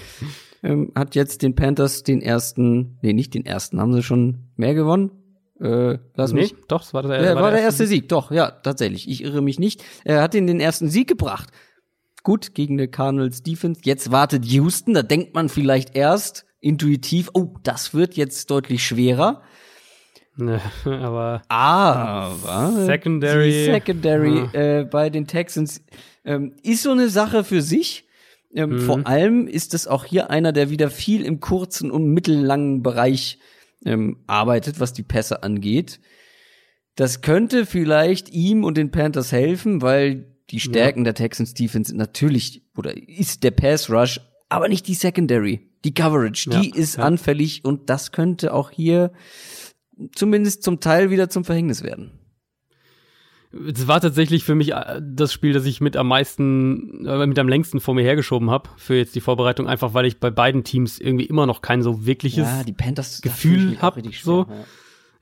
Ähm, hat jetzt den Panthers den ersten, nee, nicht den ersten, haben sie schon mehr gewonnen? Äh, lass mich. Nee, doch, es war, der, Ja, war, der erste Sieg, doch, ja, tatsächlich. Ich irre mich nicht. Er hat ihn den ersten Sieg gebracht. Gut, gegen eine Cardinals Defense. Jetzt wartet Houston, da denkt man vielleicht erst intuitiv, oh, das wird jetzt deutlich schwerer. Nee, [LAUGHS] aber Aber Secondary. die Secondary äh, bei den Texans ähm, ist so eine Sache für sich. Ähm, Vor allem ist es auch hier einer, der wieder viel im kurzen und mittellangen Bereich ähm, arbeitet, was die Pässe angeht. Das könnte vielleicht ihm und den Panthers helfen, weil die Stärken der Texans Defense sind natürlich oder ist der Pass Rush, aber nicht die Secondary, die Coverage, die Ja, ist ja. anfällig und das könnte auch hier zumindest zum Teil wieder zum Verhängnis werden. Es war tatsächlich für mich äh, das Spiel, das ich mit am meisten, äh, mit am längsten vor mir hergeschoben habe für jetzt die Vorbereitung, einfach weil ich bei beiden Teams irgendwie immer noch kein so wirkliches Ja, Panthers Gefühl fühle ich mich auch hab, richtig schwer, so. ja.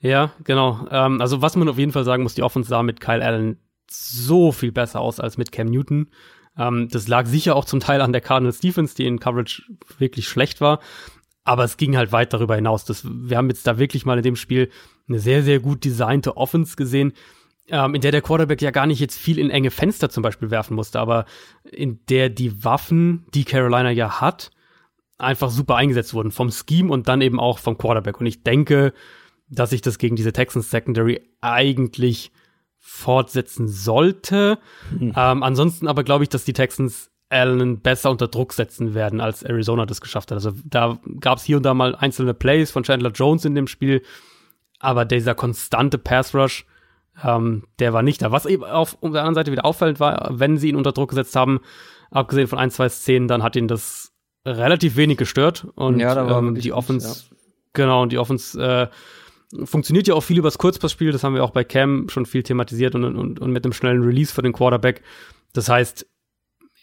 Ja, genau. Ähm, also was man auf jeden Fall sagen muss, die Offense sah mit Kyle Allen so viel besser aus als mit Cam Newton. Ähm, das lag sicher auch zum Teil an der Cardinals Defense, die in Coverage wirklich schlecht war. Aber es ging halt weit darüber hinaus. Das, wir haben jetzt da wirklich mal in dem Spiel eine sehr, sehr gut designte Offense gesehen, ähm, in der der Quarterback ja gar nicht jetzt viel in enge Fenster zum Beispiel werfen musste, aber in der die Waffen, die Carolina ja hat, einfach super eingesetzt wurden vom Scheme und dann eben auch vom Quarterback. Und ich denke, dass sich das gegen diese Texans Secondary eigentlich fortsetzen sollte. Ähm, ansonsten aber glaube ich, dass die Texans Allen besser unter Druck setzen werden, als Arizona das geschafft hat. Also da gab es hier und da mal einzelne Plays von Chandler Jones in dem Spiel, aber dieser konstante Pass Rush, ähm, der war nicht da. Was eben auf um der anderen Seite wieder auffallend war, wenn sie ihn unter Druck gesetzt haben, abgesehen von ein, zwei Szenen, dann hat ihn das relativ wenig gestört und Ja, ähm, die Offense, genau, und die Offense äh, Funktioniert ja auch viel übers Kurzpassspiel, das haben wir auch bei Cam schon viel thematisiert und, und, und mit dem schnellen Release für den Quarterback. Das heißt,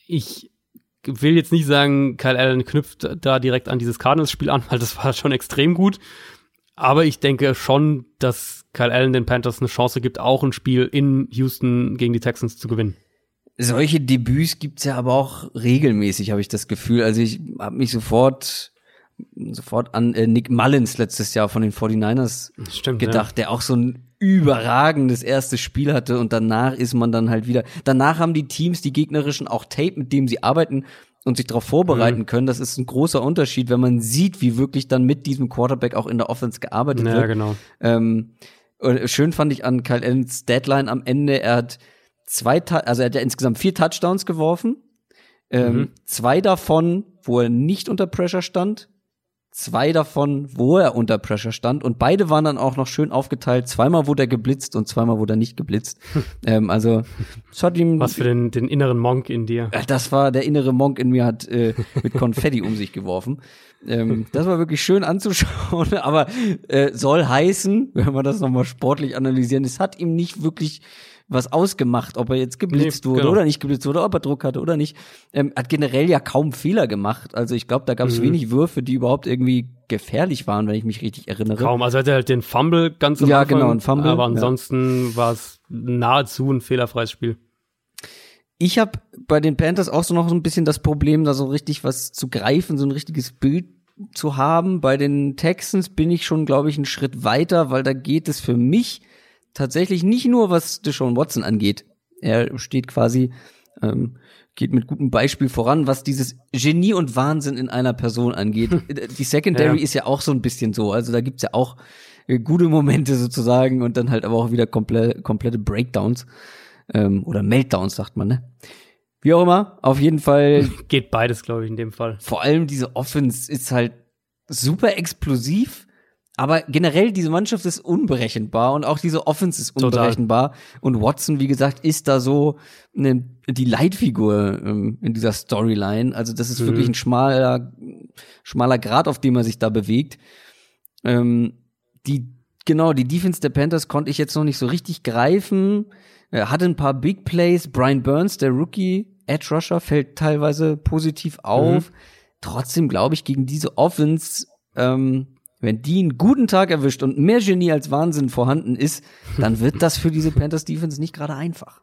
ich will jetzt nicht sagen, Kyle Allen knüpft da direkt an dieses Cardinals-Spiel an, [LAUGHS] weil das war schon extrem gut. Aber ich denke schon, dass Kyle Allen den Panthers eine Chance gibt, auch ein Spiel in Houston gegen die Texans zu gewinnen. Solche Debüts gibt's ja aber auch regelmäßig, habe ich das Gefühl. Also ich habe mich sofort sofort an äh, Nick Mullins letztes Jahr von den 49ers Stimmt, gedacht, ja. der auch so ein überragendes erstes Spiel hatte und danach ist man dann halt wieder. Danach haben die Teams, die gegnerischen, auch Tape, mit dem sie arbeiten und sich darauf vorbereiten mhm. können. Das ist ein großer Unterschied, wenn man sieht, wie wirklich dann mit diesem Quarterback auch in der Offense gearbeitet ja, wird. Ja, genau. Ähm, schön fand ich an Kyle Allens Deadline am Ende, er hat zwei, also er hat ja insgesamt vier Touchdowns geworfen. Ähm, mhm. Zwei davon, wo er nicht unter Pressure stand, zwei davon, wo er unter Pressure stand und beide waren dann auch noch schön aufgeteilt. Zweimal wurde er geblitzt und zweimal wurde er nicht geblitzt. ähm, also es hat ihm was für den, den inneren Monk in dir. Das war der innere Monk in mir hat äh, mit Konfetti um sich geworfen. Ähm, das war wirklich schön anzuschauen, [LAUGHS] aber äh, soll heißen, wenn wir das nochmal sportlich analysieren, es hat ihm nicht wirklich was ausgemacht, ob er jetzt geblitzt nee, wurde genau. oder nicht geblitzt wurde, ob er Druck hatte oder nicht. Ähm, hat generell ja kaum Fehler gemacht. Also ich glaube, da gab es mhm. wenig Würfe, die überhaupt irgendwie gefährlich waren, wenn ich mich richtig erinnere. Kaum, also hatte halt den Fumble ganz am ja, Anfang, genau, ein Fumble. Aber ansonsten ja. war es nahezu ein fehlerfreies Spiel. Ich habe bei den Panthers auch so noch so ein bisschen das Problem, da so richtig was zu greifen, so ein richtiges Bild zu haben. Bei den Texans bin ich schon, glaube ich, einen Schritt weiter, weil da geht es für mich tatsächlich nicht nur, was Deshaun Watson angeht. Er steht quasi, ähm, geht mit gutem Beispiel voran, was dieses Genie und Wahnsinn in einer Person angeht. [LAUGHS] Die Secondary ja. ist ja auch so ein bisschen so. Also da gibt's ja auch äh, gute Momente sozusagen und dann halt aber auch wieder komple komplette Breakdowns ähm, oder Meltdowns, sagt man, ne? Wie auch immer, auf jeden Fall. [LAUGHS] Geht beides, glaube ich, in dem Fall. Vor allem diese Offense ist halt super explosiv aber generell, diese Mannschaft ist unberechenbar und auch diese Offense ist unberechenbar. Total. Und Watson, wie gesagt, ist da so eine, die Leitfigur ähm, in dieser Storyline. Also das ist mhm. wirklich ein schmaler, schmaler Grad, auf dem er sich da bewegt. Ähm, die, genau, die Defense der Panthers konnte ich jetzt noch nicht so richtig greifen. Er hatte ein paar Big Plays. Brian Burns, der Rookie, Edge Rusher, fällt teilweise positiv auf. Mhm. Trotzdem glaube ich, gegen diese Offense, ähm, wenn die einen guten Tag erwischt und mehr Genie als Wahnsinn vorhanden ist, dann [LAUGHS] wird das für diese Panthers Defense nicht gerade einfach.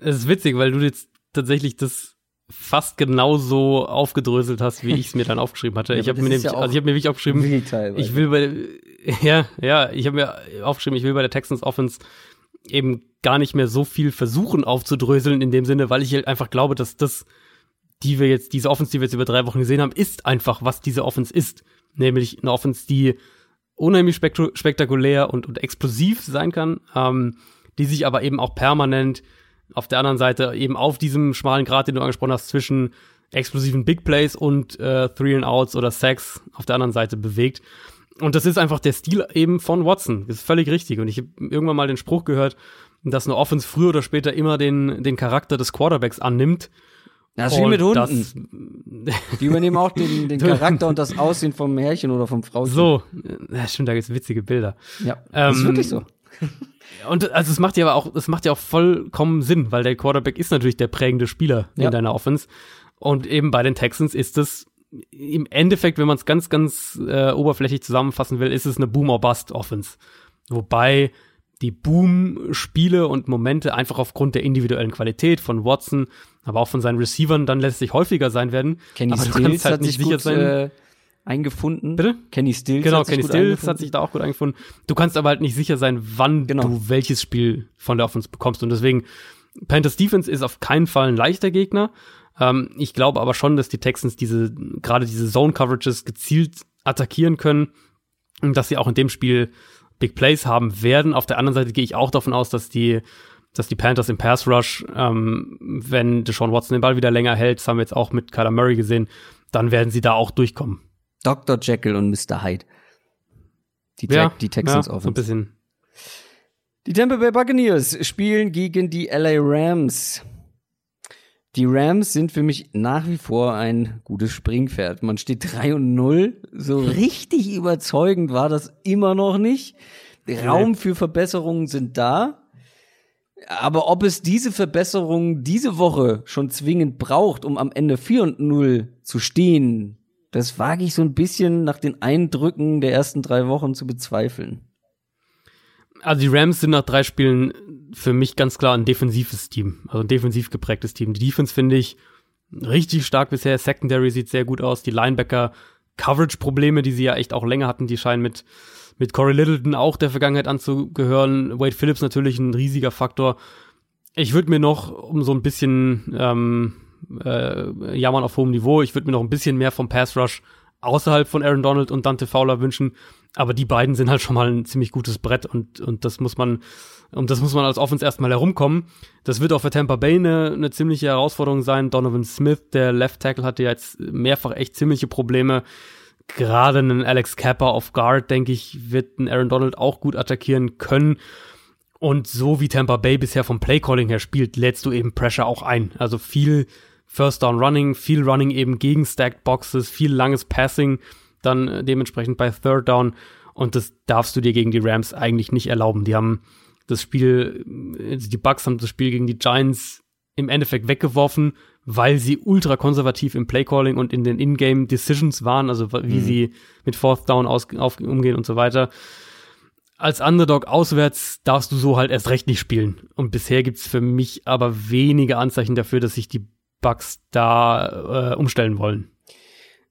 Es ist witzig, weil du jetzt tatsächlich das fast genauso aufgedröselt hast, wie ich es mir dann aufgeschrieben hatte. Ja, ich habe mir nämlich, ja also ich habe mir wirklich aufgeschrieben, ich will bei, [LAUGHS] ja, ja, ich habe mir aufgeschrieben, ich will bei der Texans Offense eben gar nicht mehr so viel versuchen aufzudröseln in dem Sinne, weil ich halt einfach glaube, dass das, die wir jetzt, diese Offense, die wir jetzt über drei Wochen gesehen haben, ist einfach, was diese Offense ist nämlich eine Offense, die unheimlich spektakulär und, und explosiv sein kann, ähm, die sich aber eben auch permanent auf der anderen Seite eben auf diesem schmalen Grad, den du angesprochen hast, zwischen explosiven Big Plays und äh, Three and Outs oder Sacks auf der anderen Seite bewegt. Und das ist einfach der Stil eben von Watson. Das ist völlig richtig. Und ich habe irgendwann mal den Spruch gehört, dass eine Offense früher oder später immer den, den Charakter des Quarterbacks annimmt. Das ist wie mit Hunden. Die übernehmen auch den, [LAUGHS] den Charakter und das Aussehen vom Märchen oder vom Frauchen. So, ja, stimmt, da gibt's witzige Bilder. Ja, das ist ähm, wirklich so. [LAUGHS] Und also es macht ja aber auch, es macht ja auch vollkommen Sinn, weil der Quarterback ist natürlich der prägende Spieler ja. in deiner Offense. Und eben bei den Texans ist es im Endeffekt, wenn man es ganz, ganz äh, oberflächlich zusammenfassen will, ist es eine Boom-or-Bust-Offense. Wobei die Boom-Spiele und Momente einfach aufgrund der individuellen Qualität von Watson, aber auch von seinen Receivern dann letztlich häufiger sein werden. Kenny aber Stills halt hat sich gut, sein. Äh, eingefunden. Bitte? Kenny Stills. Genau, Kenny Stills hat sich da auch gut eingefunden. Du kannst aber halt nicht sicher sein, wann genau. du welches Spiel von der Offense bekommst. Und deswegen, Panthers Defense ist auf keinen Fall ein leichter Gegner. Ähm, ich glaube aber schon, dass die Texans diese, gerade diese Zone Coverages gezielt attackieren können. Und dass sie auch in dem Spiel Big Plays haben werden. Auf der anderen Seite gehe ich auch davon aus, dass die, dass die Panthers im Pass Rush, ähm, wenn Deshaun Watson den Ball wieder länger hält, das haben wir jetzt auch mit Kyler Murray gesehen, dann werden sie da auch durchkommen. Dr. Jekyll und Mr. Hyde. Die, ja, die Texans ja, Offense. So ein bisschen. Die Tampa Bay Buccaneers spielen gegen die LA Rams. Die Rams sind für mich nach wie vor ein gutes Springpferd. Man steht 3 und 0. So [LAUGHS] richtig überzeugend war das immer noch nicht. Raum für Verbesserungen sind da. Aber ob es diese Verbesserungen diese Woche schon zwingend braucht, um am Ende 4 und 0 zu stehen, das wage ich so ein bisschen nach den Eindrücken der ersten drei Wochen zu bezweifeln. Also die Rams sind nach drei Spielen für mich ganz klar ein defensives Team, also ein defensiv geprägtes Team. Die Defense finde ich richtig stark bisher. Secondary sieht sehr gut aus. Die Linebacker Coverage-Probleme, die sie ja echt auch länger hatten, die scheinen mit mit Corey Littleton auch der Vergangenheit anzugehören. Wade Phillips natürlich ein riesiger Faktor. Ich würde mir noch um so ein bisschen ähm, äh, jammern auf hohem Niveau, ich würde mir noch ein bisschen mehr vom Pass Rush außerhalb von Aaron Donald und Dante Fowler wünschen. Aber die beiden sind halt schon mal ein ziemlich gutes Brett und, und das muss man, um das muss man als Offense erstmal herumkommen. Das wird auch für Tampa Bay eine, eine ziemliche Herausforderung sein. Donovan Smith, der Left Tackle, hatte ja jetzt mehrfach echt ziemliche Probleme. Gerade einen Alex Kappa auf Guard, denke ich, wird ein Aaron Donald auch gut attackieren können. Und so wie Tampa Bay bisher vom Playcalling her spielt, lädst du eben Pressure auch ein. Also viel First Down Running, viel Running eben gegen Stacked Boxes, viel langes Passing dann äh, dementsprechend bei Third Down. Und das darfst du dir gegen die Rams eigentlich nicht erlauben. Die haben das Spiel, äh, die Bucks haben das Spiel gegen die Giants im Endeffekt weggeworfen, weil sie ultra konservativ im Playcalling und in den Ingame Decisions waren, also wie mhm. sie mit Fourth Down aus, auf, umgehen und so weiter. Als Underdog auswärts darfst du so halt erst recht nicht spielen. Und bisher gibt's für mich aber wenige Anzeichen dafür, dass sich die Bucks da äh, umstellen wollen.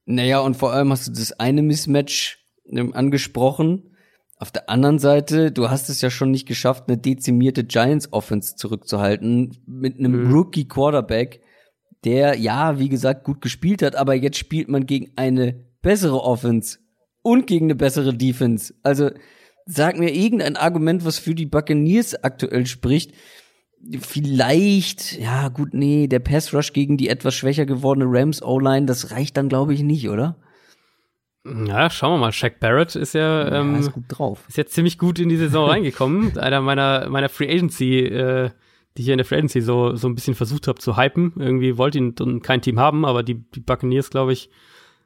Naja, und vor allem hast du das eine Mismatch ähm, angesprochen. Auf der anderen Seite, du hast es ja schon nicht geschafft, eine dezimierte Giants Offense zurückzuhalten mit einem mhm. Rookie Quarterback, der ja, wie gesagt, gut gespielt hat, aber jetzt spielt man gegen eine bessere Offense und gegen eine bessere Defense. Also sag mir irgendein Argument, was für die Buccaneers aktuell spricht. Vielleicht, ja gut, nee, der Pass Rush gegen die etwas schwächer gewordene Rams O-Line, das reicht dann glaube ich nicht, oder? Ja, schauen wir mal. Shaq Barrett ist ja, ähm, ja ist gut drauf. Ist jetzt ziemlich gut in die Saison [LAUGHS] reingekommen. Einer meiner meiner Free Agency, äh, die ich in der Free Agency so so ein bisschen versucht habe zu hypen. Irgendwie wollte ihn dann kein Team haben, aber die die Buccaneers, glaube ich,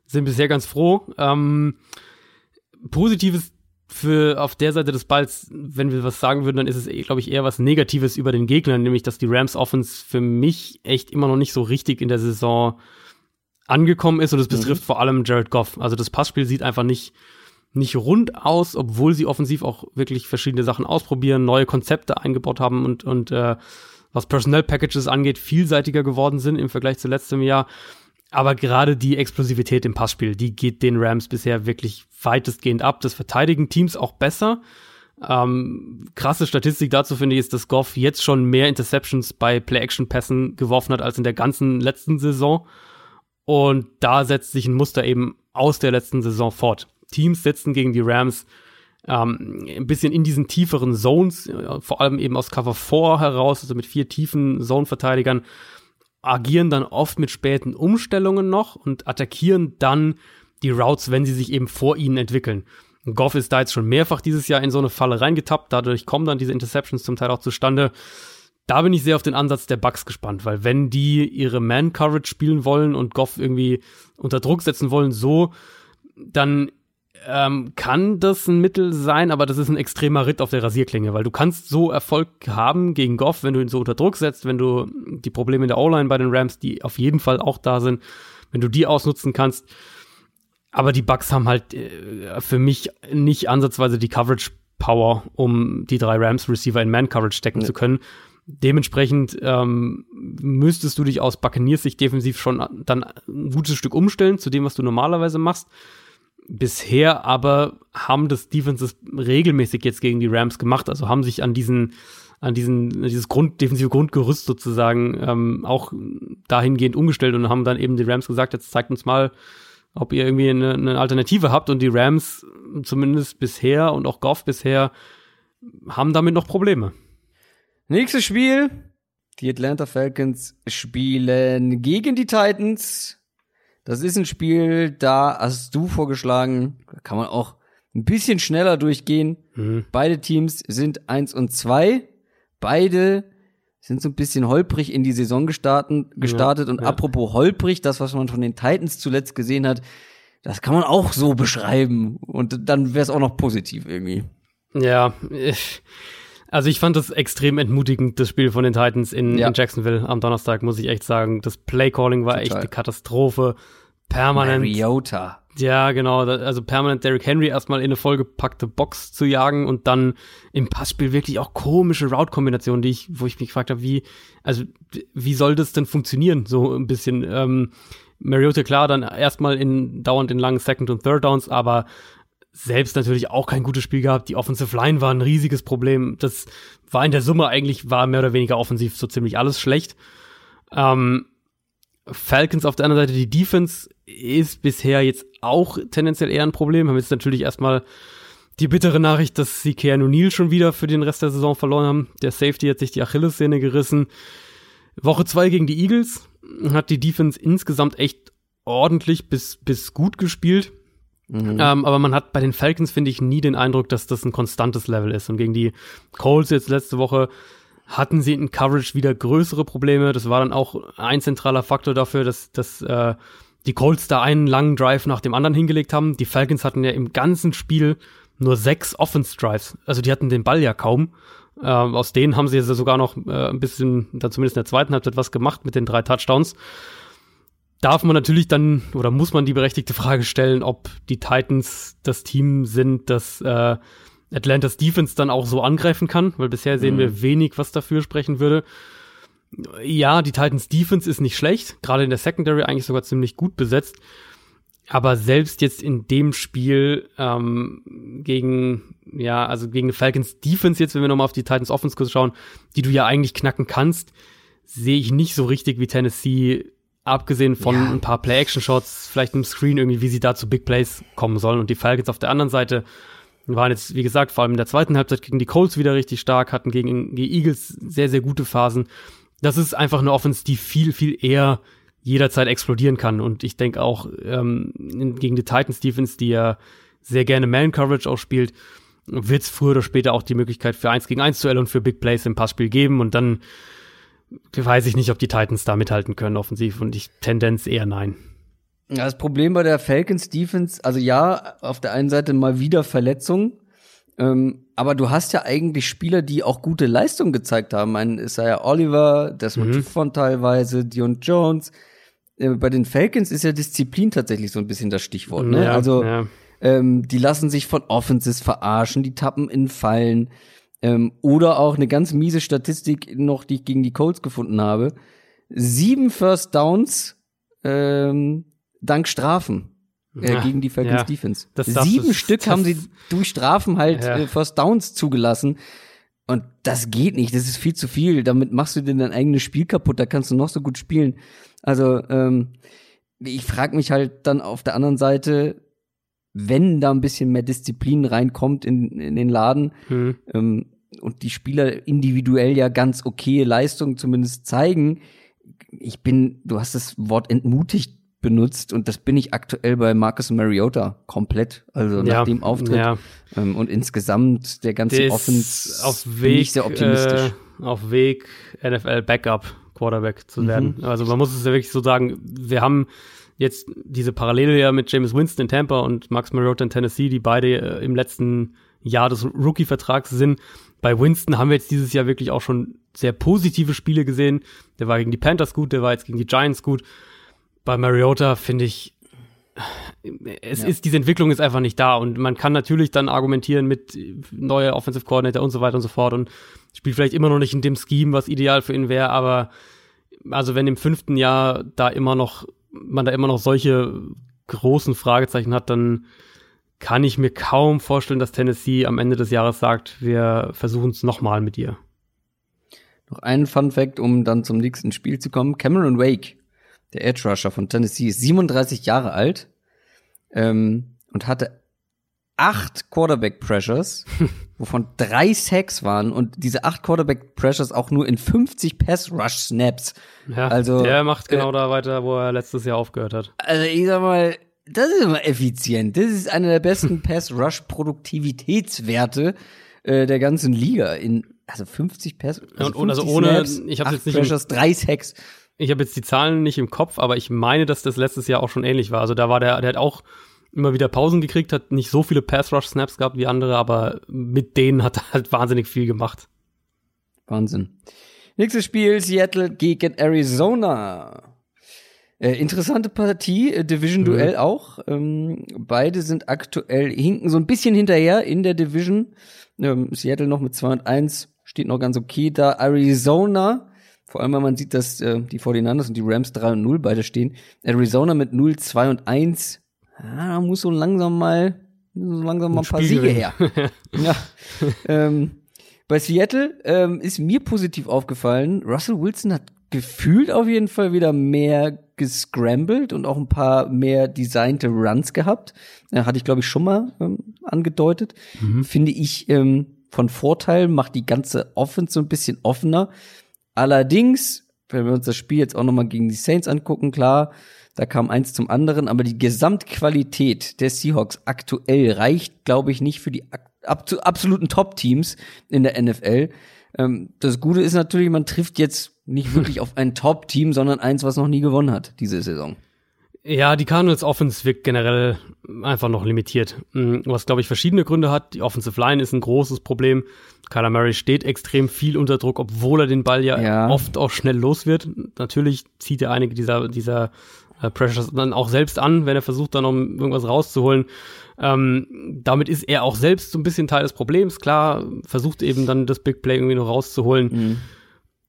sind bisher ganz froh. Ähm, positives für auf der Seite des Balls, wenn wir was sagen würden, dann ist es, glaube ich, eher was Negatives über den Gegner, nämlich dass die Rams Offense für mich echt immer noch nicht so richtig in der Saison angekommen ist und es mhm. betrifft vor allem Jared Goff. Also das Passspiel sieht einfach nicht nicht rund aus, obwohl sie offensiv auch wirklich verschiedene Sachen ausprobieren, neue Konzepte eingebaut haben und und äh, was Personnel Packages angeht, vielseitiger geworden sind im Vergleich zu letztem Jahr. Aber gerade die Explosivität im Passspiel, die geht den Rams bisher wirklich weitestgehend ab. Das verteidigen Teams auch besser. Ähm, krasse Statistik dazu finde ich ist, dass Goff jetzt schon mehr Interceptions bei Play-Action-Pässen geworfen hat als in der ganzen letzten Saison. Und da setzt sich ein Muster eben aus der letzten Saison fort. Teams setzen gegen die Rams ähm, ein bisschen in diesen tieferen Zones, äh, vor allem eben aus Cover 4 heraus, also mit vier tiefen Zone-Verteidigern agieren dann oft mit späten Umstellungen noch und attackieren dann die Routes, wenn sie sich eben vor ihnen entwickeln. Goff ist da jetzt schon mehrfach dieses Jahr in so eine Falle reingetappt, dadurch kommen dann diese Interceptions zum Teil auch zustande. Da bin ich sehr auf den Ansatz der Bucks gespannt, weil wenn die ihre Man-Coverage spielen wollen und Goff irgendwie unter Druck setzen wollen, so, dann ähm, kann das ein Mittel sein, aber das ist ein extremer Ritt auf der Rasierklinge, weil du kannst so Erfolg haben gegen Goff, wenn du ihn so unter Druck setzt, wenn du die Probleme in der O-Line bei den Rams, die auf jeden Fall auch da sind, wenn du die ausnutzen kannst. Aber die Bucks haben halt äh, für mich nicht ansatzweise die Coverage Power, um die drei Rams Receiver in Man Coverage stecken ja. zu können. Dementsprechend ähm, müsstest du dich aus Buccaneers Sicht defensiv schon dann ein gutes Stück umstellen zu dem, was du normalerweise machst. Bisher aber haben das Defenses regelmäßig jetzt gegen die Rams gemacht, also haben sich an diesen an diesen dieses Grund defensive Grundgerüst sozusagen ähm, auch dahingehend umgestellt und haben dann eben die Rams gesagt, jetzt zeigt uns mal, ob ihr irgendwie eine, eine Alternative habt und die Rams zumindest bisher und auch Goff bisher haben damit noch Probleme. Nächstes Spiel. Die Atlanta Falcons spielen gegen die Titans. Das ist ein Spiel, da hast du vorgeschlagen, da kann man auch ein bisschen schneller durchgehen. Mhm. Beide Teams sind eins und zwei. Beide sind so ein bisschen holprig in die Saison gestarten, gestartet. Ja, und ja. apropos holprig, das, was man von den Titans zuletzt gesehen hat, das kann man auch so beschreiben. Und dann wäre es auch noch positiv irgendwie. Ja, ich, also ich fand das extrem entmutigend, das Spiel von den Titans in, Ja. in Jacksonville am Donnerstag, muss ich echt sagen. Das Playcalling war echt Total. eine Katastrophe. Permanent. Mariota. Ja, genau. Also permanent Derrick Henry erstmal in eine vollgepackte Box zu jagen und dann im Passspiel wirklich auch komische Route-Kombinationen, die ich, wo ich mich gefragt habe, wie, also wie soll das denn funktionieren? So ein bisschen. Ähm, Mariota klar, dann erstmal in dauernd in langen Second und Third Downs, aber selbst natürlich auch kein gutes Spiel gehabt. Die Offensive Line war ein riesiges Problem. Das war in der Summe eigentlich, war mehr oder weniger offensiv so ziemlich alles schlecht. Ähm, Falcons auf der anderen Seite, die Defense ist bisher jetzt auch tendenziell eher ein Problem. Haben jetzt natürlich erstmal die bittere Nachricht, dass sie Keanu Neal schon wieder für den Rest der Saison verloren haben. Der Safety hat sich die Achillessehne gerissen. Woche zwei gegen die Eagles hat die Defense insgesamt echt ordentlich bis, bis gut gespielt. Mhm. Ähm, aber man hat bei den Falcons, finde ich, nie den Eindruck, dass das ein konstantes Level ist. Und gegen die Colts jetzt letzte Woche hatten sie in Coverage wieder größere Probleme. Das war dann auch ein zentraler Faktor dafür, dass, dass äh, die Colts da einen langen Drive nach dem anderen hingelegt haben. Die Falcons hatten ja im ganzen Spiel nur sechs Offense-Drives. Also die hatten den Ball ja kaum. Ähm, aus denen haben sie sogar noch äh, ein bisschen, dann zumindest in der zweiten Halbzeit was gemacht mit den drei Touchdowns. Darf man natürlich dann oder muss man die berechtigte Frage stellen, ob die Titans das Team sind, das äh, Atlantas Defense dann auch so angreifen kann, weil bisher sehen Mhm. wir wenig, was dafür sprechen würde. Ja, die Titans Defense ist nicht schlecht, gerade in der Secondary eigentlich sogar ziemlich gut besetzt. Aber selbst jetzt in dem Spiel ähm, gegen, ja, also gegen die Falcons Defense jetzt, wenn wir nochmal auf die Titans Offense kurz schauen, die du ja eigentlich knacken kannst, sehe ich nicht so richtig wie Tennessee, abgesehen von Ja. ein paar Play-Action-Shots, vielleicht einem Screen irgendwie, wie sie da zu Big Plays kommen sollen. Und die Falcons auf der anderen Seite waren jetzt, wie gesagt, vor allem in der zweiten Halbzeit gegen die Colts wieder richtig stark, hatten gegen die Eagles sehr, sehr gute Phasen. Das ist einfach eine Offense, die viel, viel eher jederzeit explodieren kann. Und ich denke auch ähm, gegen die Titans Defense, die ja sehr gerne Man-Coverage auch spielt, wird es früher oder später auch die Möglichkeit für 1 gegen 1 Duell und für Big Plays im Passspiel geben. Und dann weiß ich nicht, ob die Titans da mithalten können offensiv. Und ich Tendenz eher nein. Ja, das Problem bei der Falcons Defense, also ja, auf der einen Seite mal wieder Verletzungen, ähm, aber du hast ja eigentlich Spieler, die auch gute Leistungen gezeigt haben. Ein Isaiah Oliver, Desmond Mhm. von teilweise, Dion Jones. Äh, bei den Falcons ist ja Disziplin tatsächlich so ein bisschen das Stichwort. Ne? Ja, also ja. ähm, die lassen sich von Offenses verarschen, die tappen in Fallen. Ähm, oder auch eine ganz miese Statistik noch, die ich gegen die Colts gefunden habe. Sieben First Downs ähm, dank Strafen äh, Ja, gegen die Falcons ja. Defense. Sieben das- Stück haben sie durch Strafen halt Ja. äh, First Downs zugelassen. Und das geht nicht, das ist viel zu viel. Damit machst du dir dein eigenes Spiel kaputt, da kannst du noch so gut spielen. Also, ähm, ich frage mich halt dann auf der anderen Seite, wenn da ein bisschen mehr Disziplin reinkommt in, in den Laden Hm. ähm, und die Spieler individuell ja ganz okay Leistungen zumindest zeigen, ich bin, du hast das Wort entmutigt benutzt und das bin ich aktuell bei Marcus Mariota komplett. Also nach dem Auftritt Ja. ähm, und insgesamt der ganzen ist Offense auf bin Weg, ich sehr optimistisch. Äh, auf Weg, NFL Backup Quarterback zu Mhm. werden. Also man muss es ja wirklich so sagen, wir haben jetzt diese Parallele ja mit James Winston in Tampa und Max Mariota in Tennessee, die beide äh, im letzten Jahr des Rookie-Vertrags sind. Bei Winston haben wir jetzt dieses Jahr wirklich auch schon sehr positive Spiele gesehen. Der war gegen die Panthers gut, der war jetzt gegen die Giants gut. Bei Mariota finde ich, es Ja. ist, diese Entwicklung ist einfach nicht da und man kann natürlich dann argumentieren mit neue Offensive Coordinator und so weiter und so fort und spielt vielleicht immer noch nicht in dem Scheme, was ideal für ihn wäre, aber also wenn im fünften Jahr da immer noch, man da immer noch solche großen Fragezeichen hat, dann kann ich mir kaum vorstellen, dass Tennessee am Ende des Jahres sagt, wir versuchen es nochmal mit dir. Noch einen Fun Fact, um dann zum nächsten Spiel zu kommen. Cameron Wake, der Edge Rusher von Tennessee, ist 37 Jahre alt ähm, und hatte acht Quarterback Pressures, [LAUGHS] wovon drei Sacks waren und diese acht Quarterback Pressures auch nur in 50 Pass Rush Snaps. Ja, Also, der macht genau äh, da weiter, wo er letztes Jahr aufgehört hat. Also ich sag mal, das ist immer effizient. Das ist einer der besten [LAUGHS] Pass Rush Produktivitätswerte äh, der ganzen Liga in also 50 Pass, also, und, also ohne, Snaps, ich habe jetzt nicht Pressures, drei Sacks. Ich habe jetzt die Zahlen nicht im Kopf, aber ich meine, dass das letztes Jahr auch schon ähnlich war. Also da war der, der hat auch immer wieder Pausen gekriegt, hat nicht so viele Pass Rush Snaps gehabt wie andere, aber mit denen hat er halt wahnsinnig viel gemacht. Wahnsinn. Nächstes Spiel Seattle gegen Arizona. Äh, interessante Partie, äh, Division-Duell mhm. auch. Ähm, beide sind aktuell, hinken so ein bisschen hinterher in der Division. Ähm, Seattle noch mit 2 und 1, steht noch ganz okay da. Arizona, vor allem wenn man sieht, dass äh, die 49ers und die Rams 3 und 0 beide stehen. Arizona mit 0, 2 und 1. Ja, da muss so langsam mal, so langsam mal ein paar Siege her. [LAUGHS] ja. ähm, bei Seattle ähm, ist mir positiv aufgefallen, Russell Wilson hat gefühlt auf jeden Fall wieder mehr gescrambled und auch ein paar mehr designte Runs gehabt. Ja, hatte ich, glaube ich, schon mal ähm, angedeutet. Mhm. Finde ich ähm, von Vorteil, macht die ganze Offense so ein bisschen offener. Allerdings, wenn wir uns das Spiel jetzt auch noch mal gegen die Saints angucken, klar, da kam eins zum anderen, aber die Gesamtqualität der Seahawks aktuell reicht, glaube ich, nicht für die absoluten Top-Teams in der NFL. Ähm, das Gute ist natürlich, man trifft jetzt nicht [LAUGHS] wirklich auf ein Top-Team, sondern eins, was noch nie gewonnen hat diese Saison. Ja, die Cardinals Offense wirkt generell einfach noch limitiert. Mm, was, glaube ich, verschiedene Gründe hat. Die Offensive Line ist ein großes Problem. Kyler Murray steht extrem viel unter Druck, obwohl er den Ball ja, ja. oft auch schnell los wird. Natürlich zieht er einige dieser, dieser äh, Pressures dann auch selbst an, wenn er versucht, dann noch irgendwas rauszuholen. Ähm, damit ist er auch selbst so ein bisschen Teil des Problems. Klar, versucht eben dann das Big Play irgendwie noch rauszuholen. Mhm.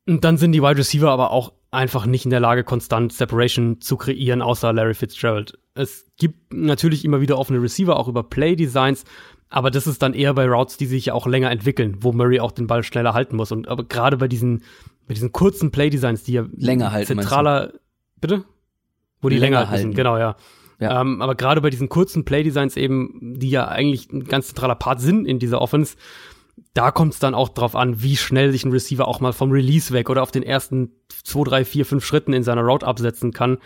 Und dann sind die Wide Receiver aber auch einfach nicht in der Lage, konstant Separation zu kreieren, außer Larry Fitzgerald. Es gibt natürlich immer wieder offene Receiver, auch über Play-Designs, aber das ist dann eher bei Routes, die sich ja auch länger entwickeln, wo Murray auch den Ball schneller halten muss. Und aber gerade bei diesen, bei diesen kurzen Play-Designs, die ja länger halten. Zentraler, bitte? Wo die länger, länger halten, müssen, genau, ja. ja. Ähm, aber gerade bei diesen kurzen Play-Designs eben, die ja eigentlich ein ganz zentraler Part sind in dieser Offense, da kommt es dann auch drauf an, wie schnell sich ein Receiver auch mal vom Release weg oder auf den ersten zwei, drei, vier, fünf Schritten in seiner Route absetzen kann.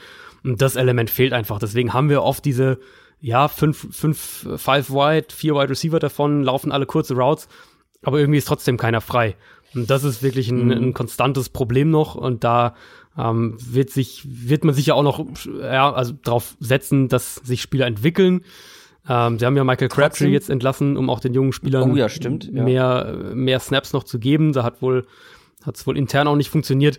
Und das Element fehlt einfach. Deswegen haben wir oft diese, ja, fünf, fünf, five wide, vier wide Receiver davon, laufen alle kurze Routes, aber irgendwie ist trotzdem keiner frei. Und das ist wirklich ein, mhm. ein konstantes Problem noch. Und da ähm, wird sich, wird man sich ja auch noch, ja, also darauf setzen, dass sich Spieler entwickeln. Ähm, sie haben ja Michael Crabtree jetzt entlassen, um auch den jungen Spielern oh, ja, stimmt, ja. mehr, mehr Snaps noch zu geben. Da hat wohl, hat es wohl intern auch nicht funktioniert.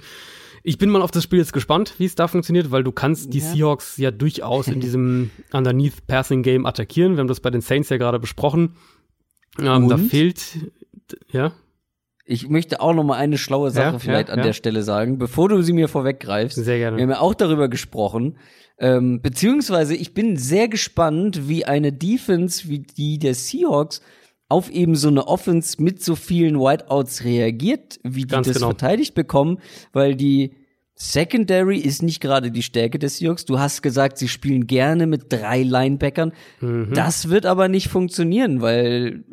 Ich bin mal auf das Spiel jetzt gespannt, wie es da funktioniert, weil du kannst die ja. Seahawks ja durchaus in diesem [LAUGHS] Underneath Passing Game attackieren. Wir haben das bei den Saints ja gerade besprochen. Ähm, da fehlt, ja. Ich möchte auch noch mal eine schlaue Sache ja, vielleicht ja, an der Stelle sagen, bevor du sie mir vorweggreifst. Sehr gerne. Wir haben ja auch darüber gesprochen, ähm, beziehungsweise ich bin sehr gespannt, wie eine Defense wie die der Seahawks auf eben so eine Offense mit so vielen Whiteouts reagiert, wie die Ganz das genau. verteidigt bekommen, weil die Secondary ist nicht gerade die Stärke des Seahawks. Du hast gesagt, sie spielen gerne mit drei Linebackern. Mhm. Das wird aber nicht funktionieren, weil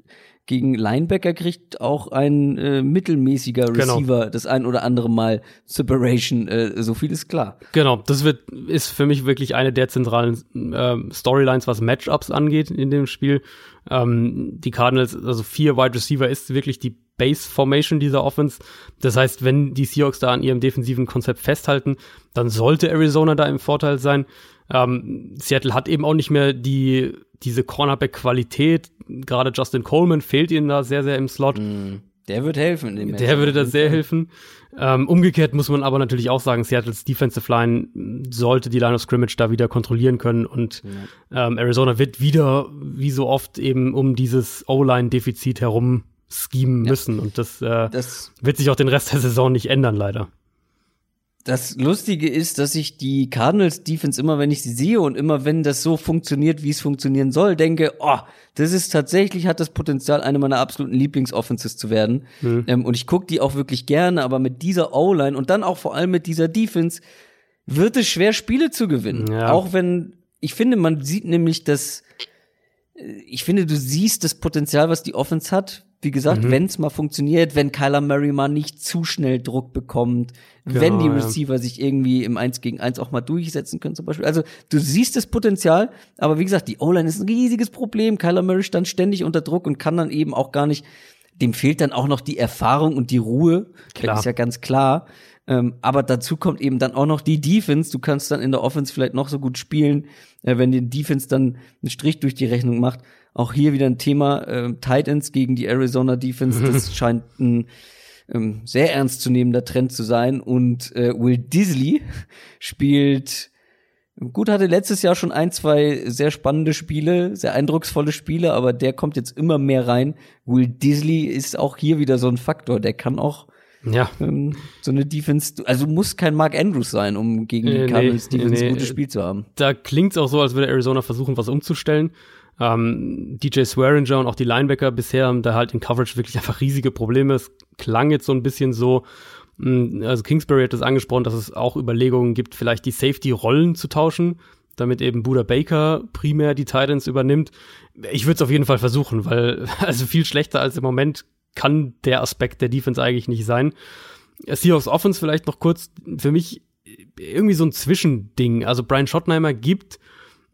gegen Linebacker kriegt auch ein äh, mittelmäßiger genau. Receiver genau. das ein oder andere Mal Separation, äh, so viel ist klar. Genau, das wird ist für mich wirklich eine der zentralen äh, Storylines, was Matchups angeht in dem Spiel. Ähm, die Cardinals, also vier Wide Receiver ist wirklich die Base Formation dieser Offense. Das heißt, wenn die Seahawks da an ihrem defensiven Konzept festhalten, dann sollte Arizona da im Vorteil sein. Ähm, Seattle hat eben auch nicht mehr die diese Cornerback-Qualität, gerade Justin Coleman fehlt ihnen da sehr, sehr im Slot. Mm, der wird helfen. In dem der würde da sehr helfen. Ähm, umgekehrt muss man aber natürlich auch sagen, Seattle's Defensive Line sollte die Line of Scrimmage da wieder kontrollieren können und ja. ähm, Arizona wird wieder, wie so oft, eben um dieses O-Line-Defizit herum schemen ja. müssen und das, äh, das wird sich auch den Rest der Saison nicht ändern, leider. Das Lustige ist, dass ich die Cardinals Defense immer, wenn ich sie sehe und immer wenn das so funktioniert, wie es funktionieren soll, denke, oh, das ist tatsächlich, hat das Potenzial, eine meiner absoluten Lieblingsoffenses zu werden. Mhm. Ähm, und ich gucke die auch wirklich gerne, aber mit dieser O-Line und dann auch vor allem mit dieser Defense wird es schwer, Spiele zu gewinnen. Ja. Auch wenn, ich finde, man sieht nämlich das, äh, ich finde, du siehst das Potenzial, was die Offense hat, wie gesagt, mhm. wenn es mal funktioniert, wenn Kyler Murray mal nicht zu schnell Druck bekommt, genau, wenn die Receiver ja. sich irgendwie im 1 gegen 1 auch mal durchsetzen können zum Beispiel. Also du siehst das Potenzial, aber wie gesagt, die O-Line ist ein riesiges Problem. Kyler Murray stand ständig unter Druck und kann dann eben auch gar nicht dem fehlt dann auch noch die Erfahrung und die Ruhe. Klar. Das ist ja ganz klar. Ähm, aber dazu kommt eben dann auch noch die Defense. Du kannst dann in der Offense vielleicht noch so gut spielen, äh, wenn die Defense dann einen Strich durch die Rechnung macht. Auch hier wieder ein Thema äh, Titans gegen die Arizona Defense. Das [LAUGHS] scheint ein ähm, sehr ernstzunehmender Trend zu sein. Und äh, Will Disley spielt Gut, hatte letztes Jahr schon ein, zwei sehr spannende Spiele, sehr eindrucksvolle Spiele, aber der kommt jetzt immer mehr rein. Will Disley ist auch hier wieder so ein Faktor. Der kann auch Ja. ähm, so eine Defense, also muss kein Mark Andrews sein, um gegen die Äh, nee, Cardinals Defense nee, ein gutes äh, Spiel zu haben. Da klingt's auch so, als würde Arizona versuchen, was umzustellen. Ähm, DJ Swearinger und auch die Linebacker bisher haben da halt in Coverage wirklich [LAUGHS] einfach riesige Probleme. Es klang jetzt so ein bisschen so, mh, also Kingsbury hat das angesprochen, dass es auch Überlegungen gibt, vielleicht die Safety-Rollen zu tauschen, damit eben Buda Baker primär die Titans übernimmt. Ich würde es auf jeden Fall versuchen, weil [LAUGHS] also viel schlechter als im Moment kann der Aspekt der Defense eigentlich nicht sein. Seahawks Offense vielleicht noch kurz für mich irgendwie so ein Zwischending. Also Brian Schottenheimer gibt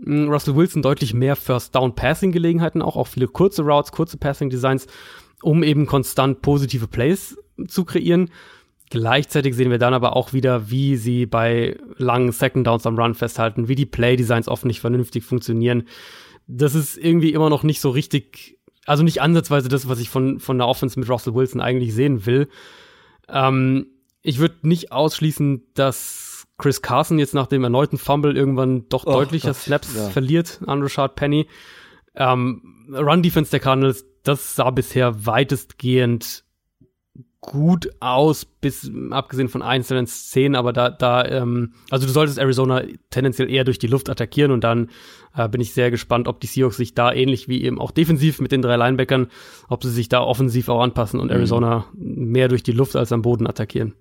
Russell Wilson deutlich mehr First Down Passing Gelegenheiten, auch auch viele kurze Routes, kurze Passing Designs, um eben konstant positive Plays zu kreieren. Gleichzeitig sehen wir dann aber auch wieder, wie sie bei langen Second Downs am Run festhalten, wie die Play Designs oft nicht vernünftig funktionieren. Das ist irgendwie immer noch nicht so richtig, also nicht ansatzweise das, was ich von, von der Offense mit Russell Wilson eigentlich sehen will. Ähm, ich würde nicht ausschließen, dass Chris Carson jetzt nach dem erneuten Fumble irgendwann doch Och deutlicher Gott, Snaps ja. verliert an Rashad Penny. Ähm, Run Defense der Cardinals, das sah bisher weitestgehend gut aus, bis abgesehen von einzelnen Szenen, aber da, da, ähm, also du solltest Arizona tendenziell eher durch die Luft attackieren und dann äh, bin ich sehr gespannt, ob die Seahawks sich da ähnlich wie eben auch defensiv mit den drei Linebackern, ob sie sich da offensiv auch anpassen und Arizona mehr durch die Luft als am Boden attackieren.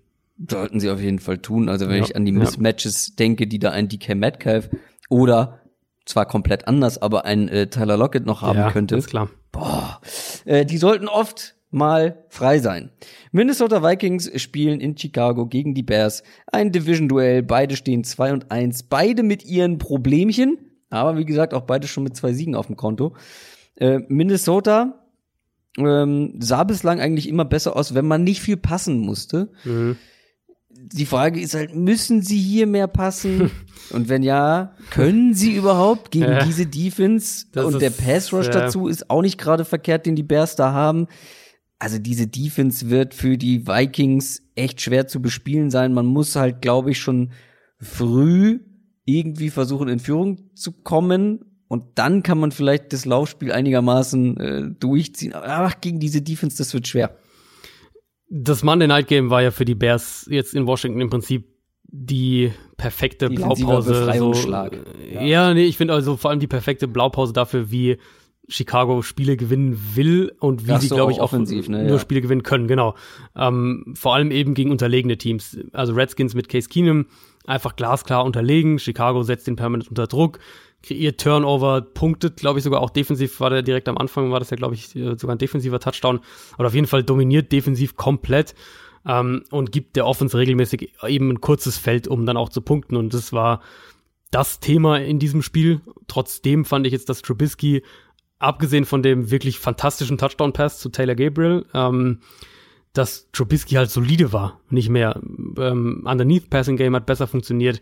Sollten sie auf jeden Fall tun. Also wenn Ja, ich an die ja. Mismatches denke, die da ein DK Metcalf oder zwar komplett anders, aber ein äh, Tyler Lockett noch haben ja, könnte. Ganz klar. Boah, äh, die sollten oft mal frei sein. Minnesota Vikings spielen in Chicago gegen die Bears. Ein Division-Duell. Beide stehen 2 und 1. Beide mit ihren Problemchen. Aber wie gesagt, auch beide schon mit zwei Siegen auf dem Konto. Äh, Minnesota ähm, sah bislang eigentlich immer besser aus, wenn man nicht viel passen musste. Mhm. Die Frage ist halt, müssen sie hier mehr passen? [LAUGHS] Und wenn ja, können sie überhaupt gegen Ja. diese Defense? Das Und der Pass Rush ja. dazu ist auch nicht gerade verkehrt, den die Bears da haben. Also diese Defense wird für die Vikings echt schwer zu bespielen sein. Man muss halt, glaube ich, schon früh irgendwie versuchen, in Führung zu kommen. Und dann kann man vielleicht das Laufspiel einigermaßen äh, durchziehen. Aber ach, gegen diese Defense, das wird schwer. Das Monday Night Game war ja für die Bears jetzt in Washington im Prinzip die perfekte Blaupause. So, Ja. ja. nee, ich finde also vor allem die perfekte Blaupause dafür, wie Chicago Spiele gewinnen will und wie Ach sie, so, glaube ich, auch offensiv, ne, nur ja. Spiele gewinnen können, genau. Ähm, vor allem eben gegen unterlegene Teams. Also Redskins mit Case Keenum einfach glasklar unterlegen. Chicago setzt den permanent unter Druck, kreiert Turnover, punktet, glaube ich, sogar auch defensiv war der direkt am Anfang, war das ja, glaube ich, äh, sogar ein defensiver Touchdown. Oder auf jeden Fall dominiert defensiv komplett ähm, und gibt der Offense regelmäßig eben ein kurzes Feld, um dann auch zu punkten. Und das war das Thema in diesem Spiel. Trotzdem fand ich jetzt, dass Trubisky, abgesehen von dem wirklich fantastischen Touchdown-Pass zu Taylor Gabriel, ähm, dass Trubisky halt solide war, nicht mehr. Ähm, underneath Passing Game hat besser funktioniert.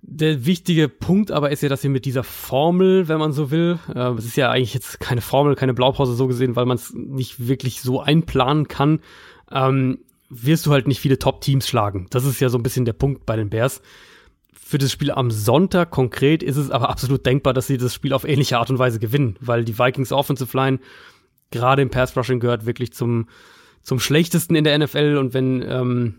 Der wichtige Punkt aber ist ja, dass sie mit dieser Formel, wenn man so will, äh, es ist ja eigentlich jetzt keine Formel, keine Blaupause so gesehen, weil man es nicht wirklich so einplanen kann, ähm, wirst du halt nicht viele Top-Teams schlagen. Das ist ja so ein bisschen der Punkt bei den Bears. Für das Spiel am Sonntag konkret ist es aber absolut denkbar, dass sie das Spiel auf ähnliche Art und Weise gewinnen, weil die Vikings Offensive Line gerade im Pass Rushing gehört wirklich zum, zum schlechtesten in der NFL und wenn, ähm,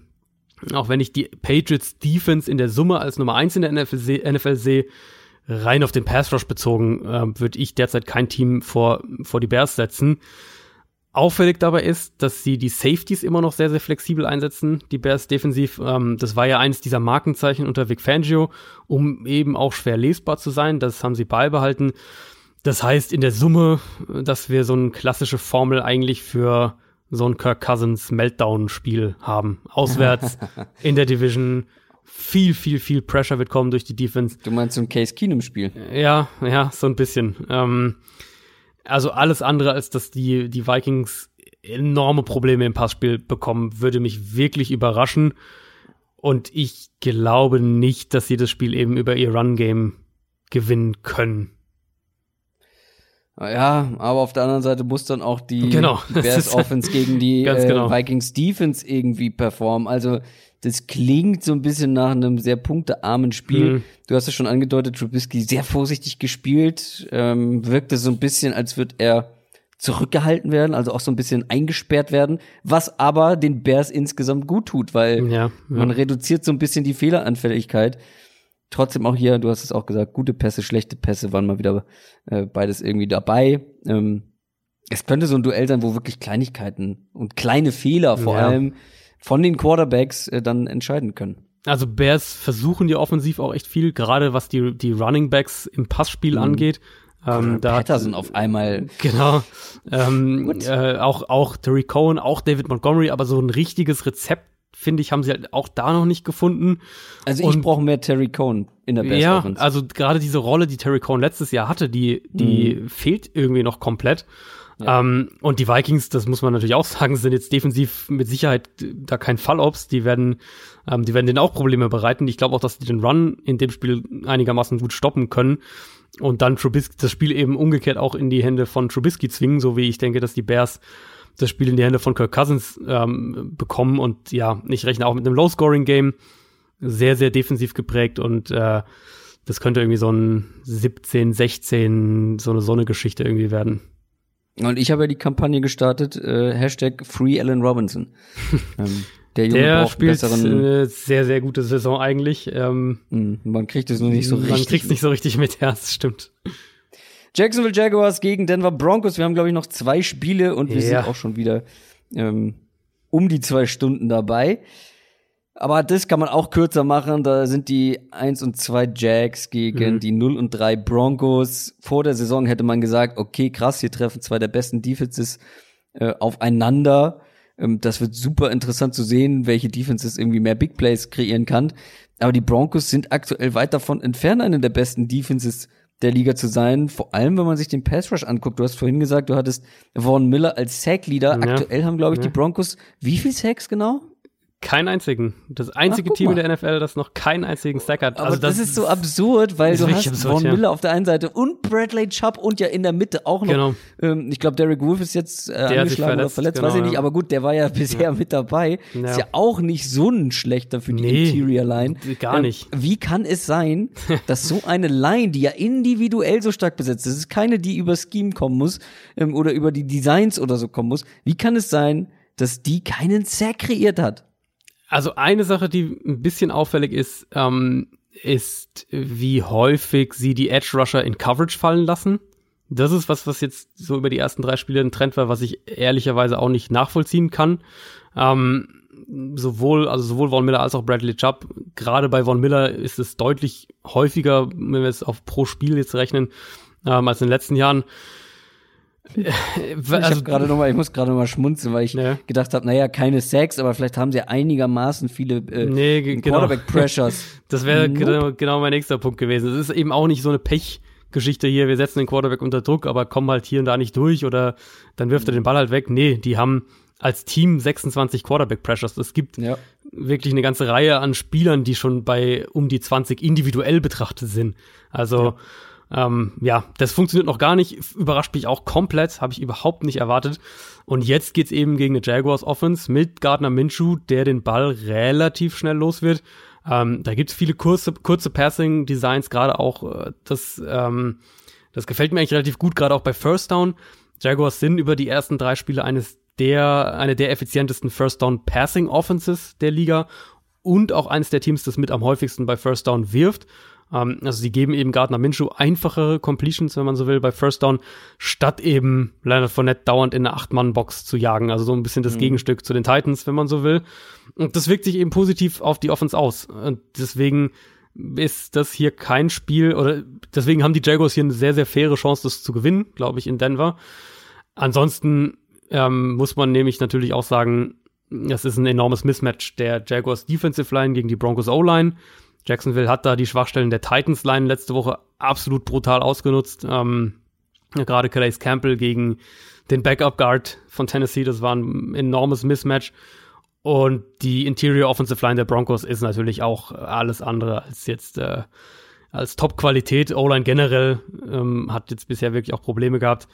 auch wenn ich die Patriots Defense in der Summe als Nummer eins in der NFL, seh- NFL sehe, rein auf den Pass Rush bezogen, äh, würde ich derzeit kein Team vor, vor die Bears setzen. Auffällig dabei ist, dass sie die Safeties immer noch sehr, sehr flexibel einsetzen, die Bears defensiv. Ähm, das war ja eines dieser Markenzeichen unter Vic Fangio, um eben auch schwer lesbar zu sein. Das haben sie beibehalten. Das heißt in der Summe, dass wir so eine klassische Formel eigentlich für so ein Kirk Cousins Meltdown-Spiel haben. Auswärts [LAUGHS] in der Division. Viel, viel, viel Pressure wird kommen durch die Defense. Du meinst so ein Case Keenum-Spiel? Ja, ja, so ein bisschen. Ähm, also alles andere als dass die, die Vikings enorme Probleme im Passspiel bekommen, würde mich wirklich überraschen. Und ich glaube nicht, dass sie das Spiel eben über ihr Run-Game gewinnen können. Ja, aber auf der anderen Seite muss dann auch die genau, Bears Offense gegen die [LAUGHS] äh, genau. Vikings Defense irgendwie performen. Also das klingt so ein bisschen nach einem sehr punktearmen Spiel. Mhm. Du hast es schon angedeutet, Trubisky sehr vorsichtig gespielt, ähm, wirkte so ein bisschen, als würde er zurückgehalten werden, also auch so ein bisschen eingesperrt werden, was aber den Bears insgesamt gut tut, weil ja, ja. man reduziert so ein bisschen die Fehleranfälligkeit. Trotzdem auch hier, du hast es auch gesagt, gute Pässe, schlechte Pässe waren mal wieder äh, beides irgendwie dabei. Ähm, es könnte so ein Duell sein, wo wirklich Kleinigkeiten und kleine Fehler vor ja. allem von den Quarterbacks äh, dann entscheiden können. Also Bears versuchen ja offensiv auch echt viel, gerade was die, die Running Backs im Passspiel mhm. angeht. Ähm, da Patterson auf einmal. Genau. Ähm, äh, auch, auch Terry Cohen, auch David Montgomery, aber so ein richtiges Rezept, finde ich, haben sie halt auch da noch nicht gefunden. Also ich brauche mehr Terry Cohen in der Best Ja, Offense. also gerade diese Rolle, die Terry Cohen letztes Jahr hatte, die, die mhm. fehlt irgendwie noch komplett. Ja. Ähm, und die Vikings, das muss man natürlich auch [LAUGHS] sagen, sind jetzt defensiv mit Sicherheit da kein Fallobst. Die werden, ähm, die werden denen auch Probleme bereiten. Ich glaube auch, dass die den Run in dem Spiel einigermaßen gut stoppen können und dann Trubisky, das Spiel eben umgekehrt auch in die Hände von Trubisky zwingen, so wie ich denke, dass die Bears das Spiel in die Hände von Kirk Cousins ähm, bekommen. Und ja, ich rechne auch mit einem Low-Scoring-Game, sehr, sehr defensiv geprägt und äh, das könnte irgendwie so ein 17, 16, so eine Sonne-Geschichte irgendwie werden. Und ich habe ja die Kampagne gestartet, äh, Hashtag Free Allen Robinson. [LAUGHS] ähm, der Junge der braucht spielt besseren. Eine sehr, sehr gute Saison eigentlich. Ähm, hm, man kriegt es nur nicht so richtig. Man kriegt es nicht so richtig mit, [LAUGHS] ja, das stimmt. Jacksonville Jaguars gegen Denver Broncos. Wir haben, glaube ich, noch zwei Spiele und wir ja. sind auch schon wieder ähm, um die zwei Stunden dabei. Aber das kann man auch kürzer machen. Da sind die 1 und 2 Jags gegen mhm. die 0 und 3 Broncos. Vor der Saison hätte man gesagt, okay, krass, hier treffen zwei der besten Defenses äh, aufeinander. Ähm, das wird super interessant zu sehen, welche Defenses irgendwie mehr Big Plays kreieren kann. Aber die Broncos sind aktuell weit davon entfernt, eine der besten Defenses der Liga zu sein. Vor allem, wenn man sich den Pass Rush anguckt. Du hast vorhin gesagt, du hattest Vaughn Miller als Sack Leader. Ja. Aktuell haben, glaube ich, ja. die Broncos wie viel Sacks genau? Keinen einzigen. Das einzige Ach, Team in der NFL, das noch keinen einzigen Sack hat. Aber also das, das, ist so absurd, weil du hast absurd, Von ja. Miller auf der einen Seite und Bradley Chubb und ja in der Mitte auch noch. Genau. Ähm, ich glaube, Derek Wolf ist jetzt äh, angeschlagen verletzt, oder verletzt, genau, weiß ich nicht. Aber gut, der war ja [LAUGHS] bisher ja. mit dabei. Ist ja auch nicht so ein schlechter für die nee, Interior Line. Gar ähm, nicht. Wie kann es sein, [LAUGHS] dass so eine Line, die ja individuell so stark besetzt ist, ist keine, die über Scheme kommen muss ähm, oder über die Designs oder so kommen muss. Wie kann es sein, dass die keinen Sack kreiert hat? Also eine Sache, die ein bisschen auffällig ist, ähm, ist, wie häufig sie die Edge Rusher in Coverage fallen lassen. Das ist was, was jetzt so über die ersten drei Spiele ein Trend war, was ich ehrlicherweise auch nicht nachvollziehen kann. Ähm, sowohl, also sowohl Von Miller als auch Bradley Chubb. Gerade bei Von Miller ist es deutlich häufiger, wenn wir es auf pro Spiel jetzt rechnen, ähm, als in den letzten Jahren. Ich also, gerade noch mal, ich muss gerade noch mal schmunzeln, weil ich ja. gedacht habe, naja, keine Sex, aber vielleicht haben sie einigermaßen viele äh, nee, genau. Quarterback Pressures. [LAUGHS] Das wäre nope. genau, genau mein nächster Punkt gewesen. Es ist eben auch nicht so eine Pechgeschichte hier, wir setzen den Quarterback unter Druck, aber kommen halt hier und da nicht durch oder dann wirft er den Ball halt weg. Nee, die haben als Team 26 Quarterback Pressures. Es gibt ja. wirklich eine ganze Reihe an Spielern, die schon bei um die 20 individuell betrachtet sind. Also ja ähm, ja, das funktioniert noch gar nicht. Überrascht mich auch komplett, habe ich überhaupt nicht erwartet. Und jetzt geht's eben gegen eine Jaguars Offense mit Gardner Minshew, der den Ball relativ schnell los wird. Ähm, da gibt's viele kurze, kurze Passing-Designs, gerade auch äh, das, ähm, das gefällt mir eigentlich relativ gut, gerade auch bei First Down. Jaguars sind über die ersten drei Spiele eines der, eine der effizientesten First Down Passing Offenses der Liga und auch eines der Teams, das mit am häufigsten bei First Down wirft. Ähm, also sie geben eben Gardner Minshew einfachere Completions, wenn man so will, bei First Down, statt eben Leonard Fournette dauernd in eine Acht-Mann-Box zu jagen. Also so ein bisschen das mhm. Gegenstück zu den Titans, wenn man so will. Und das wirkt sich eben positiv auf die Offense aus. Und deswegen ist das hier kein Spiel oder deswegen haben die Jaguars hier eine sehr, sehr faire Chance, das zu gewinnen, glaube ich, in Denver. Ansonsten ähm, muss man nämlich natürlich auch sagen, das ist ein enormes Mismatch der Jaguars Defensive Line gegen die Broncos O-Line. Jacksonville hat da die Schwachstellen der Titans-Line letzte Woche absolut brutal ausgenutzt. Ähm, gerade Calais Campbell gegen den Backup Guard von Tennessee. Das war ein enormes Mismatch. Und die Interior Offensive Line der Broncos ist natürlich auch alles andere als jetzt äh, als Top-Qualität. O-Line generell ähm, hat jetzt bisher wirklich auch Probleme gehabt.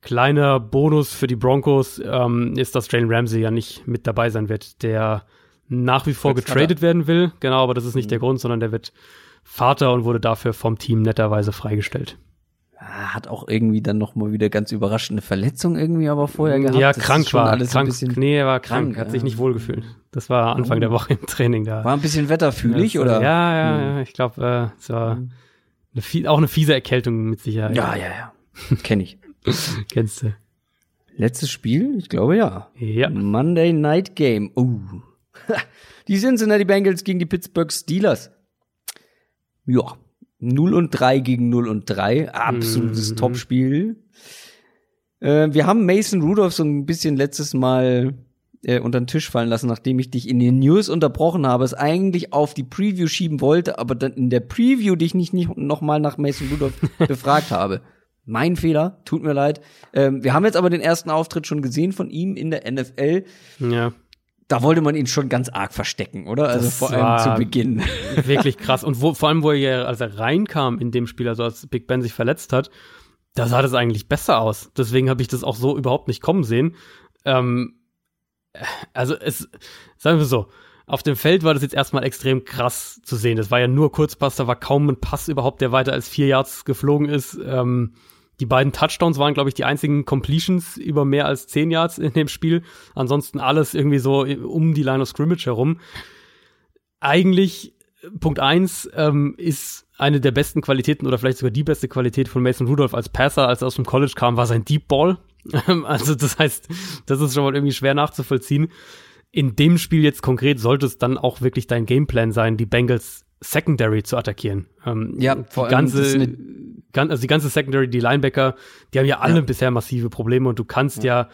Kleiner Bonus für die Broncos ähm, ist, dass Jalen Ramsey ja nicht mit dabei sein wird, der nach wie vor getradet werden will. Genau, aber das ist nicht mhm. der Grund, sondern der wird Vater und wurde dafür vom Team netterweise freigestellt. Hat auch irgendwie dann noch mal wieder ganz überraschende Verletzung irgendwie aber vorher gehabt. Ja, das krank war. Alles krank, nee, er war krank, krank hat ja. sich nicht wohlgefühlt. Das war Anfang oh. der Woche im Training da. War ein bisschen wetterfühlig, das, oder? Ja, ja, hm. ja. Ich glaube, äh, es war hm. eine, auch eine fiese Erkältung mit Sicherheit. Ja, ja, ja. Kenn ich. [LAUGHS] Kennst du. Letztes Spiel? Ich glaube ja. Ja. Monday Night Game. Uh. [LAUGHS] die Cincinnati Bengals gegen die Pittsburgh Steelers. Ja. 0 und 3 gegen 0 und 3. Absolutes mhm. Topspiel. Äh, wir haben Mason Rudolph so ein bisschen letztes Mal äh, unter den Tisch fallen lassen, nachdem ich dich in den News unterbrochen habe, es eigentlich auf die Preview schieben wollte, aber dann in der Preview dich nicht, nicht noch mal nach Mason Rudolph [LAUGHS] befragt habe. Mein Fehler, tut mir leid. Ähm, wir haben jetzt aber den ersten Auftritt schon gesehen von ihm in der NFL. Ja. Da wollte man ihn schon ganz arg verstecken, oder? Also das vor allem zu Beginn. [LAUGHS] Wirklich krass. Und wo, vor allem, wo er, als er reinkam in dem Spiel, also als Big Ben sich verletzt hat, da sah das eigentlich besser aus. Deswegen habe ich das auch so überhaupt nicht kommen sehen. Ähm, also es, sagen wir so, auf dem Feld war das jetzt erstmal extrem krass zu sehen. Das war ja nur Kurzpass, da war kaum ein Pass überhaupt, der weiter als vier Yards geflogen ist. Ähm, die beiden Touchdowns waren, glaube ich, die einzigen Completions über mehr als zehn Yards in dem Spiel. Ansonsten alles irgendwie so um die Line of Scrimmage herum. Eigentlich, Punkt eins ähm, ist eine der besten Qualitäten oder vielleicht sogar die beste Qualität von Mason Rudolph als Passer, als er aus dem College kam, war sein Deep Ball. [LAUGHS] also das heißt, das ist schon mal irgendwie schwer nachzuvollziehen. In dem Spiel jetzt konkret sollte es dann auch wirklich dein Gameplan sein, die Bengals Secondary zu attackieren. Ähm, ja, vor die ganze, ganz, also die ganze Secondary, die Linebacker, die haben ja alle ja. bisher massive Probleme und du kannst ja. ja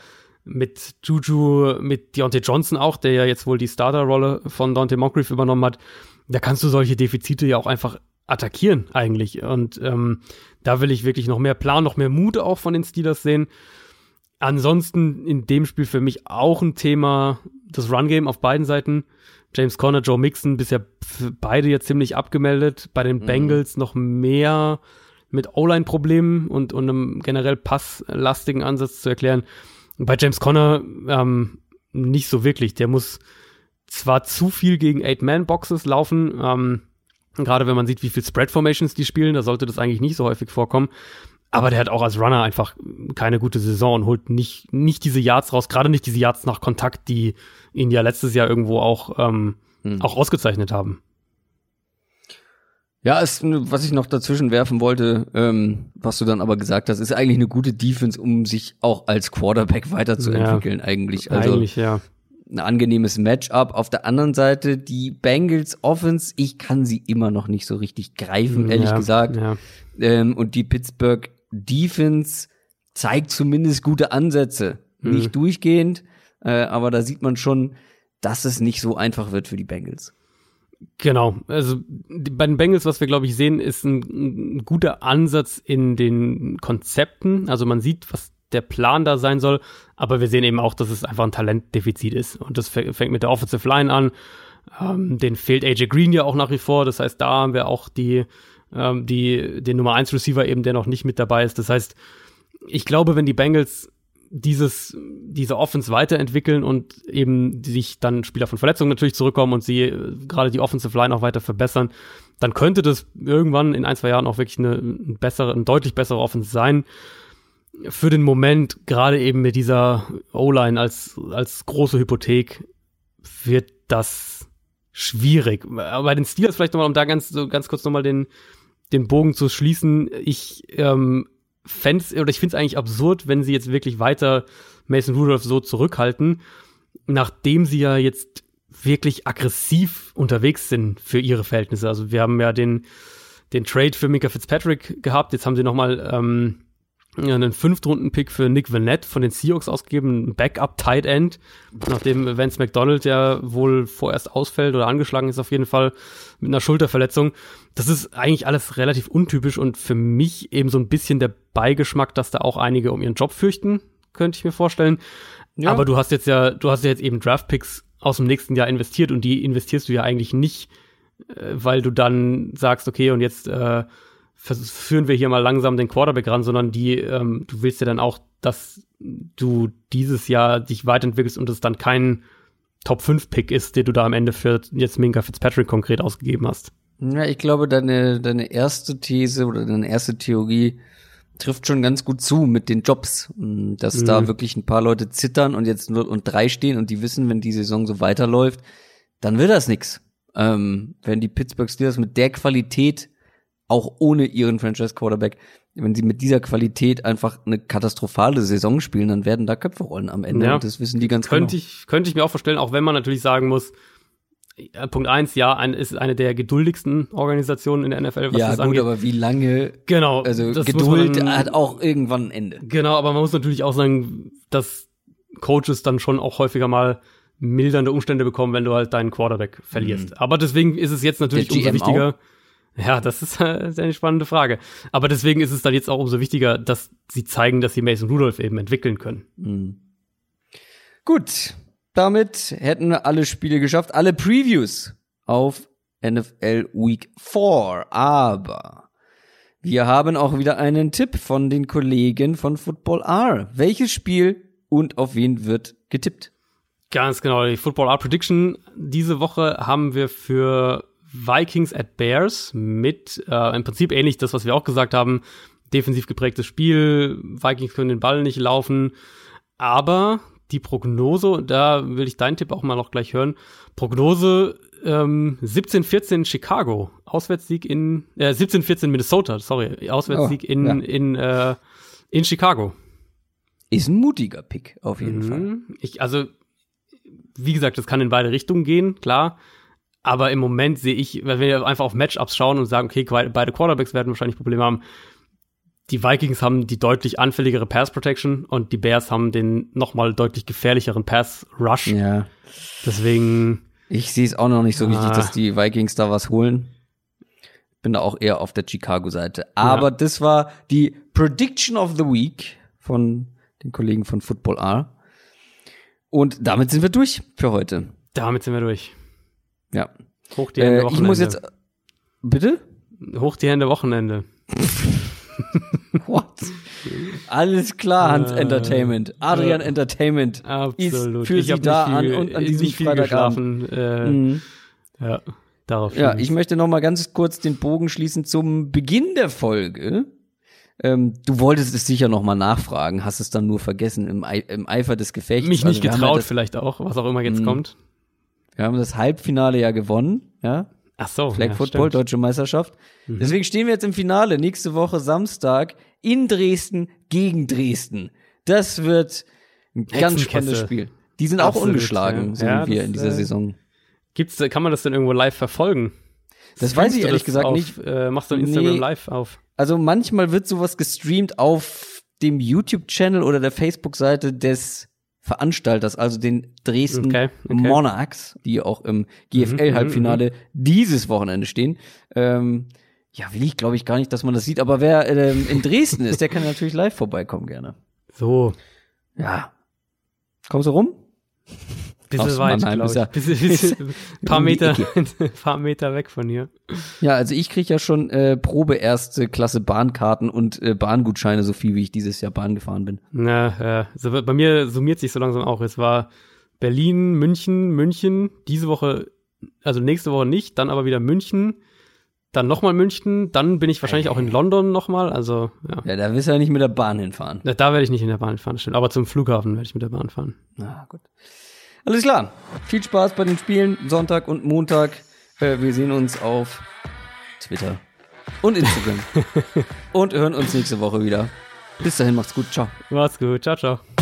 mit Juju, mit Deontay Johnson auch, der ja jetzt wohl die Starter-Rolle von Dante Moncrief übernommen hat, da kannst du solche Defizite ja auch einfach attackieren eigentlich. Und ähm, da will ich wirklich noch mehr Plan, noch mehr Mut auch von den Steelers sehen. Ansonsten in dem Spiel für mich auch ein Thema, das Run-Game auf beiden Seiten. James Conner, Joe Mixon, bisher beide jetzt ziemlich abgemeldet. Bei den mhm. Bengals noch mehr mit O-Line-Problemen und, und einem generell passlastigen Ansatz zu erklären. Bei James Conner ähm, nicht so wirklich. Der muss zwar zu viel gegen Eight-Man-Boxes laufen, ähm, gerade wenn man sieht, wie viel Spread-Formations die spielen, da sollte das eigentlich nicht so häufig vorkommen. Aber der hat auch als Runner einfach keine gute Saison und holt nicht, nicht diese Yards raus, gerade nicht diese Yards nach Kontakt, die ihn ja letztes Jahr irgendwo auch, ähm, hm. auch ausgezeichnet haben. Ja, es, was ich noch dazwischen werfen wollte, ähm, was du dann aber gesagt hast, ist eigentlich eine gute Defense, um sich auch als Quarterback [LAUGHS] weiterzuentwickeln, ja, eigentlich. Also, eigentlich, ja. Ein angenehmes Matchup. Auf der anderen Seite, die Bengals Offense, ich kann sie immer noch nicht so richtig greifen, ehrlich ja, gesagt. Ja. Ähm, und die Pittsburgh Defense zeigt zumindest gute Ansätze. Mhm. Nicht durchgehend, äh, aber da sieht man schon, dass es nicht so einfach wird für die Bengals. Genau, also bei den Bengals, was wir glaube ich sehen, ist ein, ein, guter Ansatz in den Konzepten. Also man sieht, was der Plan da sein soll, aber wir sehen eben auch, dass es einfach ein Talentdefizit ist. Und das fängt mit der Offensive Line an. Ähm, den fehlt AJ Green ja auch nach wie vor. Das heißt, da haben wir auch die ähm, die, den Nummer 1 Receiver eben, der noch nicht mit dabei ist. Das heißt, ich glaube, wenn die Bengals dieses, diese Offense weiterentwickeln und eben sich dann Spieler von Verletzungen natürlich zurückkommen und sie äh, gerade die Offensive Line auch weiter verbessern, dann könnte das irgendwann in ein, zwei Jahren auch wirklich eine, eine bessere, eine deutlich bessere Offense sein. Für den Moment, gerade eben mit dieser O-Line als, als große Hypothek, wird das schwierig. Bei den Steelers vielleicht nochmal, um da ganz, so ganz kurz nochmal den, den Bogen zu schließen, ich ähm, fände oder ich finde es eigentlich absurd, wenn sie jetzt wirklich weiter Mason Rudolph so zurückhalten, nachdem sie ja jetzt wirklich aggressiv unterwegs sind für ihre Verhältnisse. Also wir haben ja den, den Trade für Mika Fitzpatrick gehabt, jetzt haben sie nochmal ähm, einen Fünftrunden-Pick für Nick Vanette von den Seahawks ausgegeben, ein Backup-Tight End, nachdem Vance McDonald ja wohl vorerst ausfällt oder angeschlagen ist auf jeden Fall mit einer Schulterverletzung. Das ist eigentlich alles relativ untypisch und für mich eben so ein bisschen der Beigeschmack, dass da auch einige um ihren Job fürchten. könnte ich mir vorstellen. Ja. Aber du hast jetzt ja, du hast ja jetzt eben Draftpicks aus dem nächsten Jahr investiert und die investierst du ja eigentlich nicht, äh, weil du dann sagst, okay, und jetzt äh, führen wir hier mal langsam den Quarterback ran, sondern die, ähm, du willst ja dann auch, dass du dieses Jahr dich weiterentwickelst und es dann kein Top 5 Pick ist, den du da am Ende für jetzt Minka Fitzpatrick konkret ausgegeben hast. Ja, ich glaube, deine, deine erste These oder deine erste Theorie trifft schon ganz gut zu mit den Jobs, dass Mhm. da wirklich ein paar Leute zittern und jetzt 0 und 3 stehen und die wissen, wenn die Saison so weiterläuft, dann wird das nix. Ähm, wenn die Pittsburgh Steelers mit der Qualität, auch ohne ihren Franchise Quarterback, wenn sie mit dieser Qualität einfach eine katastrophale Saison spielen, dann werden da Köpfe rollen am Ende Ja. und das wissen die ganz Könnte genau. ich, könnte ich mir auch vorstellen, auch wenn man natürlich sagen muss, äh, Punkt eins, ja, ein, ist eine der geduldigsten Organisationen in der NFL, was ja, das gut, angeht. aber wie lange, genau. also Geduld man hat auch irgendwann ein Ende. Genau, aber man muss natürlich auch sagen, dass Coaches dann schon auch häufiger mal mildernde Umstände bekommen, wenn du halt deinen Quarterback verlierst. Aber deswegen ist es jetzt natürlich umso wichtiger. Ja, das ist [LAUGHS] sehr eine spannende Frage. Aber deswegen ist es dann jetzt auch umso wichtiger, dass sie zeigen, dass sie Mason Rudolph eben entwickeln können. Mhm. Gut, damit hätten wir alle Spiele geschafft, alle Previews auf NFL Week 4. Aber wir haben auch wieder einen Tipp von den Kollegen von Football R. Welches Spiel und auf wen wird getippt? Ganz genau, die Football Art Prediction. Diese Woche haben wir für Vikings at Bears mit äh, im Prinzip ähnlich das, was wir auch gesagt haben. Defensiv geprägtes Spiel, Vikings können den Ball nicht laufen. Aber die Prognose, da will ich deinen Tipp auch mal noch gleich hören. Prognose ähm, 17-14 Chicago, Auswärtssieg in äh, 17-14 Minnesota, sorry, Auswärtssieg Oh, in, ja. in, äh, in Chicago. Ist ein mutiger Pick, auf jeden Fall. Mhm. Ich, also, wie gesagt, das kann in beide Richtungen gehen, klar. Aber im Moment sehe ich, wenn wir einfach auf Matchups schauen und sagen, okay, beide Quarterbacks werden wahrscheinlich Probleme haben. Die Vikings haben die deutlich anfälligere Pass Protection und die Bears haben den nochmal deutlich gefährlicheren Pass Rush. Ja. Deswegen, Ich sehe es auch noch nicht so richtig, Ah. dass die Vikings da was holen. Bin da auch eher auf der Chicago-Seite. Aber Ja. das war die Prediction of the Week von den Kollegen von Football R. Und damit sind wir durch für heute. damit sind wir durch. Ja. Hoch die Hände Äh, ich muss jetzt. Bitte? Hoch die Hände Wochenende. [LAUGHS] What? Alles klar, Hans Äh, Entertainment. Adrian ja. Entertainment. Absolut. Ist für ich Sie da nicht viel, an und an nicht diesem Freitagabend. Äh, Mhm. Ja, darauf. Ja, ich möchte noch mal ganz kurz den Bogen schließen zum Beginn der Folge. Ähm, du wolltest es sicher noch mal nachfragen, hast es dann nur vergessen im, Ei im Eifer des Gefechts. mich nicht Also ja getraut, das, vielleicht auch, was auch immer jetzt Mhm. kommt. Wir haben das Halbfinale ja gewonnen, ja. Ach so. Flag ja, Football, stimmt. Mhm. deutsche Meisterschaft. Deswegen stehen wir jetzt im Finale nächste Woche Samstag in Dresden gegen Dresden. Das wird ein ganz spannendes Spiel. Die sind auch Absolut, ungeschlagen, ja. so Ja, wir das, in dieser äh, Saison. Gibt's, kann man das denn irgendwo live verfolgen? Das weiß ich Streamst ehrlich gesagt auf, nicht. Äh, machst du ein Instagram Nee. live auf? Also manchmal wird sowas gestreamt auf dem YouTube-Channel oder der Facebook-Seite des Veranstalters, also den Dresden Okay, okay. Monarchs, die auch im GFL-Halbfinale dieses Wochenende stehen. Ähm, ja, will ich glaube ich gar nicht, dass man das sieht, aber wer ähm, in Dresden ist, der kann natürlich live vorbeikommen gerne. So, Ja. Kommst du rum? Bisschen weit, Mannheim ist ja-. [LAUGHS] Bisschen, [LAUGHS] bisschen, paar Meter, [LAUGHS] paar Meter weg von hier. Ja, also ich krieg ja schon äh, Probe erste Klasse Bahnkarten und äh, Bahngutscheine, so viel wie ich dieses Jahr Bahn gefahren bin. Na, ja, so, bei mir summiert sich so langsam auch. Es war Berlin, München, München, diese Woche, also nächste Woche nicht, dann aber wieder München, dann nochmal München, dann bin ich wahrscheinlich auch in London nochmal, also ja. Ja, da wirst du ja nicht mit der Bahn hinfahren. Da, da werde ich nicht in der Bahn fahren, stimmt. Aber zum Flughafen werde ich mit der Bahn fahren. Na gut. Alles klar. Viel Spaß bei den Spielen Sonntag und Montag. Äh, wir sehen uns auf Twitter und Instagram. [LAUGHS] und hören uns nächste Woche wieder. Bis dahin, macht's gut. Ciao. Macht's gut. Ciao, ciao.